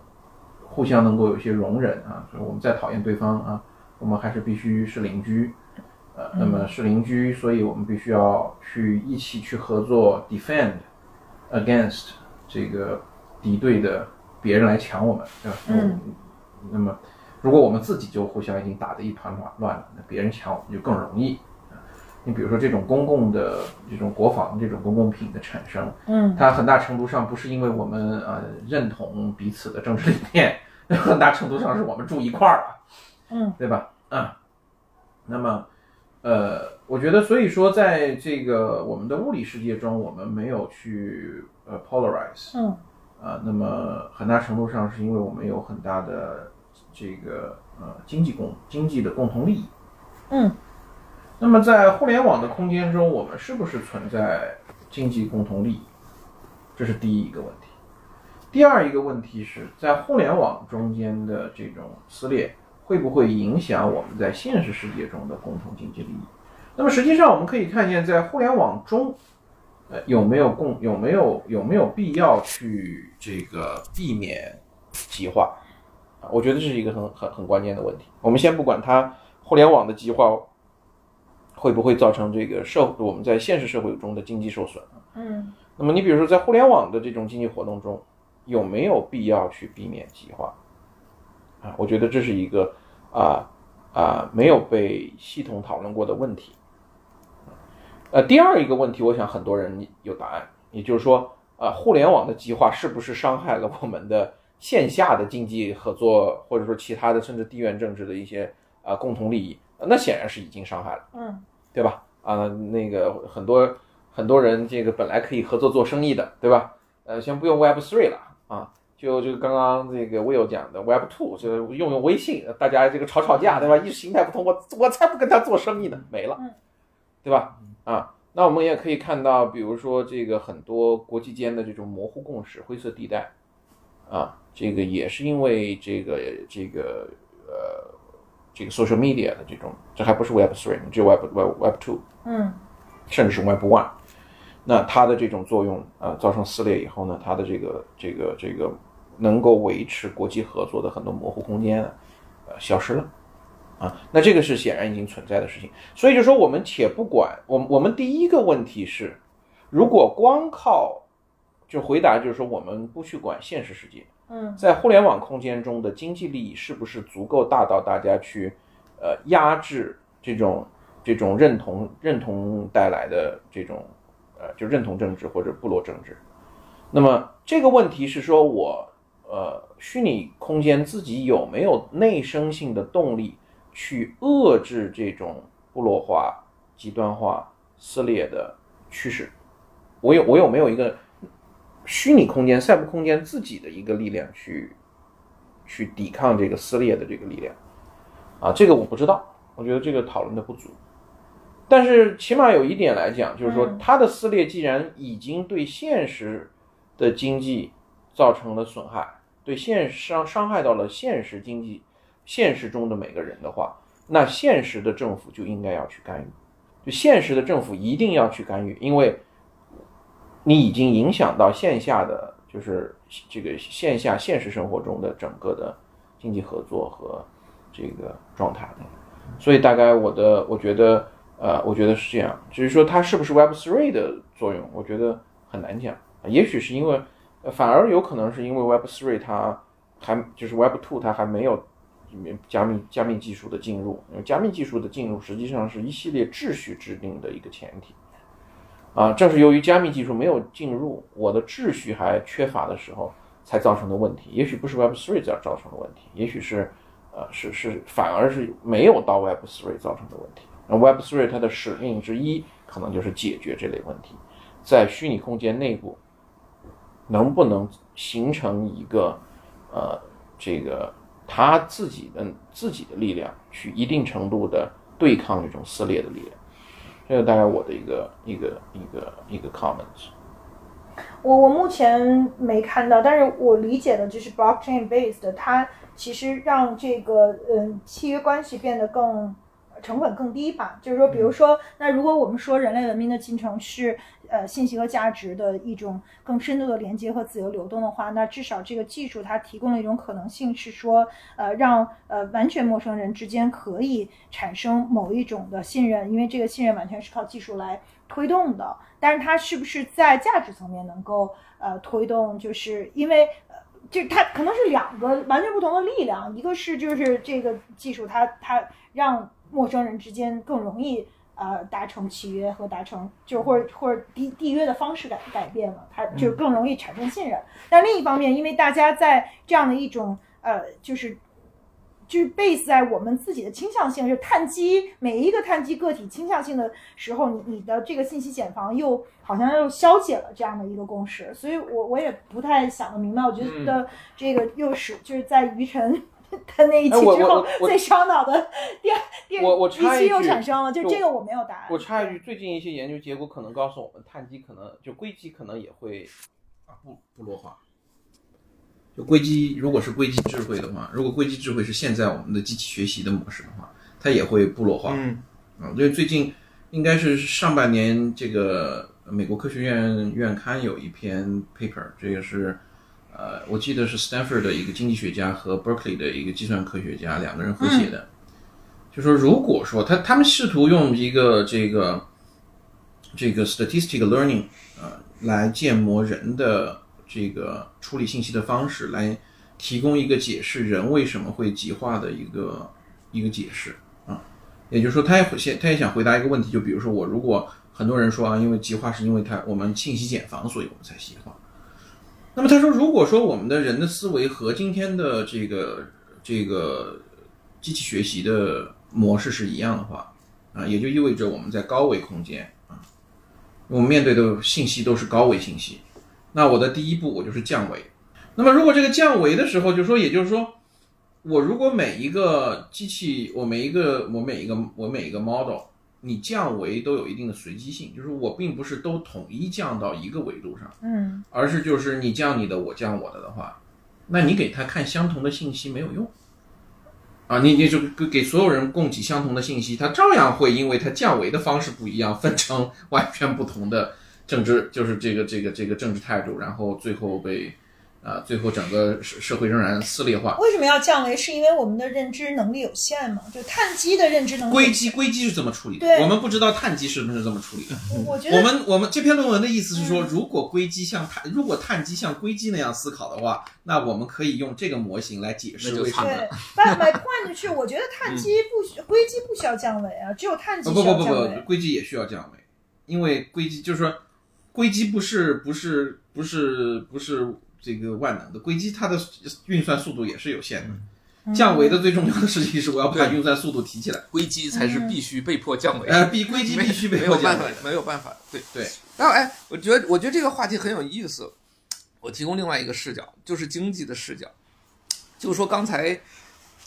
互相能够有一些容忍啊，就是我们再讨厌对方啊，我们还是必须是邻居。呃，那么是邻居，所以我们必须要去一起去合作，defend against 这个敌对的别人来抢我们，对吧？嗯。那么，如果我们自己就互相已经打得一团乱乱了，那别人抢我们就更容易。啊你比如说这种公共的这种国防这种公共品的产生，嗯它很大程度上不是因为我们呃认同彼此的政治理念，(laughs) 很大程度上是我们住一块儿了。嗯对吧？啊，那么，呃，我觉得，所以说，在这个我们的物理世界中，我们没有去呃 polarize，嗯啊，那么很大程度上是因为我们有很大的这个呃经济共经济的共同利益。嗯那么在互联网的空间中，我们是不是存在经济共同利益？这是第一个问题。第二一个问题是在互联网中间的这种撕裂，会不会影响我们在现实世界中的共同经济利益？那么实际上我们可以看见，在互联网中，呃，有没有共有没有有没有必要去这个避免极化？啊，我觉得这是一个很很很关键的问题。我们先不管它互联网的极化会不会造成这个社我们在现实社会中的经济受损。嗯那么你比如说在互联网的这种经济活动中，有没有必要去避免极化？啊，我觉得这是一个啊啊没有被系统讨论过的问题。呃，第二一个问题，我想很多人有答案，也就是说，啊，互联网的极化是不是伤害了我们的线下的经济合作，或者说其他的甚至地缘政治的一些啊共同利益？那显然是已经伤害了。嗯对吧？啊，那个很多很多人这个本来可以合作做生意的，对吧？呃，先不用 Web Three 了啊，就就刚刚这个 Will 讲的 Web Two，就用用微信，大家这个吵吵架，对吧？意识形态不同，我我才不跟他做生意呢，没了嗯，对吧？啊，那我们也可以看到，比如说这个很多国际间的这种模糊共识、灰色地带，啊，这个也是因为这个这个呃这个 social media 的这种，这还不是 Web Three，只有 Web Web Web Two。嗯甚至是 Web One，那它的这种作用啊、呃造成撕裂以后呢，它的这个这个这个能够维持国际合作的很多模糊空间呢，呃，消失了啊。那这个是显然已经存在的事情。所以就说我们且不管，我们我们第一个问题是，如果光靠就回答就是说我们不去管现实世界，嗯在互联网空间中的经济利益是不是足够大到大家去呃压制这种这种认同认同带来的这种呃就认同政治或者部落政治？那么这个问题是说我呃虚拟空间自己有没有内生性的动力去遏制这种部落化、极端化、撕裂的趋势？我有我有没有一个虚拟空间、赛博空间自己的一个力量去去抵抗这个撕裂的这个力量。啊，这个我不知道，我觉得这个讨论的不足。但是起码有一点来讲，就是说嗯。它的撕裂既然已经对现实的经济造成了损害，对现实伤伤害到了现实经济现实中的每个人的话，那现实的政府就应该要去干预，就现实的政府一定要去干预，因为你已经影响到线下的，就是这个线下现实生活中的整个的经济合作和这个状态了。所以大概我的我觉得，呃，我觉得是这样。至于说它是不是 Web Three 的作用，我觉得很难讲。也许是因为，反而有可能是因为 Web Three 它还就是 Web Two 它还没有加密加密技术的进入，加密技术的进入实际上是一系列秩序制定的一个前提。啊，正是由于加密技术没有进入，我的秩序还缺乏的时候，才造成的问题。也许不是 Web Three 造造成的问题，也许是，呃，是是反而是没有到 Web Three 造成的问题。那 Web Three 它的使命之一，可能就是解决这类问题，在虚拟空间内部，能不能形成一个，呃，这个他自己的自己的力量，去一定程度的对抗这种撕裂的力量。这个大概我的一个一个一个一个 comments。我我目前没看到，但是我理解的就是 blockchain based，它其实让这个嗯契约关系变得更成本更低吧。就是说，比如说，那如果我们说人类文明的进程是呃信息和价值的一种更深度的连接和自由流动的话，那至少这个技术它提供了一种可能性，是说呃让呃完全陌生人之间可以产生某一种的信任，因为这个信任完全是靠技术来推动的。但是它是不是在价值层面能够呃推动？就是因为呃，就它可能是两个完全不同的力量，一个是就是这个技术它它让陌生人之间更容易呃达成契约和达成就或者或者缔缔约的方式改改变了，它就更容易产生信任。但另一方面，因为大家在这样的一种呃就是。就是 base 在我们自己的倾向性，是碳基每一个碳基个体倾向性的时候，你你的这个信息茧房又好像又消解了这样的一个共识，所以我我也不太想得明白，我觉得这个又是就是在于晨 (laughs) 的那一期之后我我最烧脑的第二第我我一期又插一句产生了，就就这个我没有答案。我插一句，最近一些研究结果可能告诉我们，碳基可能就硅基可能也会啊不不弱化。就硅基如果是硅基智慧的话，如果硅基智慧是现在我们的机器学习的模式的话，它也会部落化。嗯啊，因为最近应该是上半年，这个美国科学院院刊有一篇 paper，这个是呃，我记得是 Stanford 的一个经济学家和 Berkeley 的一个计算科学家两个人合写的，就说如果说他他们试图用一个这个这个 statistical learning 呃来建模人的这个处理信息的方式，来提供一个解释人为什么会极化的一个一个解释啊。也就是说，他也先他也想回答一个问题，就比如说我如果很多人说啊，因为极化是因为它我们信息茧房，所以我们才极化。那么他说，如果说我们的人的思维和今天的这个这个机器学习的模式是一样的话，啊，也就意味着我们在高维空间啊，我们面对的信息都是高维信息。那我的第一步我就是降维。那么如果这个降维的时候，就说也就是说。我如果每一个机器，我每一个我每一个我每一个 model，你降维都有一定的随机性，就是我并不是都统一降到一个维度上，嗯而是就是你降你的，我降我的的话，那你给他看相同的信息没有用，啊，你你就给给所有人供给相同的信息，他照样会因为他降维的方式不一样，分成完全不同的政治，就是这个这个这个政治态度，然后最后被。啊，最后整个社社会仍然撕裂化。为什么要降维？是因为我们的认知能力有限嘛？就碳基的认知能。硅基硅基是怎么处理的？对我们不知道碳基是不是这么处理的。我我觉得我们我们这篇论文的意思是说，嗯如果硅基像碳，如果碳基像硅基那样思考的话，那我们可以用这个模型来解释为什么。对，but my point 是，我觉得碳基不需硅基不需要降维啊，只有碳基不不不不需要降维。不，硅基也需要降维，因为硅基就是说，硅基不是不是不是不是这个万能的，硅基它的运算速度也是有限的。嗯降维的最重要的事情是我要把运算速度提起来。硅基才是必须被迫降维。呃，必硅基必须被没有办法迫降维，。没有办法，对对。然后哎，我觉得我觉得这个话题很有意思，我提供另外一个视角，就是经济的视角，就是说刚才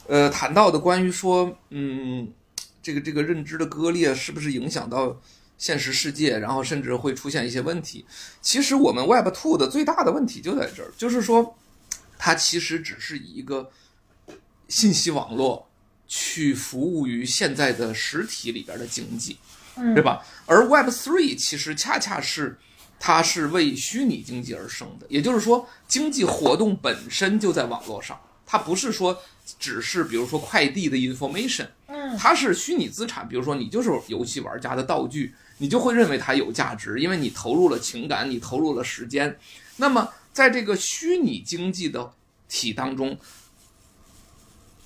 呃谈到的关于说，嗯，这个这个认知的割裂是不是影响到现实世界，然后甚至会出现一些问题。其实我们 Web Two 的最大的问题就在这儿，就是说它其实只是一个信息网络去服务于现在的实体里边的经济。嗯对吧？而 Web Three 其实恰恰是它是为虚拟经济而生的，也就是说，经济活动本身就在网络上，它不是说只是比如说快递的 information，嗯它是虚拟资产，比如说你就是游戏玩家的道具，你就会认为它有价值，因为你投入了情感，你投入了时间。那么在这个虚拟经济的体当中，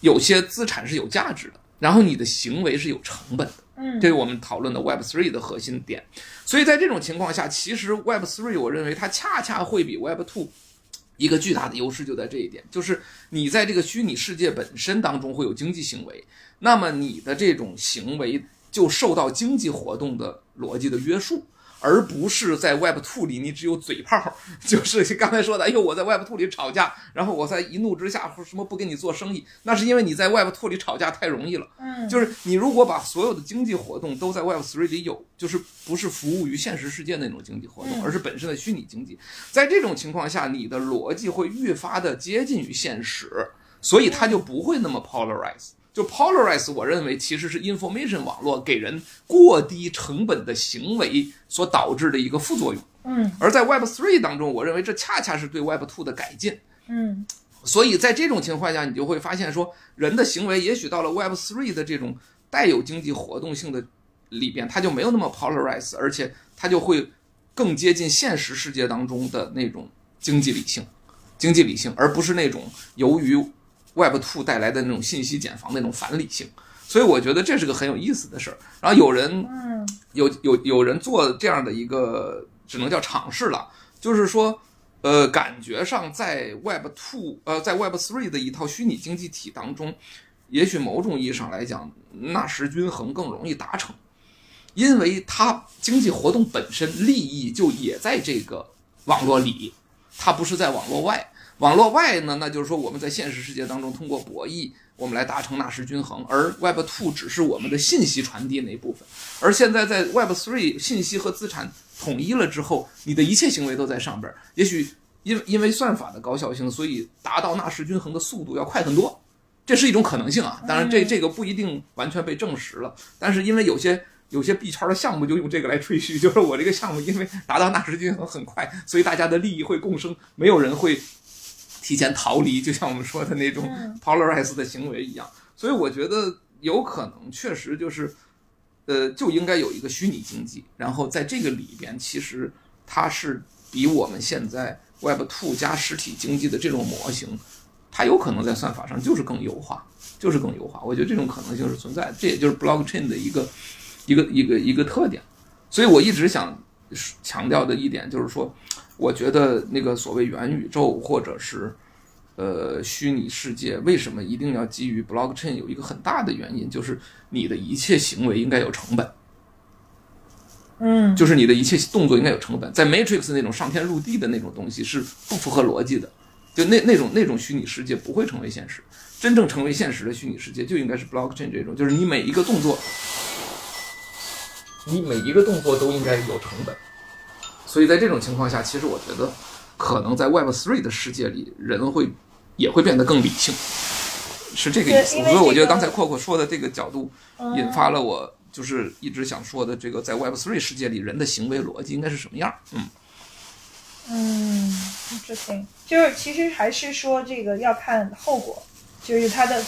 有些资产是有价值的，然后你的行为是有成本的。嗯这是我们讨论的 Web Three 的核心点。所以在这种情况下，其实 Web Three 我认为它恰恰会比 Web Two 一个巨大的优势就在这一点，就是你在这个虚拟世界本身当中会有经济行为，那么你的这种行为就受到经济活动的逻辑的约束。而不是在 Web Two 里，你只有嘴炮，(laughs) 就是刚才说的，哎呦，我在 Web Two 里吵架，然后我在一怒之下什么不跟你做生意，那是因为你在 Web Two 里吵架太容易了。嗯，就是你如果把所有的经济活动都在 Web Three 里有，就是不是服务于现实世界那种经济活动，嗯而是本身的虚拟经济。在这种情况下，你的逻辑会愈发的接近于现实，所以它就不会那么 polarize。就 polarize，我认为其实是 information 网络给人过低成本的行为所导致的一个副作用。嗯而在 Web Three 当中，我认为这恰恰是对 Web Two 的改进。嗯所以在这种情况下，你就会发现说，人的行为也许到了 Web Three 的这种带有经济活动性的里边，它就没有那么 polarize，而且它就会更接近现实世界当中的那种经济理性，经济理性，而不是那种由于 Web Two 带来的那种信息茧房那种反理性。所以我觉得这是个很有意思的事儿。然后有人嗯有有有人做这样的一个，只能叫尝试了，就是说，呃，感觉上在 Web Two 呃，在 Web Three 的一套虚拟经济体当中，也许某种意义上来讲，纳什均衡更容易达成，因为它经济活动本身利益就也在这个网络里，它不是在网络外。网络外呢，那就是说我们在现实世界当中通过博弈，我们来达成纳什均衡，而 Web Two 只是我们的信息传递那一部分。而现在在 Web Three 信息和资产统一了之后，你的一切行为都在上边儿。也许因因为算法的高效性，所以达到纳什均衡的速度要快很多，这是一种可能性啊。当然这这个不一定完全被证实了，但是因为有些。有些币圈的项目就用这个来吹嘘，就是我这个项目因为达到纳什均衡很快，所以大家的利益会共生，没有人会提前逃离，就像我们说的那种嗯 polarize 的行为一样。所以我觉得有可能确实就是，呃，就应该有一个虚拟经济，然后在这个里边，其实它是比我们现在 Web Two 加实体经济的这种模型，它有可能在算法上就是更优化，就是更优化。我觉得这种可能性是存在的，这也就是 blockchain 的一个一个一个一个特点。所以我一直想强调的一点就是说，我觉得那个所谓元宇宙或者是呃虚拟世界，为什么一定要基于 blockchain？有一个很大的原因就是你的一切行为应该有成本，嗯就是你的一切动作应该有成本。在 Matrix 那种上天入地的那种东西是不符合逻辑的，就那那种那种虚拟世界不会成为现实。真正成为现实的虚拟世界就应该是 blockchain 这种，就是你每一个动作，你每一个动作都应该有成本。所以在这种情况下，其实我觉得可能在 Web 3的世界里，人会也会变得更理性，是这个意思。所以我觉得刚才阔阔说的这个角度，嗯引发了我就是一直想说的这个在 Web 3世界里人的行为逻辑应该是什么样。嗯，嗯，interesting，就是其实还是说这个要看后果，就是它的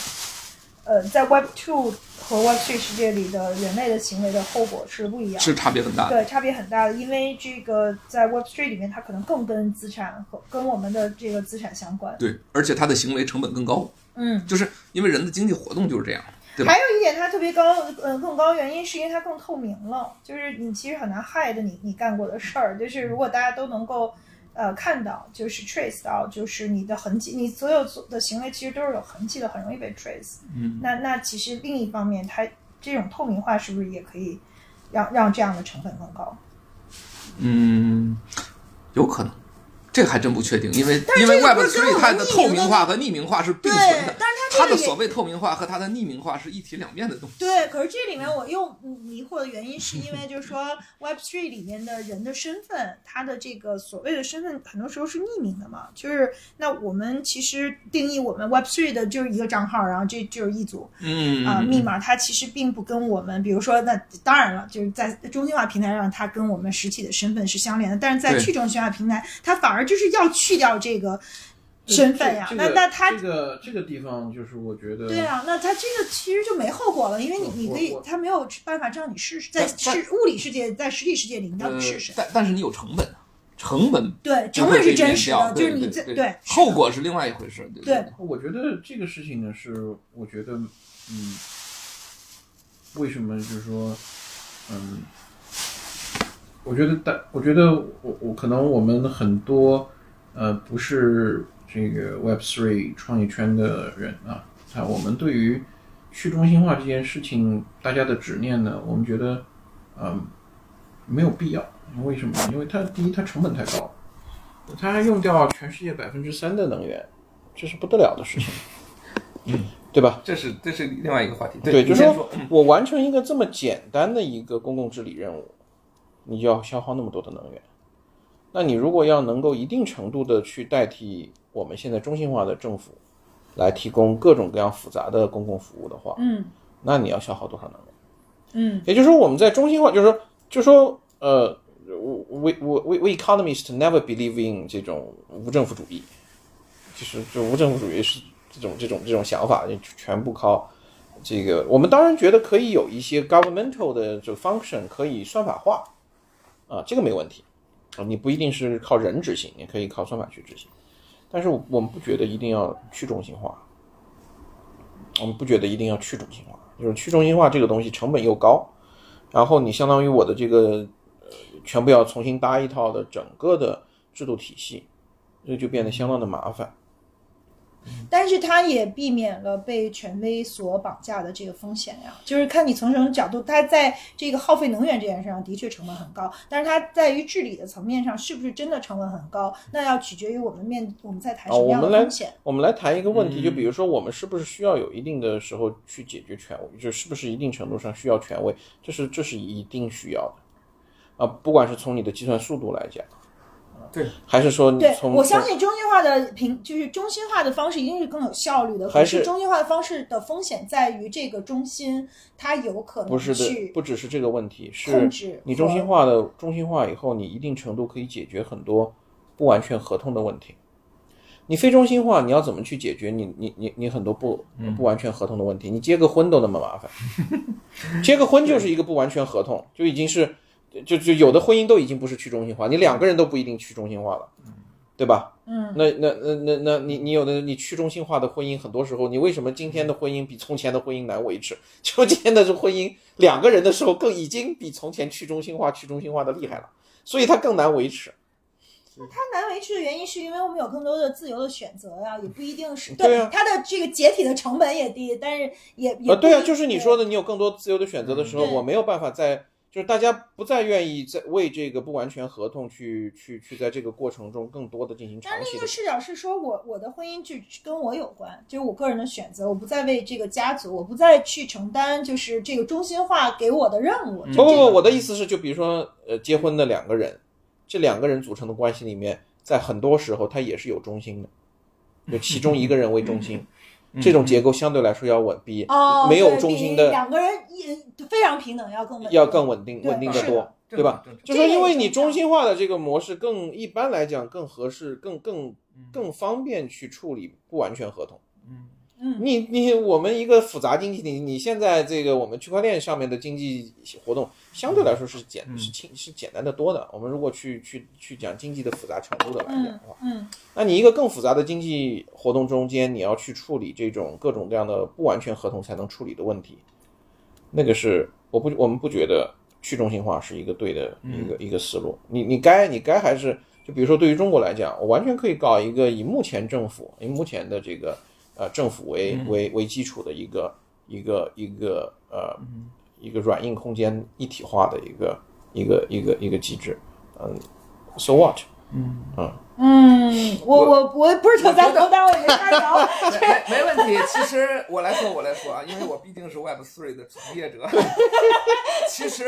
呃，在 Web Two 和 Web Three 世界里的人类的行为的后果是不一样的。是差别很大的。对，差别很大的，因为这个在 Web Three 里面，它可能更跟资产和跟我们的这个资产相关。对，而且它的行为成本更高，嗯，就是因为人的经济活动就是这样，对吧还？有一点它特别高，嗯，更高原因是因为它更透明了，就是你其实很难 hide 你你干过的事儿，就是如果大家都能够呃看到，就是 trace 到，就是你的痕迹，你所有做的行为其实都是有痕迹的，很容易被 trace。嗯，那那其实另一方面，它这种透明化是不是也可以让让这样的成本更高？嗯，有可能。这还真不确定，因为因为这个 Web 不是跟3我它的透明化和匿名化是并对存的，，但是它它的所谓透明化和它的匿名化是一体两面的东西。对，可是这里面我又迷惑的原因，是因为就是说 (laughs) Web Three 里面的人的身份，他的这个所谓的身份，很多时候是匿名的嘛。就是那我们其实定义我们 Web Three 的就是一个账号，然后这就是一组嗯啊、密码，它其实并不跟我们，比如说那当然了，就是在中心化平台上，它跟我们实体的身份是相连的，但是在去中心化平台，它反而就是要去掉这个身份呀。这个那那他这个这个地方就是我觉得对啊，那他这个其实就没后果了，因为你你可以他，没有办法让你试试，在是物理世界，在实体世界里，你到呃底是谁？但但是你有成本，成本对，成本是真实的，就是你对对在对后果是另外一回事。对对我觉得这个事情呢，是我觉得，嗯，为什么就是说，嗯，我觉得大，我觉得我我可能我们很多呃不是这个 Web Three 创业圈的人啊，啊，我们对于去中心化这件事情，大家的执念呢，我们觉得，嗯，没有必要。为什么？因为它第一，它成本太高，它还用掉全世界百分之三的能源，这是不得了的事情，嗯，对吧？这是这是另外一个话题。对，你就是说我完成一个这么简单的一个公共治理任务，你就要消耗那么多的能源。那你如果要能够一定程度的去代替我们现在中心化的政府来提供各种各样复杂的公共服务的话，嗯那你要消耗多少能源？嗯也就是说，我们在中心化，就是说，就是说，呃，we we we we economists never believe in 这种无政府主义，就是就无政府主义是这种这种这种想法，就全部靠这个。我们当然觉得可以有一些 governmental 的这个 function 可以算法化，啊，这个没问题啊，你不一定是靠人执行，也可以靠算法去执行。但是我们不觉得一定要去中心化，我们不觉得一定要去中心化，就是去中心化这个东西成本又高，然后你相当于我的这个呃全部要重新搭一套的整个的制度体系，这就变得相当的麻烦。但是它也避免了被权威所绑架的这个风险呀。就是看你从什么角度，它在这个耗费能源这件事上的确成本很高，但是它在于治理的层面上是不是真的成本很高，那要取决于我们面我们在谈什么样的风险。我们来谈一个问题，就比如说我们是不是需要有一定的时候去解决权威，就是不是一定程度上需要权威，这是这是一定需要的啊，不管是从你的计算速度来讲，对，还是说你对，我相信中心化的平就是中心化的方式一定是更有效率的。可还是是中心化的方式的风险在于这个中心它有可能不是的，不只是这个问题，控是制你中心化的中心化以后，你一定程度可以解决很多不完全合同的问题。你非中心化，你要怎么去解决你你你你很多不不完全合同的问题？你结个婚都那么麻烦，(laughs) 结个婚就是一个不完全合同，就已经是就就有的婚姻都已经不是去中心化，你两个人都不一定去中心化了，对吧？嗯，那那那那那你你有的你去中心化的婚姻，很多时候你为什么今天的婚姻比从前的婚姻难维持？(laughs) 就今天的这婚姻两个人的时候，更已经比从前去中心化去中心化的厉害了，所以它更难维持。它难维持的原因是因为我们有更多的自由的选择呀，也不一定是对啊它的这个解体的成本也低，但是也也呃，对啊，就是你说的，你有更多自由的选择的时候，对我没有办法在，就是大家不再愿意在为这个不完全合同去去去在这个过程中更多的进行长期的但是另一个。视角是说我我的婚姻就跟我有关，就是我个人的选择，我不再为这个家族，我不再去承担就是这个中心化给我的任务。不不不，我的意思是，就比如说，呃，结婚的两个人，这两个人组成的关系里面，在很多时候他也是有中心的，就其中一个人为中心，(laughs) 这种结构相对来说要稳，比哦，没有中心的两个人也非常平等，要更稳定要更稳定，稳定的多的，对吧？就说因为你中心化的这个模式更一般来讲更合适，更更更方便去处理不完全合同。嗯你你我们一个复杂经济体，你现在这个我们区块链上面的经济活动相对来说是简是轻是简单的多的。我们如果去去去讲经济的复杂程度的来讲的话，嗯那你一个更复杂的经济活动中间，你要去处理这种各种各样的不完全合同才能处理的问题，那个是我不我们不觉得去中心化是一个对的一个、一个思路。你你该你该还是就比如说对于中国来讲，我完全可以搞一个以目前政府以目前的这个呃政府为为为基础的一个一个一个呃一个软硬空间一体化的一个一个一个一个机制，嗯，so what？嗯，我我我不是特赞同，但我也没法聊。(laughs) 没没问题。其实我来说，我来说啊，因为我毕竟是 Web Three 的从业者，(laughs) 其实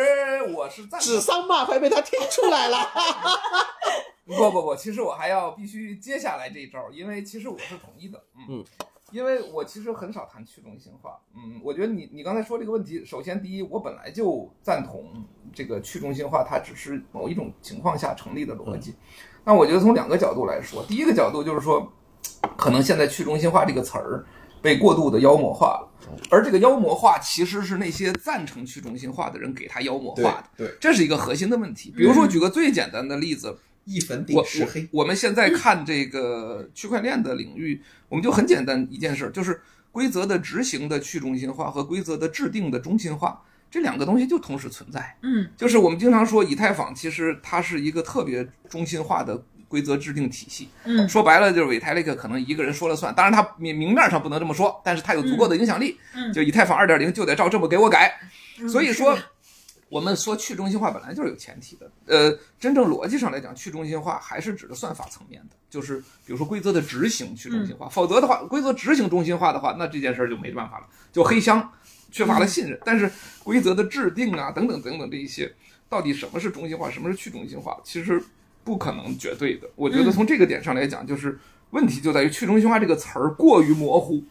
我是赞同指桑骂槐被他听出来了。(laughs) 不不不，其实我还要必须接下来这一招，因为其实我是同意的，嗯，嗯因为我其实很少谈去中心化，嗯，我觉得你你刚才说这个问题，首先第一，我本来就赞同这个去中心化，它只是某一种情况下成立的逻辑。那我觉得从两个角度来说，第一个角度就是说，可能现在去中心化这个词儿被过度的妖魔化了，而这个妖魔化其实是那些赞成去中心化的人给它妖魔化的，对，这是一个核心的问题。比如说，举个最简单的例子，一粉我顶十黑。我我们现在看这个区块链的领域，我们就很简单一件事儿，就是规则的执行的去中心化和规则的制定的中心化，这两个东西就同时存在。嗯，就是我们经常说以太坊，其实它是一个特别中心化的规则制定体系。嗯说白了就是 Vitalik 可能一个人说了算，当然他明明面上不能这么说，但是他有足够的影响力。嗯就以太坊二点零就得照这么给我改。嗯所以说我们说去中心化本来就是有前提的。呃，真正逻辑上来讲，去中心化还是指的算法层面的，就是比如说规则的执行去中心化。否则的话，规则执行中心化的话，那这件事儿就没办法了，就黑箱，缺乏了信任。但是规则的制定啊，等等等等这一些，到底什么是中心化，什么是去中心化，其实不可能绝对的。我觉得从这个点上来讲，就是问题就在于去中心化这个词儿过于模糊。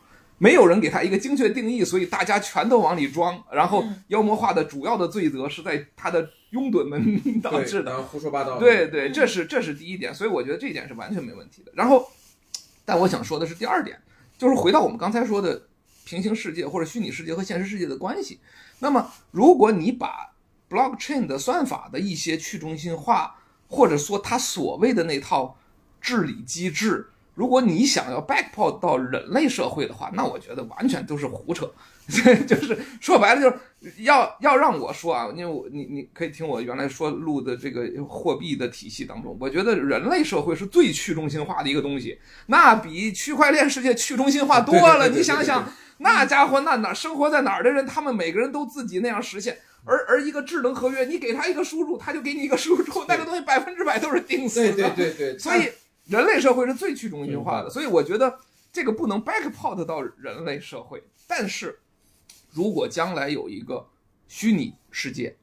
没有人给他一个精确定义，所以大家全都往里装，然后嗯妖魔化的主要的罪责是在他的拥趸们导致的。胡说八道。对对，这是这是第一点，所以我觉得这一点是完全没问题的。然后，(tsk) 但我想说的是第二点，就是回到我们刚才说的平行世界或者虚拟世界和现实世界的关系。那么，如果你把 blockchain 的算法的一些去中心化，或者说它所谓的那套治理机制，如果你想要 backport 到人类社会的话，那我觉得完全都是胡扯。(laughs) 就是说白了，就是要要让我说啊，因为我你你可以听我原来说录的这个货币的体系当中，我觉得人类社会是最去中心化的一个东西，那比区块链世界去中心化多了。你想想，那家伙那哪生活在哪儿的人，他们每个人都自己那样实现。而而一个智能合约，你给他一个输入，他就给你一个输入，那个东西百分之百都是定死的。对对对对，所以人类社会是最去中心化的，所以我觉得这个不能 backport 到人类社会。但是，如果将来有一个虚拟世界，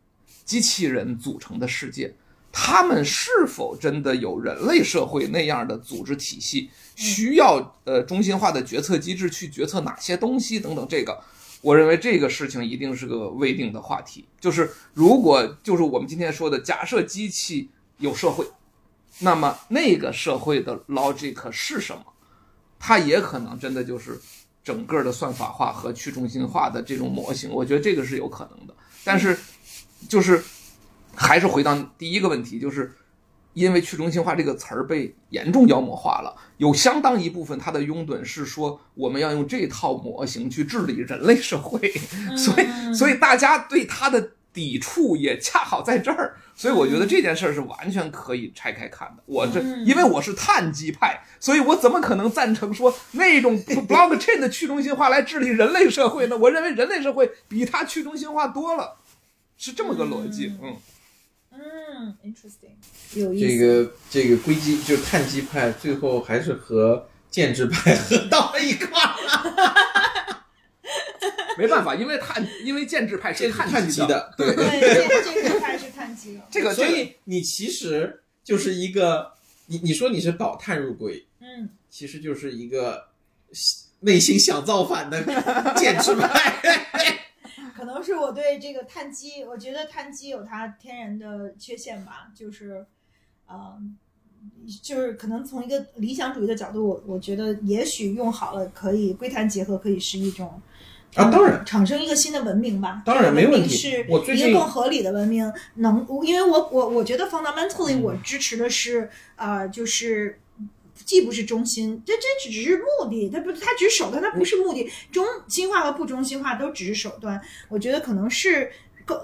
机器人组成的世界，他们是否真的有人类社会那样的组织体系，需要呃中心化的决策机制去决策哪些东西等等，这个。我认为这个事情一定是个未定的话题。就是如果就是我们今天说的，假设机器有社会，那么那个社会的 logic 是什么？它也可能真的就是整个的算法化和去中心化的这种模型。我觉得这个是有可能的。但是，就是还是回到第一个问题，就是因为去中心化这个词儿被严重妖魔化了，有相当一部分它的拥趸是说我们要用这套模型去治理人类社会，(laughs) 所以所以大家对它的抵触也恰好在这儿，所以我觉得这件事儿是完全可以拆开看的。我这因为我是碳基派，所以我怎么可能赞成说那种 (laughs) blockchain 的去中心化来治理人类社会呢？我认为人类社会比它去中心化多了，是这么个逻辑。嗯，嗯，interesting，有意思。这个这个硅基就是碳基派，最后还是和建制派合到了一块儿。(laughs) 没办法，因为碳因为建制派是碳基的，对。对，这这个还是碳基的。(laughs) 这个所以你其实就是一个，你你说你是保碳入规，嗯，其实就是一个内心想造反的 (laughs) 建制派。(laughs) 可能是我对这个碳基，我觉得碳基有它天然的缺陷吧，就是，嗯，就是可能从一个理想主义的角度，我我觉得也许用好了可以硅碳结合，可以是一种。啊当然产生一个新的文明吧。当然没问题是一个更合理的文明，能因为我我我觉得 fundamentally 嗯我支持的是呃，就是既不是中心，这这只是目的，它不它只是手段，它不是目的。中心化和不中心化都只是手段，我觉得可能是更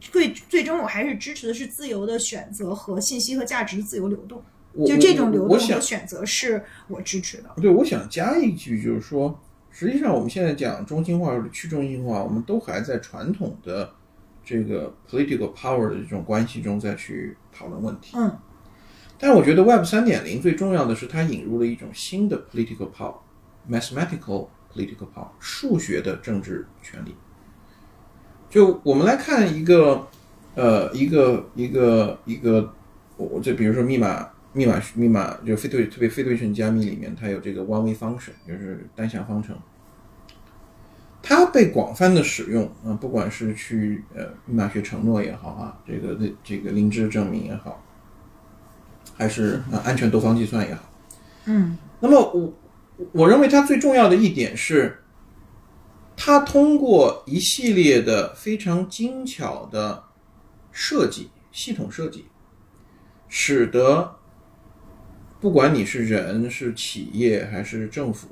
最最终我还是支持的是自由的选择和信息和价值的自由流动。就这种流动我想和选择是我支持的。对，我想加一句，就是说，实际上我们现在讲中心化或者去中心化，我们都还在传统的这个 political power 的这种关系中再去讨论问题。嗯但是我觉得 Web 三点零最重要的是它引入了一种新的 political power，mathematical political power，数学的政治权利。就我们来看一个，呃，一个一个一个，我我这比如说密码密码密码就非对特别非对称加密里面，它有这个 one way function，就是单向方程。它被广泛的使用啊、不管是去呃密码学承诺也好啊，这个这这个零知证明也好，还是啊安全多方计算也好，嗯。那么我我认为它最重要的一点是，它通过一系列的非常精巧的设计系统设计，使得不管你是人、是企业还是政府，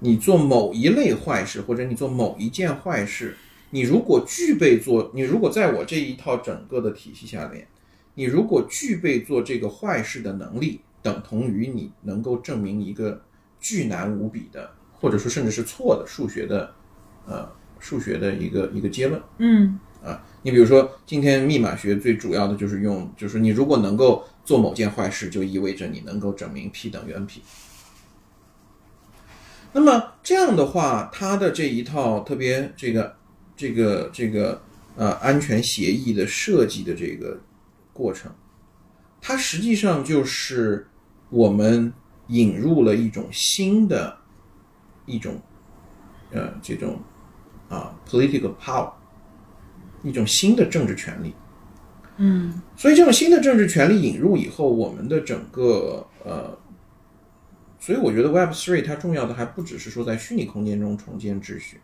你做某一类坏事或者你做某一件坏事，你如果具备做，你如果在我这一套整个的体系下面，你如果具备做这个坏事的能力，等同于你能够证明一个巨难无比的，或者说甚至是错的数学的，呃，数学的一个一个结论。嗯啊，你比如说，今天密码学最主要的就是用，就是你如果能够做某件坏事，就意味着你能够证明 p 等于 NP。那么这样的话，它的这一套特别这个这个这个呃安全协议的设计的这个过程，它实际上就是我们引入了一种新的一种呃这种啊 political power。一种新的政治权利。嗯所以这种新的政治权利引入以后，我们的整个呃，所以我觉得 Web Three 它重要的还不只是说在虚拟空间中重建秩序，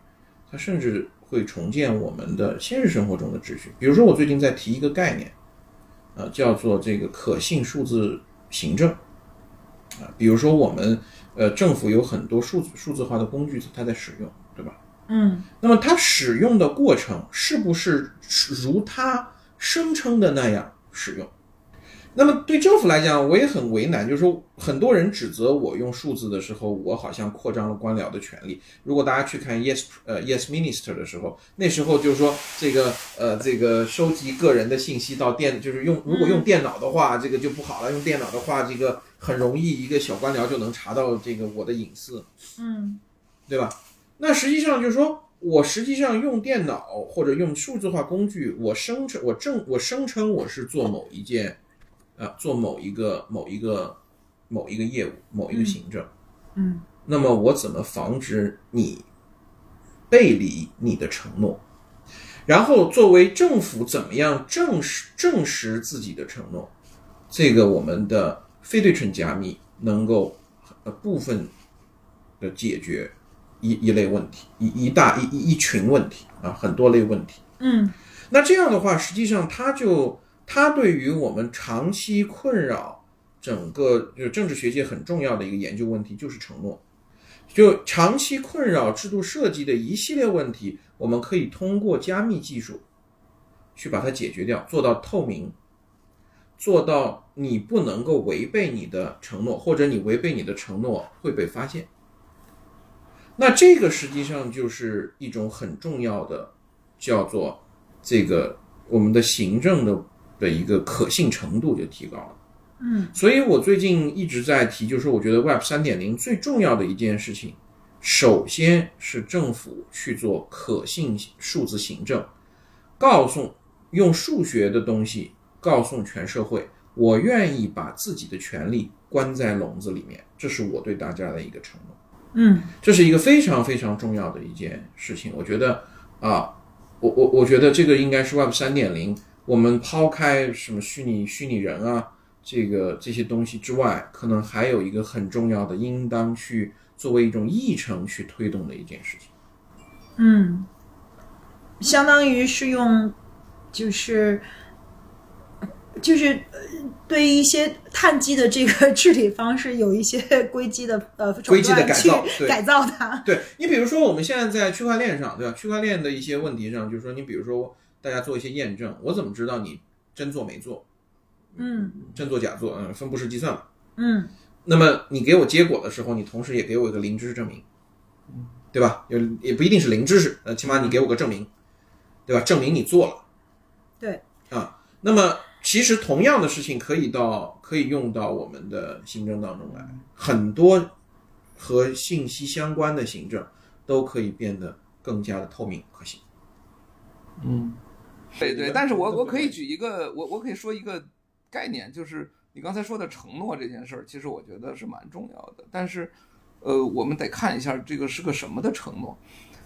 它甚至会重建我们的现实生活中的秩序。比如说，我最近在提一个概念，呃，叫做这个可信数字行政啊、比如说我们呃政府有很多数字数字化的工具，它在使用，对吧？嗯那么它使用的过程是不是如它声称的那样使用？那么对政府来讲，我也很为难，就是说很多人指责我用数字的时候，我好像扩张了官僚的权利。如果大家去看 Yes 呃 Yes Minister 的时候，那时候就是说这个呃这个收集个人的信息到电，就是用如果用电脑的话，这个就不好了。用电脑的话，这个很容易一个小官僚就能查到这个我的隐私。嗯对吧？那实际上就是说，我实际上用电脑或者用数字化工具，我声称我正我声称我是做某一件，啊、做某一个某一个某一个业务某一个行政，嗯那么我怎么防止你背离你的承诺？然后作为政府怎么样证实证实自己的承诺？这个我们的非对称加密能够呃部分的解决一一类问题，一一大一一一群问题啊，很多类问题。嗯那这样的话，实际上它就它对于我们长期困扰整个就政治学界很重要的一个研究问题，就是承诺。就长期困扰制度设计的一系列问题，我们可以通过加密技术去把它解决掉，做到透明，做到你不能够违背你的承诺，或者你违背你的承诺会被发现。那这个实际上就是一种很重要的，叫做这个我们的行政的的一个可信程度就提高了。嗯所以我最近一直在提，就是我觉得 Web 三点零最重要的一件事情，首先是政府去做可信数字行政，告诉用数学的东西告诉全社会，我愿意把自己的权利关在笼子里面，这是我对大家的一个承诺。嗯这是一个非常非常重要的一件事情。我觉得啊，我我我觉得这个应该是 Web 三点零，我们抛开什么虚拟虚拟人啊，这个这些东西之外，可能还有一个很重要的，应当去作为一种议程去推动的一件事情。嗯，相当于是用，就是。就是呃对一些碳基的这个 (laughs) 治理方式有一些 (laughs) 硅基的呃硅基的改造改造它。对你比如说我们现在在区块链上，对吧？区块链的一些问题上，就是说你比如说大家做一些验证，我怎么知道你真做没做？嗯真做假做？嗯，分布式计算嘛。嗯那么你给我结果的时候，你同时也给我一个零知识证明，对吧？也也不一定是零知识，呃，起码你给我个证明，对吧？证明你做了。对啊，那么其实同样的事情可以到可以用到我们的行政当中来，很多和信息相关的行政都可以变得更加的透明可行。嗯，对对，但是我我可以举一个，我我可以说一个概念，就是你刚才说的承诺这件事儿，其实我觉得是蛮重要的。但是，呃，我们得看一下这个是个什么的承诺，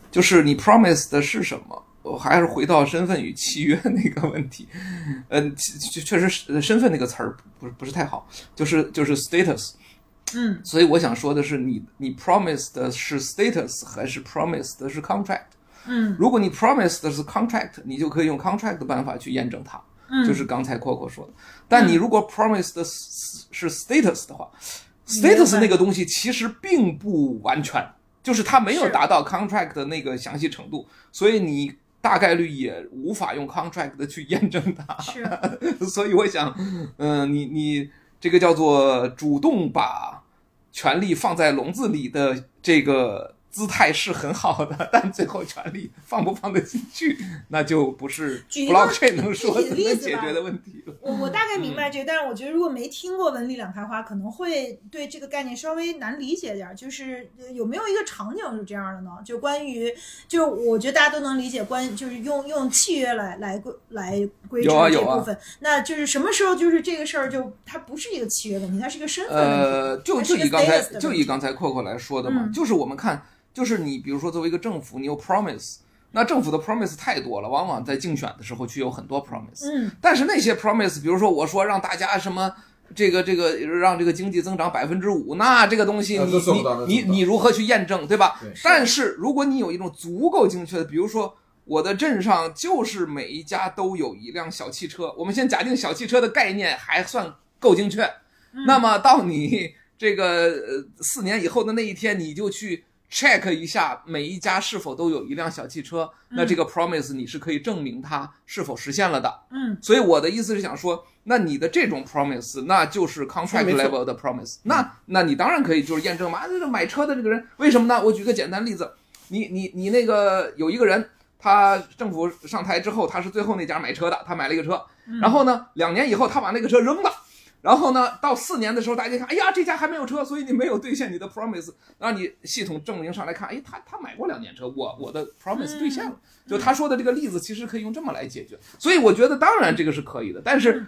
就是你 promise 的是什么。我还是回到身份与契约那个问题，嗯，确确实是身份那个词儿不是不是太好，就是就是 status，嗯，所以我想说的是，你你 promise 的是 status 还是 promise 的是 contract？嗯，如果你 promise 的是 contract，你就可以用 contract 的办法去验证它，嗯。就是刚才 Coco 说的。但你如果 promise 的是是 status 的话，status 那个东西其实并不完全，就是它没有达到 contract 的那个详细程度，所以你大概率也无法用 contract 的去验证它。是，(laughs) 所以我想，嗯、你你这个叫做主动把权力放在笼子里的这个姿态是很好的，但最后权力放不放得进去，(laughs) 那就不是 blockchain 能说能解决的问题了。我我大概明白这个，但是我觉得如果没听过文理两开花，可能会对这个概念稍微难理解点儿。就是呃有没有一个场景是这样的呢？就关于，就我觉得大家都能理解关，就是用用契约来来规来规制这部分。那就是什么时候就是这个事儿就它不是一个契约问题，它是一个身份问题。呃，就就以刚才就以刚才 Coco 来说的嘛，嗯就是我们看，就是你比如说作为一个政府，你有 promise，那政府的 promise 太多了，往往在竞选的时候去有很多 promise，嗯但是那些 promise，比如说我说让大家什么。这个这个让这个经济增长百分之五，那这个东西你你你你如何去验证，对吧对？但是如果你有一种足够精确的，比如说我的镇上就是每一家都有一辆小汽车，我们先假定小汽车的概念还算够精确，嗯那么到你这个呃四年以后的那一天，你就去 check 一下每一家是否都有一辆小汽车，那这个 promise 你是可以证明它是否实现了的。嗯。所以我的意思是想说，那你的这种 promise，那就是 contract level 的 promise，那那你当然可以就是验证嘛，这个买车的这个人为什么呢？我举个简单例子，你你你那个有一个人。他政府上台之后，他是最后那家买车的，他买了一个车，然后呢，两年以后他把那个车扔了，然后呢，到四年的时候，大家看，哎呀，这家还没有车，所以你没有兑现你的 promise，然后你系统证明上来看，哎，他他买过两年车，我我的 promise 兑现了，就他说的这个例子，其实可以用这么来解决，所以我觉得当然这个是可以的，但是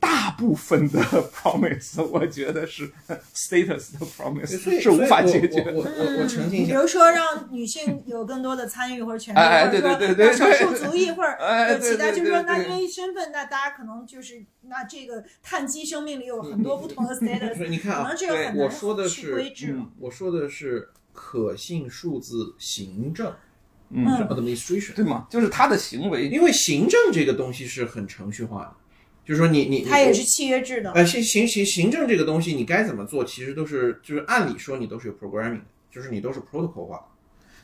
大部分的 (laughs) promise (laughs) 我觉得是 status 的 promise 以是无法解决的。我我我我澄清一下，比如说让女性有更多的参与或者权利，(laughs) 或者说对对对对让少数族裔或者哎有其他，就是说，那因为身份，那大家可能就是那这个碳基生命里有很多不同的 status，你看啊可能，这个很我难说的去规是制了。我说的是可信数字行政，嗯 administration，对吗？就是他的行为，因为行政这个东西是很程序化的，就是说你你它也是契约制的，呃行行行行政这个东西你该怎么做，其实都是就是按理说你都是有 programming 的，就是你都是 protocol 化的。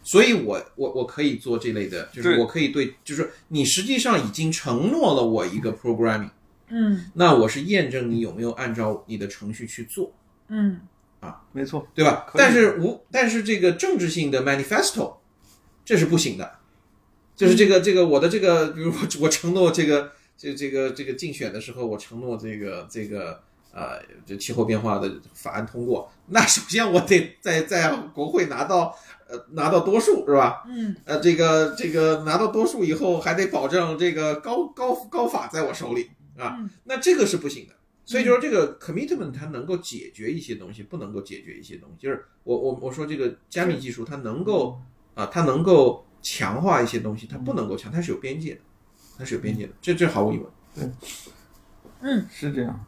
所以我我我可以做这类的，就是我可以对，就是你实际上已经承诺了我一个 programming，嗯那我是验证你有没有按照你的程序去做。嗯啊没错，对吧？但是无，但是这个政治性的 manifesto，这是不行的。就是这个这个我的这个，比如我我承诺这个这这个这个竞选的时候，我承诺这个这个呃这气候变化的法案通过，那首先我得在在国会拿到呃拿到多数是吧？嗯呃，这个这个拿到多数以后，还得保证这个高高高法在我手里啊嗯，那这个是不行的。所以就说这个 commitment 它能够解决一些东西，不能够解决一些东西。就是我我我说这个加密技术它能够啊，它能够强化一些东西，它不能够强，它是有边界的，它是有边界的，这这毫无疑问。对嗯，是这样。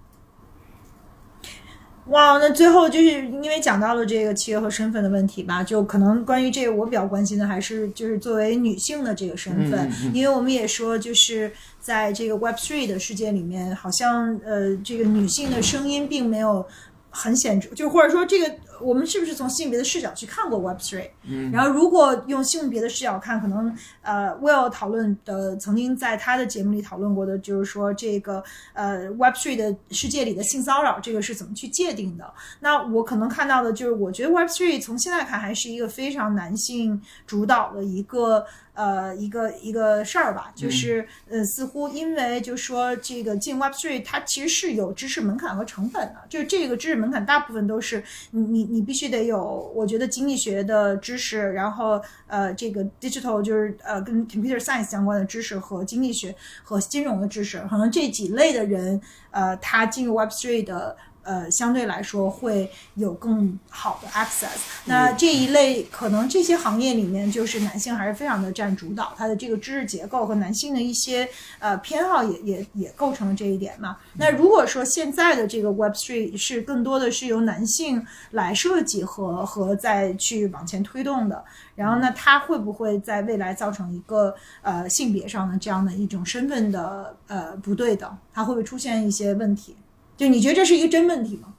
哇，那最后就是因为讲到了这个契约和身份的问题吧，就可能关于这个我比较关心的还是就是作为女性的这个身份，因为我们也说就是在这个 Web Three 的世界里面，好像呃这个女性的声音并没有很显著，就或者说这个我们是不是从性别的视角去看过 Web Three？嗯然后如果用性别的视角看，可能呃，Will 讨论的曾经在他的节目里讨论过的，就是说这个呃 Web Three 的世界里的性骚扰这个是怎么去界定的？那我可能看到的就是，我觉得 Web Three 从现在看还是一个非常男性主导的一个呃一个一个事儿吧，就是、呃似乎因为就是说这个进 Web Three 它其实是有知识门槛和成本的，就是这个知识门槛大部分都是你你你必须得有，我觉得经济学的知识，然后呃这个 digital 就是呃跟 computer science 相关的知识和经济学和金融的知识，可能这几类的人呃他进入 Web Three 的。呃，相对来说会有更好的 access。那这一类可能这些行业里面，就是男性还是非常的占主导，他的这个知识结构和男性的一些呃偏好也也也构成了这一点嘛。那如果说现在的这个 Web Three 是更多的是由男性来设计和和再去往前推动的，然后呢，它会不会在未来造成一个呃性别上的这样的一种身份的呃不对等？它会不会出现一些问题？就你觉得这是一个真问题吗？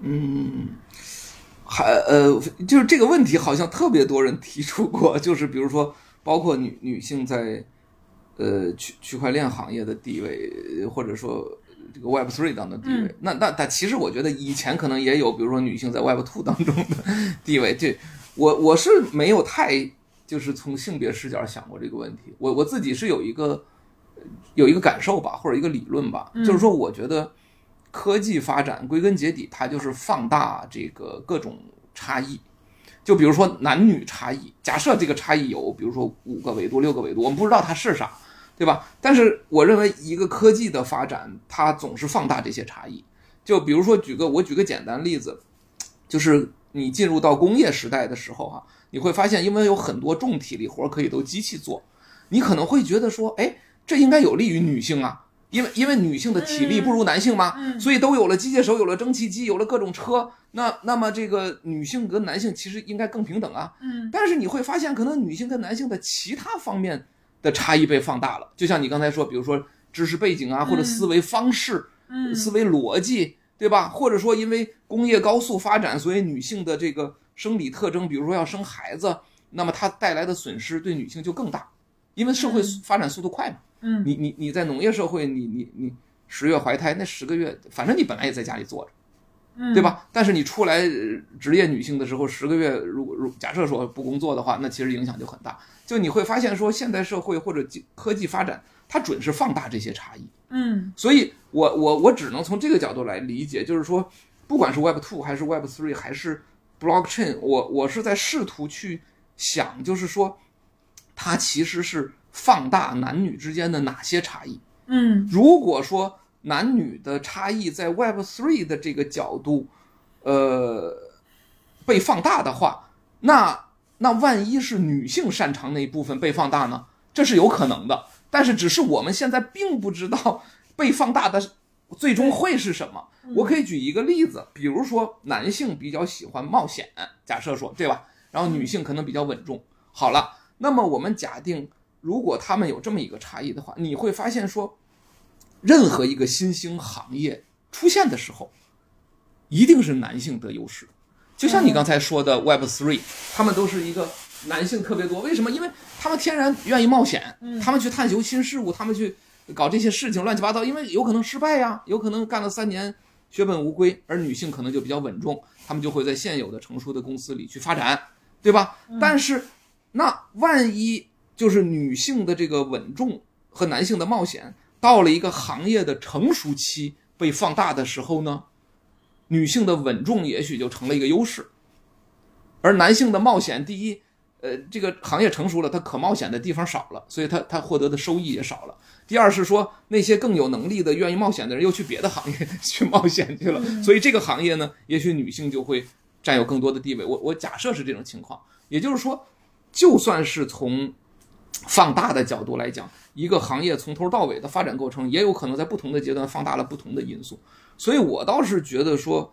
嗯，还呃，就是这个问题好像特别多人提出过，(laughs) 就是比如说，包括女女性在呃区区块链行业的地位，或者说这个 Web Three 当中的地位。那那但其实我觉得以前可能也有，比如说女性在 Web Two 当中的地位。这我我是没有太就是从性别视角想过这个问题。我我自己是有一个有一个感受吧，或者一个理论吧，就是说我觉得。科技发展归根结底，它就是放大这个各种差异。就比如说男女差异，假设这个差异有，比如说五个维度、六个维度，我们不知道它是啥，对吧？但是我认为一个科技的发展，它总是放大这些差异。就比如说举个我举个简单例子，就是你进入到工业时代的时候哈、你会发现，因为有很多重体力活可以都机器做，你可能会觉得说，哎，这应该有利于女性啊。因为因为女性的体力不如男性嘛，嗯所以都有了机械手，有了蒸汽机，有了各种车。那那么这个女性跟男性其实应该更平等啊。嗯但是你会发现，可能女性跟男性的其他方面的差异被放大了。就像你刚才说，比如说知识背景啊，或者思维方式、嗯思维逻辑，对吧？或者说因为工业高速发展，所以女性的这个生理特征，比如说要生孩子，那么它带来的损失对女性就更大，因为社会嗯发展速度快嘛。嗯你你你在农业社会，你你你十月怀胎那十个月，反正你本来也在家里坐着，嗯，对？吧？但是你出来呃职业女性的时候，十个月如果如假设说不工作的话，那其实影响就很大。就你会发现说，现代社会或者科技发展，它准是放大这些差异。嗯所以我我我只能从这个角度来理解，就是说，不管是 Web Two 还是 Web Three 还是 Blockchain，我我是在试图去想，就是说，它其实是放大男女之间的哪些差异。嗯如果说男女的差异在 Web Three 的这个角度，呃，被放大的话，那那万一是女性擅长那一部分被放大呢？这是有可能的，但是只是我们现在并不知道被放大的最终会是什么。我可以举一个例子，比如说男性比较喜欢冒险，假设说对吧？然后女性可能比较稳重。好了，那么我们假定，如果他们有这么一个差异的话，你会发现说，任何一个新兴行业出现的时候，一定是男性得优势。就像你刚才说的 Web Three，他们都是一个男性特别多，为什么？因为他们天然愿意冒险，他们去探求新事物，他们去搞这些事情乱七八糟，因为有可能失败呀，有可能干了三年血本无归，而女性可能就比较稳重，他们就会在现有的成熟的公司里去发展，对吧？但是那万一就是女性的这个稳重和男性的冒险到了一个行业的成熟期被放大的时候呢？女性的稳重也许就成了一个优势，而男性的冒险，第一，呃，这个行业成熟了，他可冒险的地方少了，所以他他获得的收益也少了。第二是说，那些更有能力的、愿意冒险的人又去别的行业 (laughs) 去冒险去了，所以这个行业呢，也许女性就会占有更多的地位。我我假设是这种情况，也就是说，就算是从放大的角度来讲，一个行业从头到尾的发展过程，也有可能在不同的阶段放大了不同的因素。所以我倒是觉得说，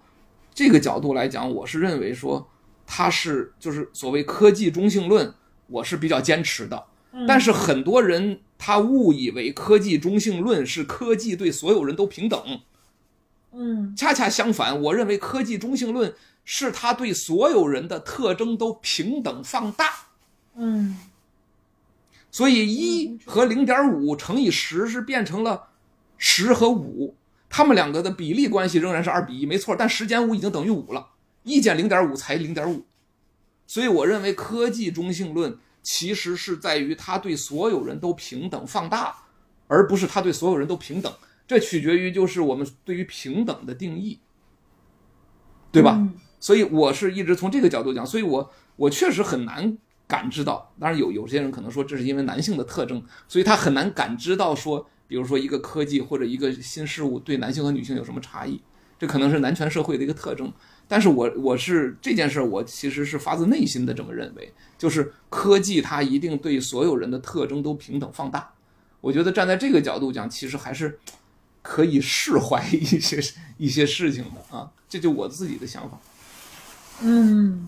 这个角度来讲，我是认为说，它是就是所谓科技中性论，我是比较坚持的。但是很多人他误以为科技中性论是科技对所有人都平等，嗯恰恰相反，我认为科技中性论是它对所有人的特征都平等放大。嗯所以一和零点五乘以十是变成了十和五，它们两个的比例关系仍然是二比一，没错。但十减五已经等于五了，一减零点五才零点五。所以我认为科技中性论其实是在于它对所有人都平等放大，而不是它对所有人都平等。这取决于就是我们对于平等的定义，对吧？嗯所以我是一直从这个角度讲，所以我我确实很难感知到。当然有有些人可能说这是因为男性的特征，所以他很难感知到说，比如说一个科技或者一个新事物对男性和女性有什么差异，这可能是男权社会的一个特征。但是我我是这件事儿，我其实是发自内心的这么认为，就是科技它一定对所有人的特征都平等放大。我觉得站在这个角度讲，其实还是可以释怀一些 (laughs) 一些事情的啊，这就我自己的想法。嗯，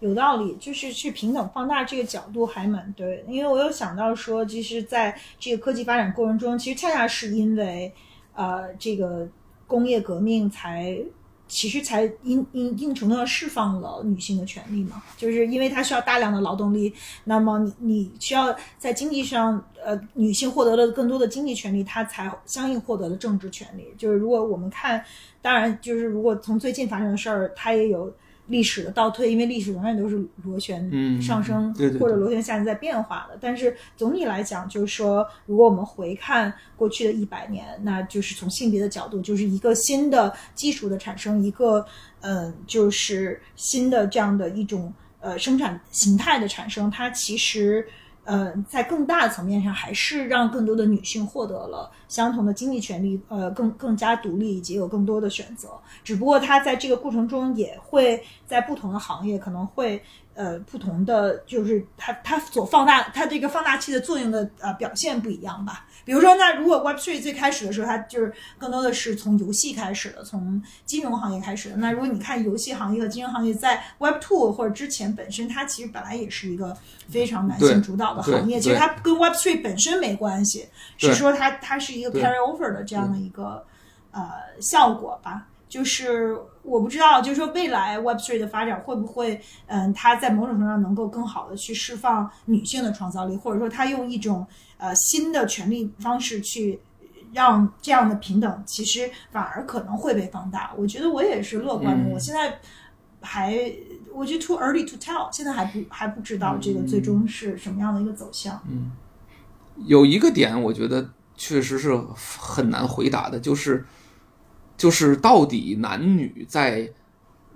有道理，就是去平等放大这个角度还蛮对，因为我有想到说，其实在这个科技发展过程中，其实恰恰是因为呃这个工业革命才。其实才一一定程度上释放了女性的权利嘛，就是因为它需要大量的劳动力，那么你你需要在经济上，呃，女性获得了更多的经济权利，她才相应获得了政治权利。就是如果我们看，当然就是如果从最近发生的事儿，它也有历史的倒退，因为历史永远都是螺旋嗯上升或者螺旋下降在变化的。但是总体来讲，就是说，如果我们回看过去的一百年，那就是从性别的角度，就是一个新的技术的产生，一个嗯、呃就是新的这样的一种呃生产形态的产生，它其实。呃，在更大的层面上，还是让更多的女性获得了相同的经济权利，呃，更更加独立以及有更多的选择。只不过她在这个过程中，也会在不同的行业可能会呃不同的，就是它它所放大它这个放大器的作用的呃表现不一样吧。比如说，那如果 Web Three 最开始的时候，它就是更多的是从游戏开始的，从金融行业开始的。那如果你看游戏行业和金融行业在 Web Two 或者之前本身，它其实本来也是一个非常男性主导的行业，其实它跟 Web Three 本身没关系，是说它它是一个 carry over 的这样的一个呃效果吧。就是我不知道，就是说未来 Web Three 的发展会不会，嗯，它在某种程度上能够更好的去释放女性的创造力，或者说它用一种呃新的权利方式去让这样的平等，其实反而可能会被放大。我觉得我也是乐观的，嗯我现在还我觉得 too early to tell，现在还不还不知道这个最终是什么样的一个走向。嗯有一个点，我觉得确实是很难回答的，就是就是到底男女在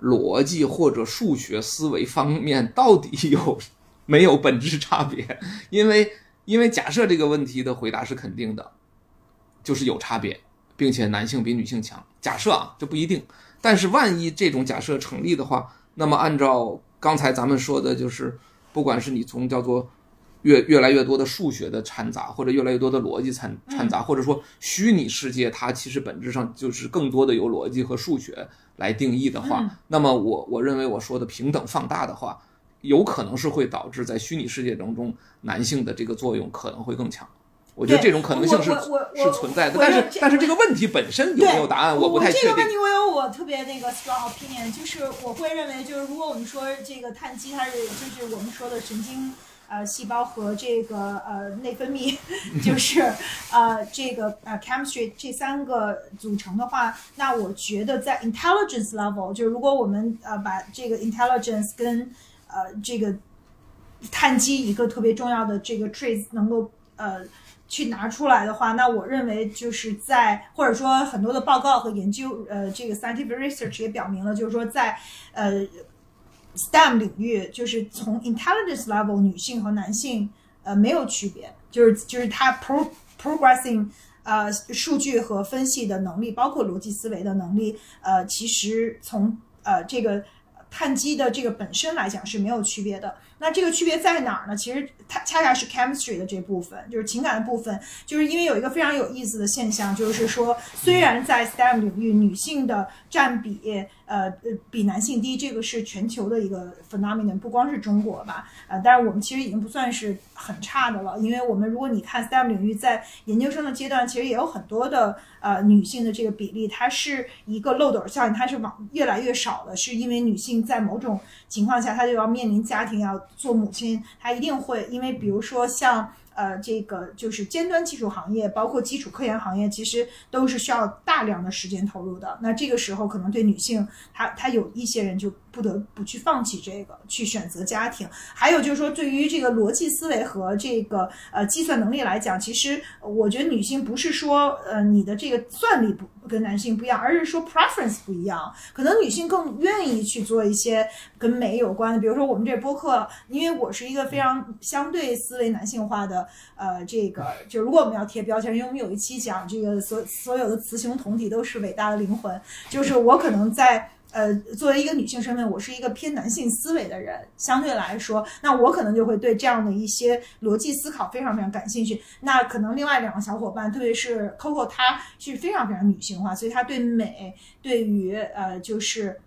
逻辑或者数学思维方面到底有没有本质差别？(laughs) 因为因为假设这个问题的回答是肯定的，就是有差别，并且男性比女性强。假设啊，这不一定，但是万一这种假设成立的话，那么按照刚才咱们说的，就是不管是你从叫做越越来越多的数学的掺杂，或者越来越多的逻辑掺掺杂，或者说虚拟世界，它其实本质上就是更多的由逻辑和数学来定义的话，嗯那么我我认为我说的平等放大的话，有可能是会导致在虚拟世界当中男性的这个作用可能会更强。我觉得这种可能性是是存在的，但是但是这个问题本身有没有答案，我不太确定这个问。题我有我特别那个 strong opinion，就是我会认为，就是如果我们说这个碳基它是就是我们说的神经呃细胞和这个呃内分泌，(laughs) 就是呃这个呃 chemistry 这三个组成的话，那我觉得在 intelligence level，就是如果我们呃把这个 intelligence 跟呃这个碳基一个特别重要的这个 trace 能够呃去拿出来的话，那我认为就是在或者说很多的报告和研究，呃，这个 scientific research 也表明了，就是说在呃 STEM 领域，就是从 intelligence level 女性和男性呃没有区别，就是就是它 pro progressing 呃数据和分析的能力，包括逻辑思维的能力，呃，其实从呃这个碳基的这个本身来讲是没有区别的。那这个区别在哪儿呢？其实它恰恰是 chemistry 的这部分，就是情感的部分。就是因为有一个非常有意思的现象，就是说，虽然在 STEM 领域女性的占比呃呃比男性低，这个是全球的一个 phenomenon，不光是中国吧，呃，但是我们其实已经不算是很差的了，因为我们如果你看 STEM 领域在研究生的阶段，其实也有很多的呃女性的这个比例，它是一个漏斗效应，它是往越来越少的，是因为女性在某种情况下，她就要面临家庭，要做母亲，她一定会因为比如说像。呃，这个就是尖端技术行业，包括基础科研行业，其实都是需要大量的时间投入的。那这个时候，可能对女性，她她有一些人就不得不去放弃这个，去选择家庭。还有就是说，对于这个逻辑思维和这个呃计算能力来讲，其实我觉得女性不是说呃你的这个算力不跟男性不一样，而是说 preference 不一样。可能女性更愿意去做一些跟美有关的，比如说我们这播客，因为我是一个非常相对思维男性化的。呃，这个就如果我们要贴标签，因为我们有一期讲这个所所有的雌雄同体都是伟大的灵魂，就是我可能在呃作为一个女性身份，我是一个偏男性思维的人，相对来说，那我可能就会对这样的一些逻辑思考非常非常感兴趣。那可能另外两个小伙伴，特别是 Coco，她是非常非常女性化，所以她对美，对于呃就是。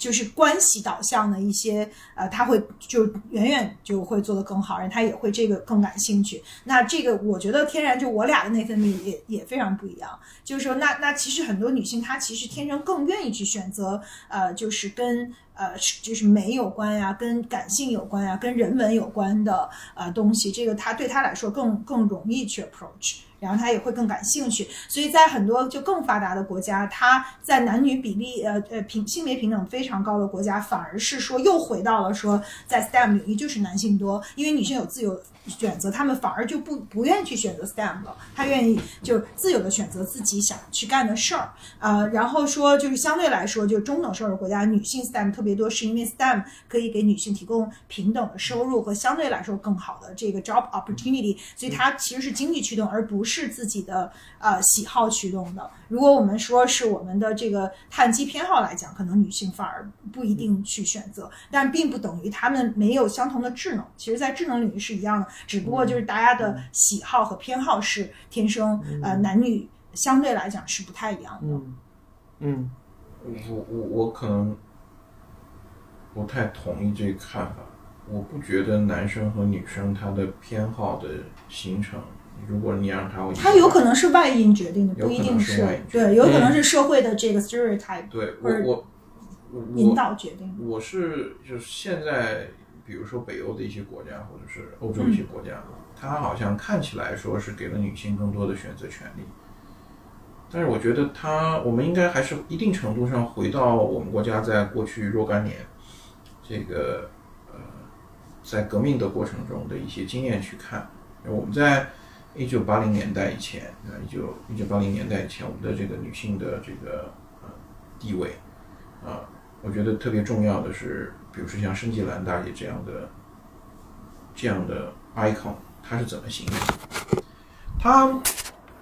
就是关系导向的一些，呃，他会就远远就会做得更好，人他也会这个更感兴趣。那这个我觉得天然就我俩的内分泌也也非常不一样。就是说，那那其实很多女性她其实天生更愿意去选择，呃，就是跟呃就是美有关呀，跟感性有关呀，跟人文有关的呃东西，这个她对她来说更更容易去 approach。然后他也会更感兴趣，所以在很多就更发达的国家，他在男女比例呃呃平性别平等非常高的国家，反而是说又回到了说在 STEM 领域就是男性多，因为女性有自由。选择他们反而就不不愿意去选择 STEM 了，他愿意就自由的选择自己想去干的事儿，呃，然后说就是相对来说，就中等收入国家女性 STEM 特别多，是因为 STEM 可以给女性提供平等的收入和相对来说更好的这个 job opportunity，所以它其实是经济驱动，而不是自己的呃喜好驱动的。如果我们说是我们的这个碳基偏好来讲，可能女性反而不一定去选择，但并不等于她们没有相同的智能，其实在智能领域是一样的。只不过就是大家的喜好和偏好是天生，呃，男女相对来讲是不太一样的。嗯，我我我可能不太同意这个看法。我不觉得男生和女生他的偏好的形成，如果你让他，他有可能是外因决定的，不一定是对，有可能是社会的这个 stereotype，对我我引导决定。我是就是现在。比如说北欧的一些国家，或者是欧洲一些国家，它好像看起来说是给了女性更多的选择权利，但是我觉得它，我们应该还是一定程度上回到我们国家在过去若干年，这个呃，在革命的过程中的一些经验去看。我们在一九八零年代以前，啊，一九一九八零年代以前，我们的这个女性的这个呃地位，啊，我觉得特别重要的是。比如说像申纪兰大姐这样的这样的 icon，它是怎么形成？它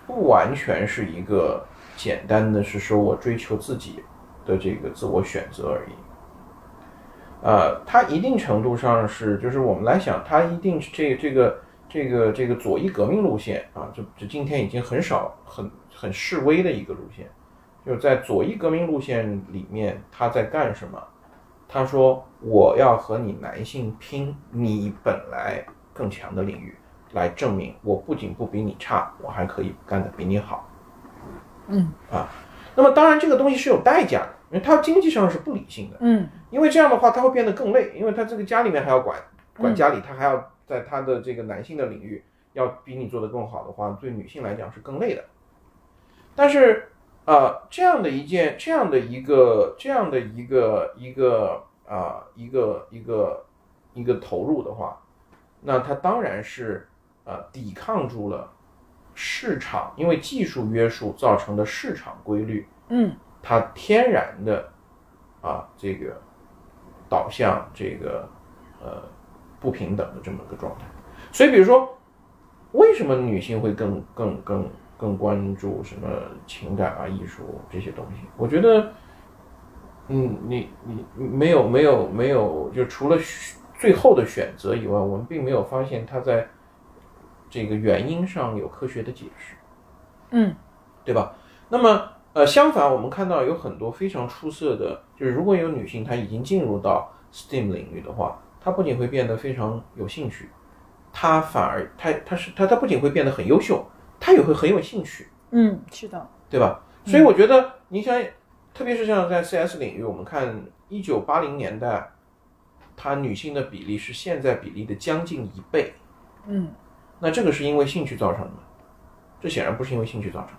不完全是一个简单的是说我追求自己的这个自我选择而已。呃，它一定程度上是，就是我们来想，它一定是这这个这个这个左翼革命路线啊，就就今天已经很少很很示威的一个路线，就在左翼革命路线里面，他在干什么？他说：“我要和你男性拼你本来更强的领域，来证明我不仅不比你差，我还可以干得比你好。”嗯啊，那么当然这个东西是有代价的，因为它经济上是不理性的。嗯，因为这样的话他会变得更累，因为他这个家里面还要管管家里，他还要在他的这个男性的领域要比你做得更好的话，对女性来讲是更累的。但是。啊，这样的一件，这样的一个，这样的一个一个啊，一个一个一个投入的话，那它当然是呃抵抗住了市场，因为技术约束造成的市场规律，嗯，它天然的啊这个导向这个呃不平等的这么个状态。所以，比如说，为什么女性会更更更？更关注什么情感啊、艺术这些东西？我觉得，嗯，你你没有没有没有，就除了最后的选择以外，我们并没有发现它在这个原因上有科学的解释，嗯，对吧？那么，呃，相反，我们看到有很多非常出色的，就是如果有女性她已经进入到 STEAM 领域的话，她不仅会变得非常有兴趣，她反而她她是她她不仅会变得很优秀。他也会很有兴趣，嗯，是的，对吧？所以我觉得，你想，特别是像在 CS 领域，我们看一九八零年代，它女性的比例是现在比例的将近一倍。嗯，那这个是因为兴趣造成的吗？这显然不是因为兴趣造成的。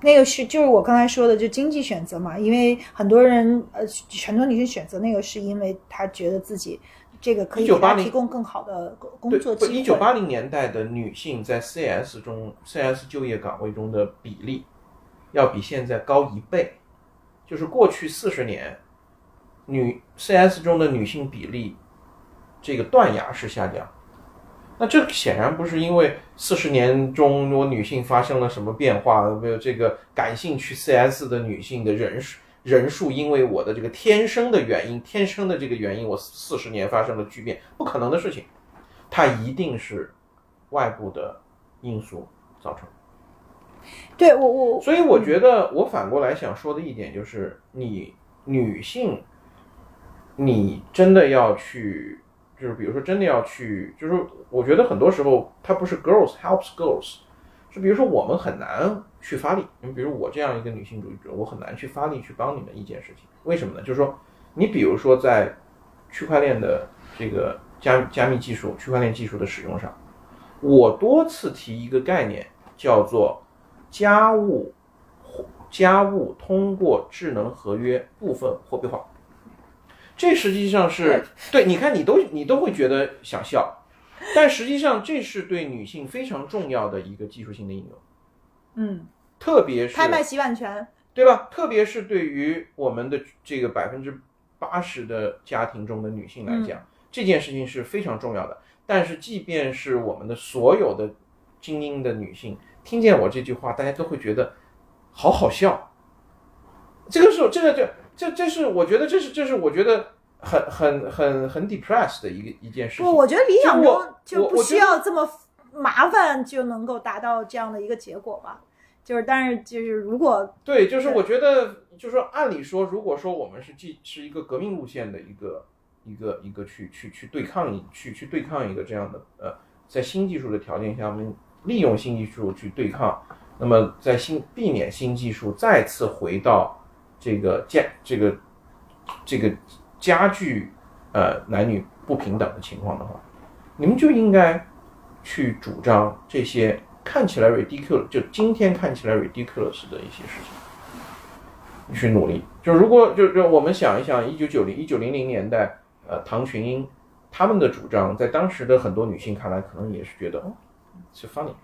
那个是就是我刚才说的，就经济选择嘛，因为很多人呃，很多女性选择那个是因为她觉得自己这个可以给她1980提供更好的工作机会。一九八零年代的女性在 CS 中 CS 就业岗位中的比例，要比现在高一倍。就是过去四十年，女 CS 中的女性比例这个断崖式下降。那这显然不是因为四十年中我女性发生了什么变化，没有这个感兴趣 CS 的女性的人数人数因为我的这个天生的原因，天生的这个原因，我四十年发生了巨变，不可能的事情，它一定是外部的因素造成。对我我所以我觉得，我反过来想说的一点就是，你女性，你真的要去，就是比如说真的要去，就是我觉得很多时候它不是 girls helps girls，是比如说我们很难去发力，你比如我这样一个女性主义者，我很难去发力去帮你们一件事情，为什么呢？就是说，你比如说在区块链的这个加加密技术、区块链技术的使用上，我多次提一个概念，叫做家务家务通过智能合约部分货币化。这实际上是对，你看你都你都会觉得想笑，但实际上这是对女性非常重要的一个技术性的应用，嗯，特别是拍卖洗碗权，对吧？特别是对于我们的这个百分之八十的家庭中的女性来讲，这件事情是非常重要的。但是，即便是我们的所有的精英的女性，听见我这句话，大家都会觉得好好笑。这个是这个这这这是我觉得这是这是我觉得很很很很 depressed 的一个一件事情。不，我觉得理想中就不需要这么麻烦就能够达到这样的一个结果吧。就是，但是就是如果对，就是我觉得，就是说，按理说，如果说我们是既是一个革命路线的一个一个一个去去去对抗去去对抗一个这样的呃，在新技术的条件下，我们利用新技术去对抗，那么在新避免新技术再次回到这个加这个这个加剧呃男女不平等的情况的话，你们就应该去主张这些看起来 ridiculous，就今天看起来 ridiculous 的一些事情，去努力。就如果就就我们想一想，一九九零一九零零年代，呃，唐群英他们的主张，在当时的很多女性看来，可能也是觉得哦，是 funny。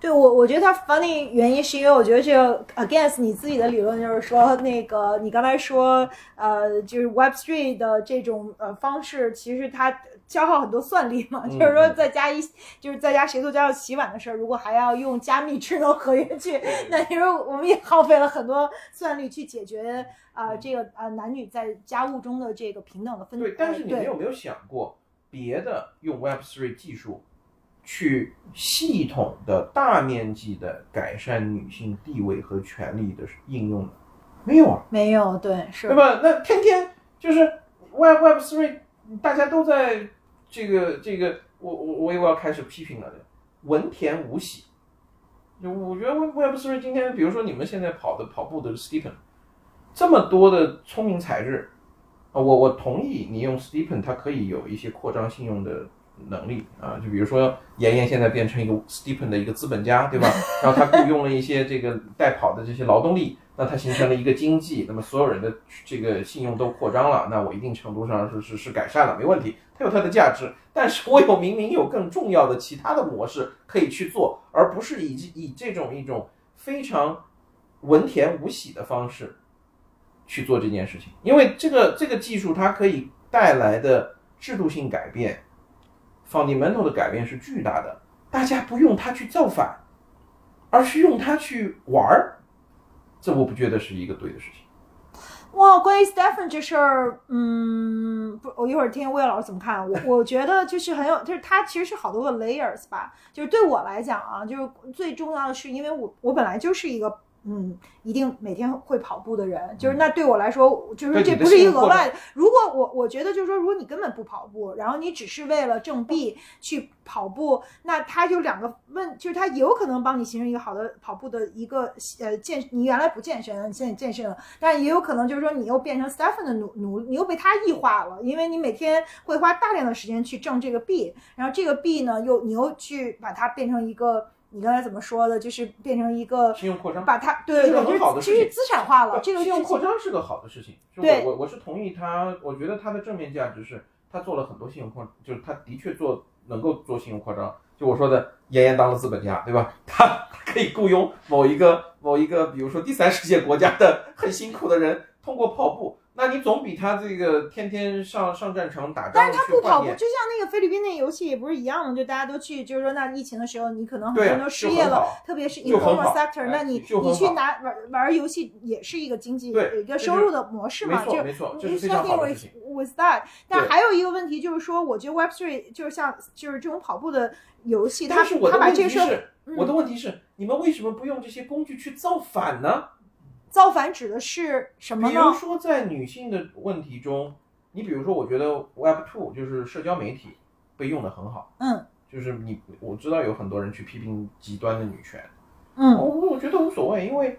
对我，我觉得它 funny 原因是因为我觉得这个 against 你自己的理论，就是说那个你刚才说呃，就是 Web Three 的这种呃方式，其实它消耗很多算力嘛，嗯就是说在家一就是在家谁做家务洗碗的事儿，如果还要用加密智能合约去，那你说我们也耗费了很多算力去解决啊、呃这个啊、呃男女在家务中的这个平等的分对，但是你们有没有想过，别的用 Web Three 技术去系统的大面积的改善女性地位和权利的应用呢？没有啊。没有对是对吧？那天天就是 Web Web Three，大家都在这个这个，我我我又要开始批评了，文田无喜。就我觉得 Web Web Three 今天，比如说你们现在跑的跑步的 Stephen，这么多的聪明才智啊，我我同意你用 Stephen，它可以有一些扩张信用的能力啊，就比如说妍妍现在变成一个 Stephen 的一个资本家，对吧？然后他雇佣了一些这个代跑的这些劳动力，那他形成了一个经济，那么所有人的这个信用都扩张了，那我一定程度上是是是改善了，没问题，它有它的价值。但是我有明明有更重要的其他的模式可以去做，而不是以以这种一种非常文田无喜的方式去做这件事情，因为这个这个技术它可以带来的制度性改变，fundamental 的改变是巨大的，大家不用它去造反，而是用它去玩儿，这我不觉得是一个对的事情。哇，关于 Stephen 这事儿，嗯，不，我一会儿听魏老师怎么看。我 (laughs) 我觉得就是很有，就是它其实是好多个 layers 吧。就是对我来讲啊，就是最重要的是，因为我我本来就是一个嗯，一定每天会跑步的人，就是那对我来说，就是这不是一额外的。如果我我觉得就是说，如果你根本不跑步，然后你只是为了挣币去跑步，那它就两个问，就是它有可能帮你形成一个好的跑步的一个呃健，你原来不健身，你现在健身了，但也有可能就是说你又变成 Stephen 的奴奴，你又被他异化了，因为你每天会花大量的时间去挣这个币，然后这个币呢又你又去把它变成一个。你刚才怎么说的？就是变成一个信用扩张把它对对对，这个很好的事情就其实资产化了。这个信用扩张是个好的事情，就对我我我是同意他，我觉得他的正面价值是他做了很多信用扩，就是他的确做能够做信用扩张。就我说的，妍妍当了资本家，对吧？他他可以雇佣某一个某一个，比如说第三世界国家的很辛苦的人，通过跑步，那你总比他这个天天上上战场打仗但是他不跑步，就像那个菲律宾那游戏也不是一样的？就大家都去，就是说那疫情的时候，你可能很多人都失业了特别是 informal sector，哎那你你去拿玩玩游戏也是一个经济对一个收入的模式嘛，就是常 nothing 好的 with that。但对还有一个问题就是说，我觉得 Web Three 就是像就是这种跑步的游戏，它但是我它把这个社会是，我的问题是，你们为什么不用这些工具去造反呢？造反指的是什么呢比如？说，在女性的问题中，你比如说，我觉得 Web Two 就是社交媒体被用的很好，嗯就是你我知道有很多人去批评极端的女权，嗯我我觉得无所谓，因为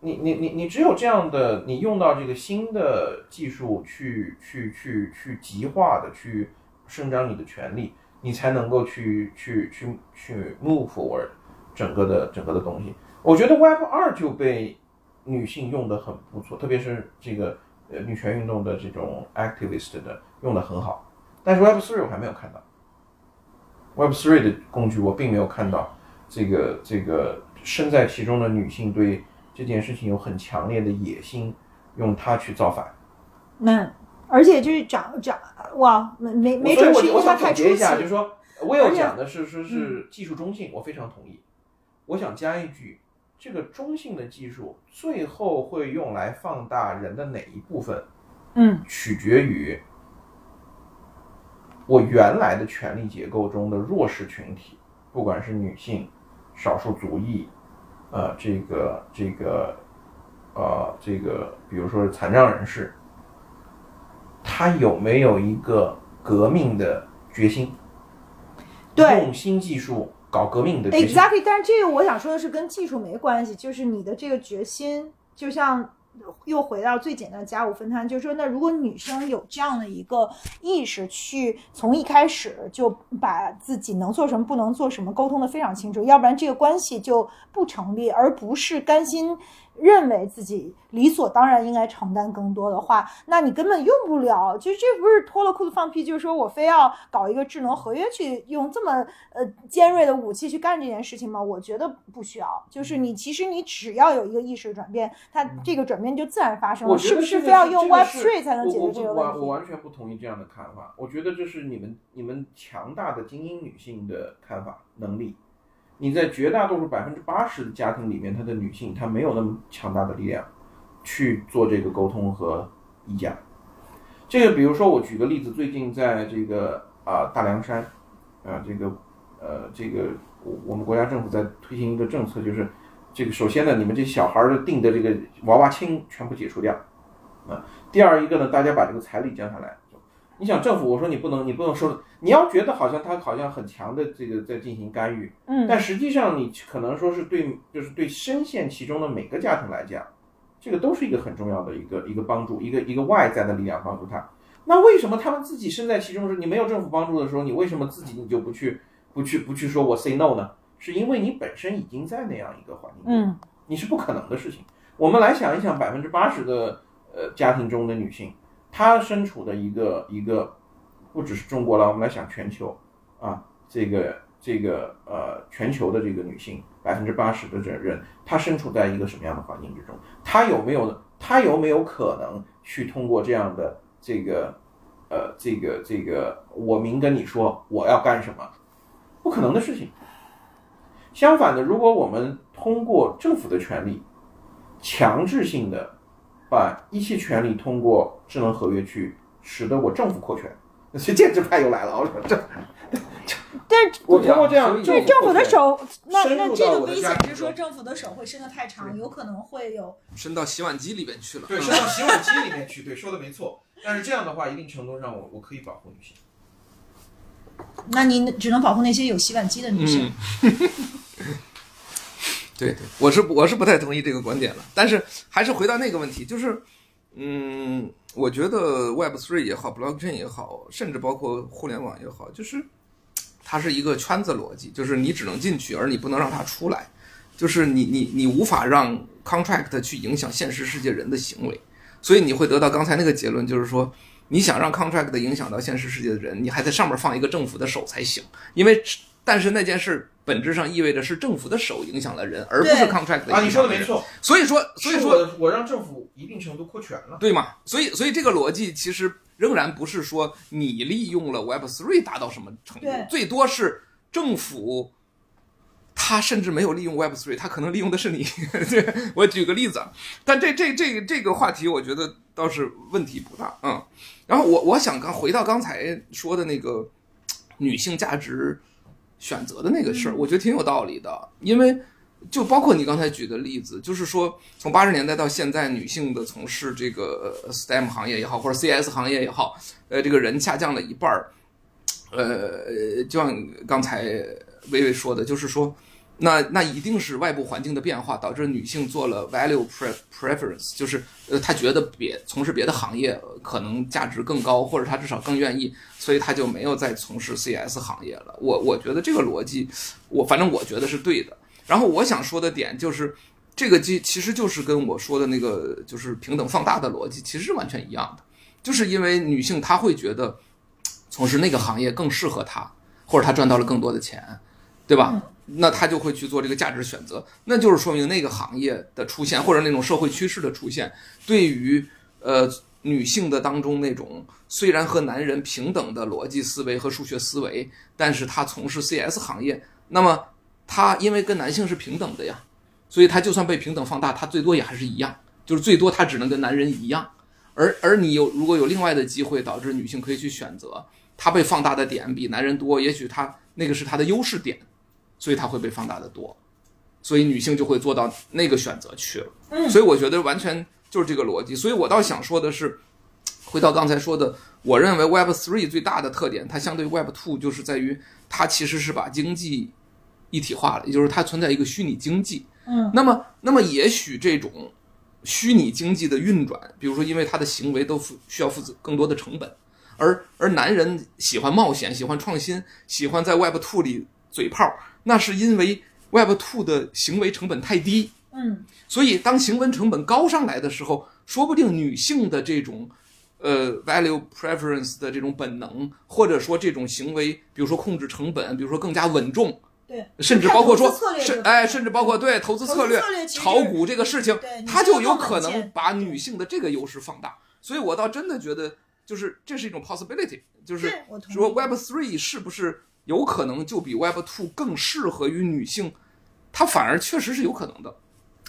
你你你你只有这样的，你用到这个新的技术去去去去极化的去伸张你的权利，你才能够去去去去 move forward 整个的整个的东西。我觉得 Web 二就被女性用的很不错，特别是这个呃女权运动的这种 activist 的用的很好，但是 Web three 我还没有看到。Web three 的工具我并没有看到这个这个身在其中的女性对这件事情有很强烈的野心，用它去造反。那而且就是长长哇，没没没准是因为它太出想总结一下，就是。说 Will 讲的是说是技术中性，我非常同意。我想加一句，这个中性的技术最后会用来放大人的哪一部分，嗯取决于我原来的权力结构中的弱势群体，不管是女性、少数族裔，呃，这个这个呃这个，比如说是残障人士，他有没有一个革命的决心？对用新技术搞革命的。Exactly，但是这个我想说的是跟技术没关系，就是你的这个决心，就像 (laughs) 又回到最简单的家务分摊，就是说，那如果女生有这样的一个意识，去从一开始就把自己能做什么、不能做什么沟通的非常清楚，要不然这个关系就不成立，而不是甘心。认为自己理所当然应该承担更多的话，那你根本用不了。其实这不是脱了裤子放屁，就是说我非要搞一个智能合约去用这么呃尖锐的武器去干这件事情吗？我觉得不需要。就是你其实你只要有一个意识转变，它这个转变就自然发生了。我是不是非要用是这个 Web 是 Three 才能解决这个问题？完我完全不同意这样的看法。我觉得这是你们你们强大的精英女性的看法能力。你在绝大多数百分之八十的家庭里面，她的女性她没有那么强大的力量去做这个沟通和议价。这个比如说我举个例子，最近在这个啊、大凉山，啊、这个呃这个我我们国家政府在推行一个政策，就是这个首先呢，你们这小孩儿的定的这个娃娃亲全部解除掉。啊，第二一个呢，大家把这个彩礼降下来。你想政府，我说你不能，你不能说，你要觉得好像他好像很强的这个在进行干预，嗯，但实际上你可能说是对，就是对深陷其中的每个家庭来讲，这个都是一个很重要的一个一个帮助，一个一个外在的力量帮助他。那为什么他们自己身在其中时，你没有政府帮助的时候，你为什么自己你就不去不去不去说我 say no 呢？是因为你本身已经在那样一个环境，嗯你是不可能的事情。我们来想一想，百分之八十的呃家庭中的女性，她身处的一个一个，不只是中国了，我们来想全球啊，这个这个呃全球的这个女性，百分之八十的这人，她身处在一个什么样的环境之中？她有没有她有没有可能去通过这样的这个呃这个这个，我明跟你说我要干什么？不可能的事情。相反的，如果我们通过政府的权利，强制性的把一切权利通过智能合约去使得我政府扩权，那些建制派又来了。我说这这 (laughs) 但我通过这样所以对政府的手，那那这个危险是说政府的手会伸得太长，有可能会有 (laughs) 伸到洗碗机里边去了。对，嗯伸到洗碗机里面去，对，说的没错。但是这样的话，一定程度上我我可以保护女性。那你只能保护那些有洗碗机的女性。嗯，对对，我是我是不太同意这个观点了。但是还是回到那个问题，就是，嗯，我觉得 Web Three 也好，Blockchain 也好，甚至包括互联网也好，就是它是一个圈子逻辑，就是你只能进去，而你不能让它出来，就是你你你无法让 contract 去影响现实世界人的行为，所以你会得到刚才那个结论，就是说。你想让 contract 影响到现实世界的人，你还在上面放一个政府的手才行，因为但是那件事本质上意味着是政府的手影响了人，而不是 contract 啊，你说的。没错，所以说，所以说，我我让政府一定程度扩权了。对吗？所以，所以这个逻辑其实仍然不是说你利用了 Web Three 达到什么程度，最多是政府。他甚至没有利用 Web Three，他可能利用的是你。对 (laughs) 我举个例子，啊，但这这这个这个话题，我觉得倒是问题不大。嗯，然后我我想刚回到刚才说的那个女性价值选择的那个事儿，我觉得挺有道理的，因为就包括你刚才举的例子，就是说从八十年代到现在，女性的从事这个呃 STEM 行业也好，或者 CS 行业也好，呃，这个人下降了一半儿。呃，就像刚才薇薇说的，就是说，那那一定是外部环境的变化导致女性做了 value preference，就是呃，她觉得别从事别的行业可能价值更高，或者她至少更愿意，所以她就没有再从事 CS 行业了。我我觉得这个逻辑，我反正我觉得是对的。然后我想说的点就是，这个其其实就是跟我说的那个就是平等放大的逻辑其实是完全一样的，就是因为女性她会觉得从事那个行业更适合她，或者她赚到了更多的钱，对吧？那他就会去做这个价值选择，那就是说明那个行业的出现或者那种社会趋势的出现，对于呃女性的当中那种虽然和男人平等的逻辑思维和数学思维，但是她从事 CS 行业，那么她因为跟男性是平等的呀，所以她就算被平等放大，她最多也还是一样，就是最多她只能跟男人一样。而而你有如果有另外的机会，导致女性可以去选择，她被放大的点比男人多，也许她那个是她的优势点，所以它会被放大的多，所以女性就会做到那个选择去了。嗯所以我觉得完全就是这个逻辑。所以我倒想说的是，回到刚才说的，我认为 Web Three 最大的特点，它相对 Web Two 就是在于它其实是把经济一体化了，也就是它存在一个虚拟经济。嗯，那么，那么也许这种虚拟经济的运转，比如说因为他的行为都付需要负责更多的成本，而而男人喜欢冒险，喜欢创新，喜欢在 Web Two 里嘴炮，那是因为 Web Two 的行为成本太低。嗯，所以当行为成本高上来的时候，说不定女性的这种呃 value preference 的这种本能，或者说这种行为，比如说控制成本，比如说更加稳重，对，甚至包括说看投资策略这个是哎，甚至包括对投资策略炒股这个事情对，它就有可能把女性的这个优势放大。所以我倒真的觉得，就是这是一种 possibility，就是说 Web Three 是不是有可能就比 Web Two 更适合于女性？它反而确实是有可能的，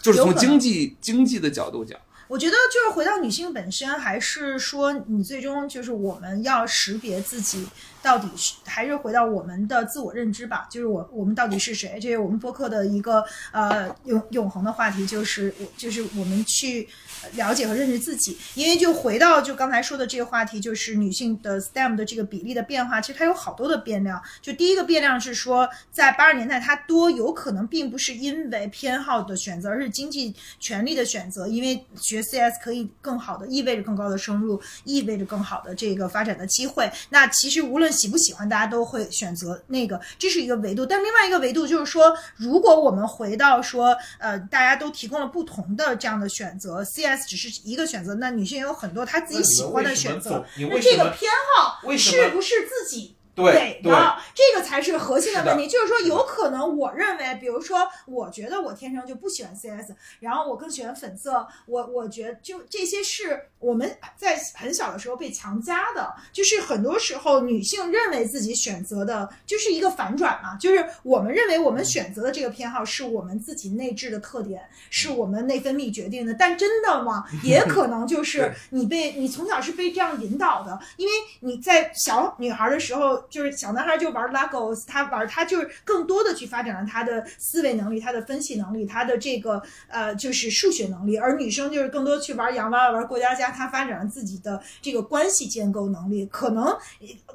就是从经济经济的角度讲。我觉得就是回到女性本身，还是说你最终就是我们要识别自己到底是，还是回到我们的自我认知吧，就是我我们到底是谁？这是我们播客的一个呃永永恒的话题，就是我就是我们去了解和认识自己。因为就回到就刚才说的这个话题，就是女性的 STEM 的这个比例的变化，其实它有好多的变量。就第一个变量是说，在八十年代它多有可能并不是因为偏好的选择，而是经济权利的选择，因为学 CS 可以更好的意味着更高的收入，意味着更好的这个发展的机会。那其实无论喜不喜欢，大家都会选择那个，这是一个维度。但另外一个维度就是说，如果我们回到说，呃，大家都提供了不同的这样的选择，CS 只是一个选择，那女性有很多她自己喜欢的选择，那这个偏好是不是自己对的，这个才是核心的问题。就是说，有可能我认为，比如说，我觉得我天生就不喜欢 CS，然后我更喜欢粉色，我我觉得就这些是我们在很小的时候被强加的，就是很多时候女性认为自己选择的就是一个反转嘛，就是我们认为我们选择的这个偏好是我们自己内置的特点，是我们内分泌决定的，但真的吗？也可能就 (laughs) 是你被你从小是被这样引导的，因为你在小女孩的时候，就是小男孩就玩 Legos，他玩他就是更多的去发展了他的思维能力、他的分析能力、他的这个呃就是数学能力，而女生就是更多去玩洋娃娃、玩过家家，她发展了自己的这个关系建构能力，可能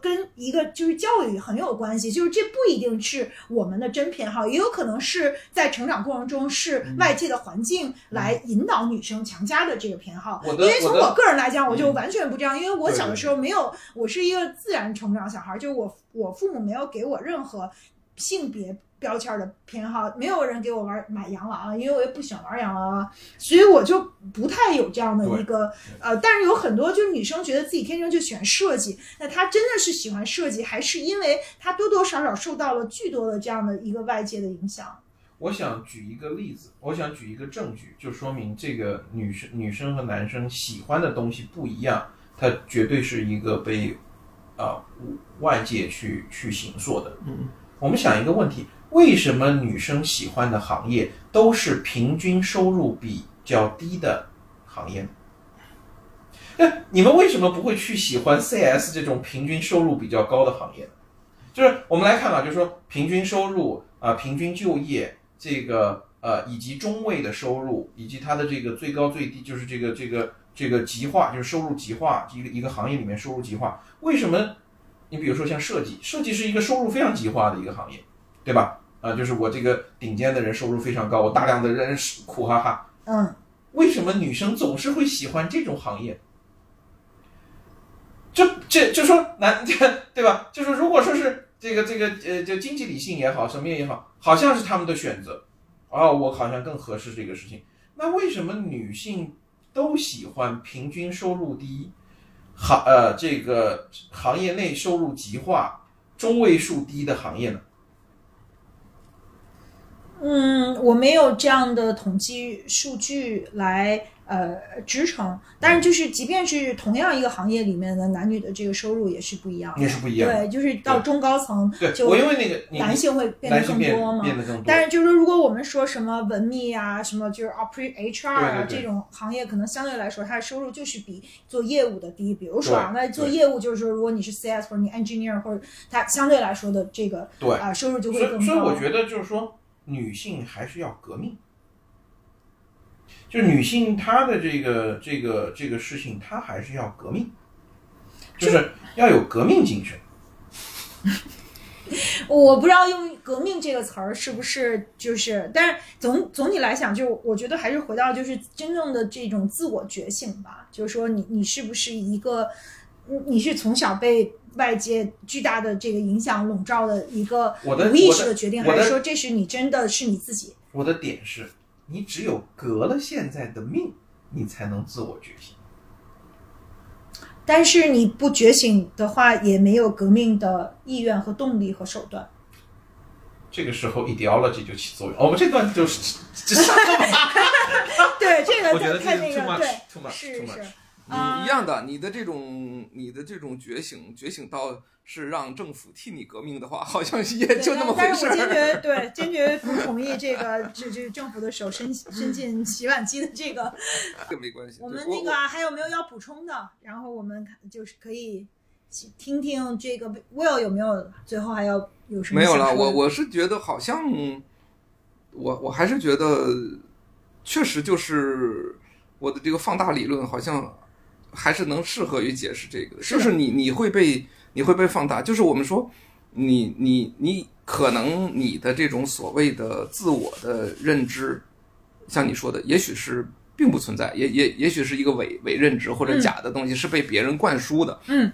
跟一个就是教育很有关系，就是这不一定是我们的真偏好，也有可能是在成长过程中是外界的环境来引导女生强加的这个偏好。因为从我个人来讲，我就嗯完全不这样，因为我小的时候没有，我是一个自然成长小孩，就是我我父母没有给我任何性别标签的偏好，没有人给我玩买洋娃娃，因为我也不喜欢玩洋娃娃，所以我就不太有这样的一个呃，但是有很多就是女生觉得自己天生就喜欢设计，那她真的是喜欢设计，还是因为她多多少少受到了巨多的这样的一个外界的影响？我想举一个例子，我想举一个证据，就说明这个女生、女生和男生喜欢的东西不一样，它绝对是一个被啊、外界去去行塑的。嗯，我们想一个问题：为什么女生喜欢的行业都是平均收入比较低的行业呢？那你们为什么不会去喜欢 CS 这种平均收入比较高的行业呢？就是我们来看啊，就是说平均收入啊、平均就业这个呃，以及中位的收入，以及它的这个最高最低，就是这个这个这个极化，就是收入极化，一个一个行业里面收入极化，为什么？你比如说像设计，设计是一个收入非常极化的一个行业，对吧？啊、就是我这个顶尖的人收入非常高，我大量的人是苦哈哈，嗯，为什么女生总是会喜欢这种行业？这这就说男对吧？就是如果说是这个这个呃，就经济理性也好，什么也好，好像是他们的选择，哦，我好像更合适这个事情。那为什么女性都喜欢平均收入低，行呃这个行业内收入极化、中位数低的行业呢？嗯，我没有这样的统计数据来呃职称，但是就是即便是同样一个行业里面的男女的这个收入也是不一样的，也是不一样对，就是到中高层对，就我因为那个男性会变得更多嘛。变得更多，但是就是说，如果我们说什么文秘啊，什么就是 operate HR 啊这种行业，可能相对来说它的收入就是比做业务的低。比如说啊，那做业务就是说，如果你是 CS 或者你 engineer 或者它相对来说的这个对啊、收入就会，更高。所以我觉得就是说，女性还是要革命。就女性她的这个这个这个事情，她还是要革命，就是要有革命精神。(laughs) 我不知道用“革命”这个词儿是不是就是，但是总总体来讲，就我觉得还是回到就是真正的这种自我觉醒吧，就是说你你是不是一个，你你是从小被外界巨大的这个影响笼罩的一个我的无意识的决定，还是说这是你真的是你自己？我的点是，你只有革了现在的命，你才能自我觉醒。但是你不觉醒的话，也没有革命的意愿和动力和手段。这个时候 ideology 就起作用。哦我们这段就是这是对，这个我觉得这个看那 too 个 much 对 too much 是 too much。你啊一样的，你的这种你的这种觉醒，觉醒到是让政府替你革命的话，好像也就那么回事但是我坚。决 (laughs) 对坚决不同意这个这这政府的手伸伸进洗碗机的这个。(laughs) 这没关系。(laughs) 我们那个啊还有没有要补充的？然后我们看就是可以听听这个 Will 有没有最后还要有什么没有了，我我是觉得好像，我我还是觉得，确实就是我的这个放大理论好像还是能适合于解释这个，就是你你会被你会被放大，就是我们说你你你可能你的这种所谓的自我的认知，像你说的，也许是。并不存在，也也也许是一个伪伪认知或者嗯假的东西，是被别人灌输的。嗯，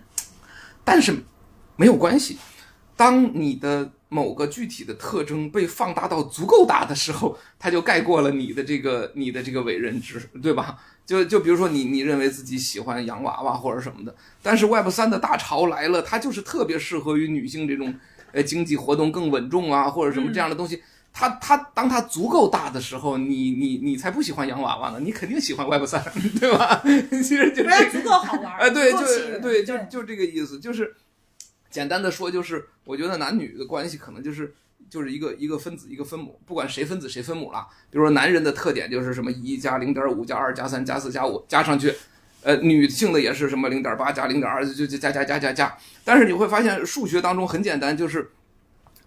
但是没有关系，当你的某个具体的特征被放大到足够大的时候，它就盖过了你的这个你的这个伪认知，对吧？就就比如说你你认为自己喜欢洋娃娃或者什么的，但是 Web 三的大潮来了，它就是特别适合于女性这种呃经济活动更稳重啊或者什么这样的东西。它它当它足够大的时候，你你你才不喜欢洋娃娃呢，你肯定喜欢 Web 三，(laughs) 对吧？(laughs) 其实就不要这个足够好玩儿，哎，对，就对，就就这个意思，就是简单的说，就是我觉得男女的关系可能就是就是一个一个分子一个分母，不管谁分子谁分母了。比如说男人的特点就是什么一加零点五加二加三加四加五加上去，呃，女性的也是什么零点八加零点二，就就加加加加加。但是你会发现数学当中很简单，就是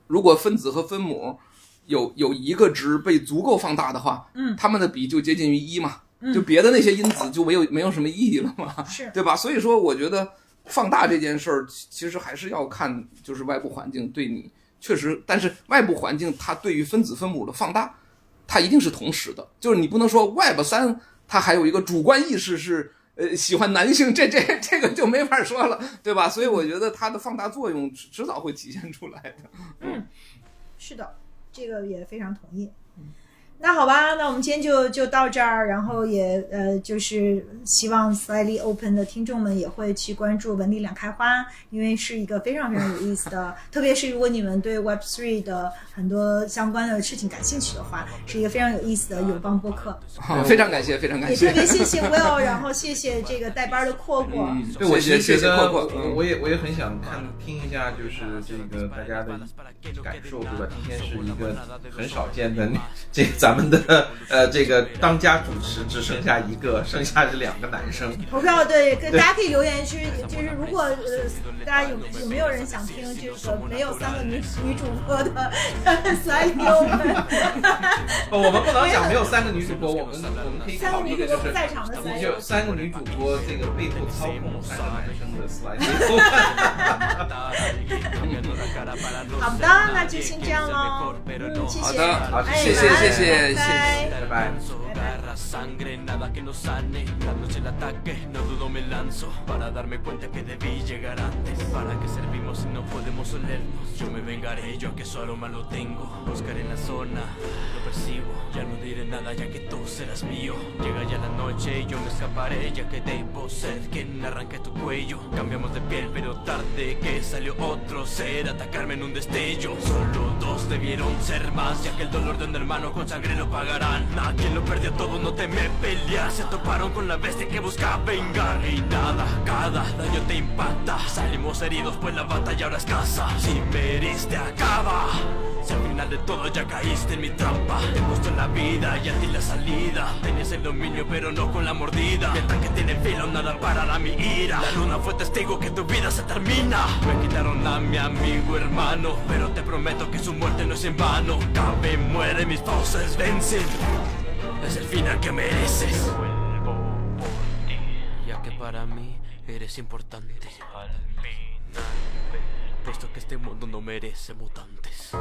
如果分子和分母有有一个值被足够放大的话，嗯它们的比就接近于一嘛，嗯就别的那些因子就没有没有什么意义了嘛。(laughs) 是对吧？所以说，我觉得放大这件事儿，其其实还是要看就是外部环境对你确实，但是外部环境它对于分子分母的放大，它一定是同时的，就是你不能说 Web 三它还有一个主观意识是。呃，喜欢男性，这这这个就没法说了，对吧？所以我觉得它的放大作用迟早会体现出来的。嗯是的，这个也非常同意。那好吧，那我们今天就就到这儿，然后也呃，就是希望 Slightly Open 的听众们也会去关注文理两开花，因为是一个非常非常有意思的，特别是如果你们对 Web Three 的很多相关的事情感兴趣的话，是一个非常有意思的友邦播客。好，(laughs) 非常感谢，非常感谢也特。别谢谢 Will，然后谢谢这个带班的阔阔。嗯，对，我其实谢谢觉得，阔阔我我也我也很想看听一下，就是这个大家的感受，对吧？今天是一个很少见的，这个咱们的呃这个当家主持只剩下一个，剩下是两个男生。投票对，跟大家可以留言区，就是如果呃大家有有没有人想听这个没有三个女女主播的 Slightly Open？哦，我们不能讲没有三个女主播，我们我们可以三个考虑的就是女主播不在场的你 Slightly 就 Open。三个女主播这个背后操控三个男生的 slide。好的，那就先这样喽。嗯，谢谢。好的好哎谢谢谢谢 Bye. Garra, sangre, nada que nos sane. Darnos el ataque, no dudo me lanzo. Para darme cuenta que debí llegar antes. ¿Para qué servimos si no podemos olernos? Yo me vengaré, yo que su aroma lo tengo. Buscaré en la zona, lo percibo. Ya no diré nada, ya que tú serás mío. Llega ya la noche y yo me escaparé, ya que debo ser quien arranque tu cuello. Cambiamos de piel, pero tarde que salió otro ser. Atacarme en un destello. Solo dos debieron ser más, ya que el dolor de un hermano con sangre lo pagarán. A lo perdió todo no teme pelear. Se toparon con la bestia que busca vengar. Y nada, cada daño te impacta. Salimos heridos pues la batalla ahora es casa. Si me heriste acaba. Si al final de todo ya caíste en mi trampa Te gustó la vida y a ti la salida Tenías el dominio pero no con la mordida Mi ataque tiene filo, nada parará mi ira La luna fue testigo que tu vida se termina Me quitaron a mi amigo hermano Pero te prometo que su muerte no es en vano Cabe, muere, mis fauces vencen Es el final que mereces. Vuelvo por ti Ya que para mí eres importante. Al final Puesto que este mundo no merece mutantes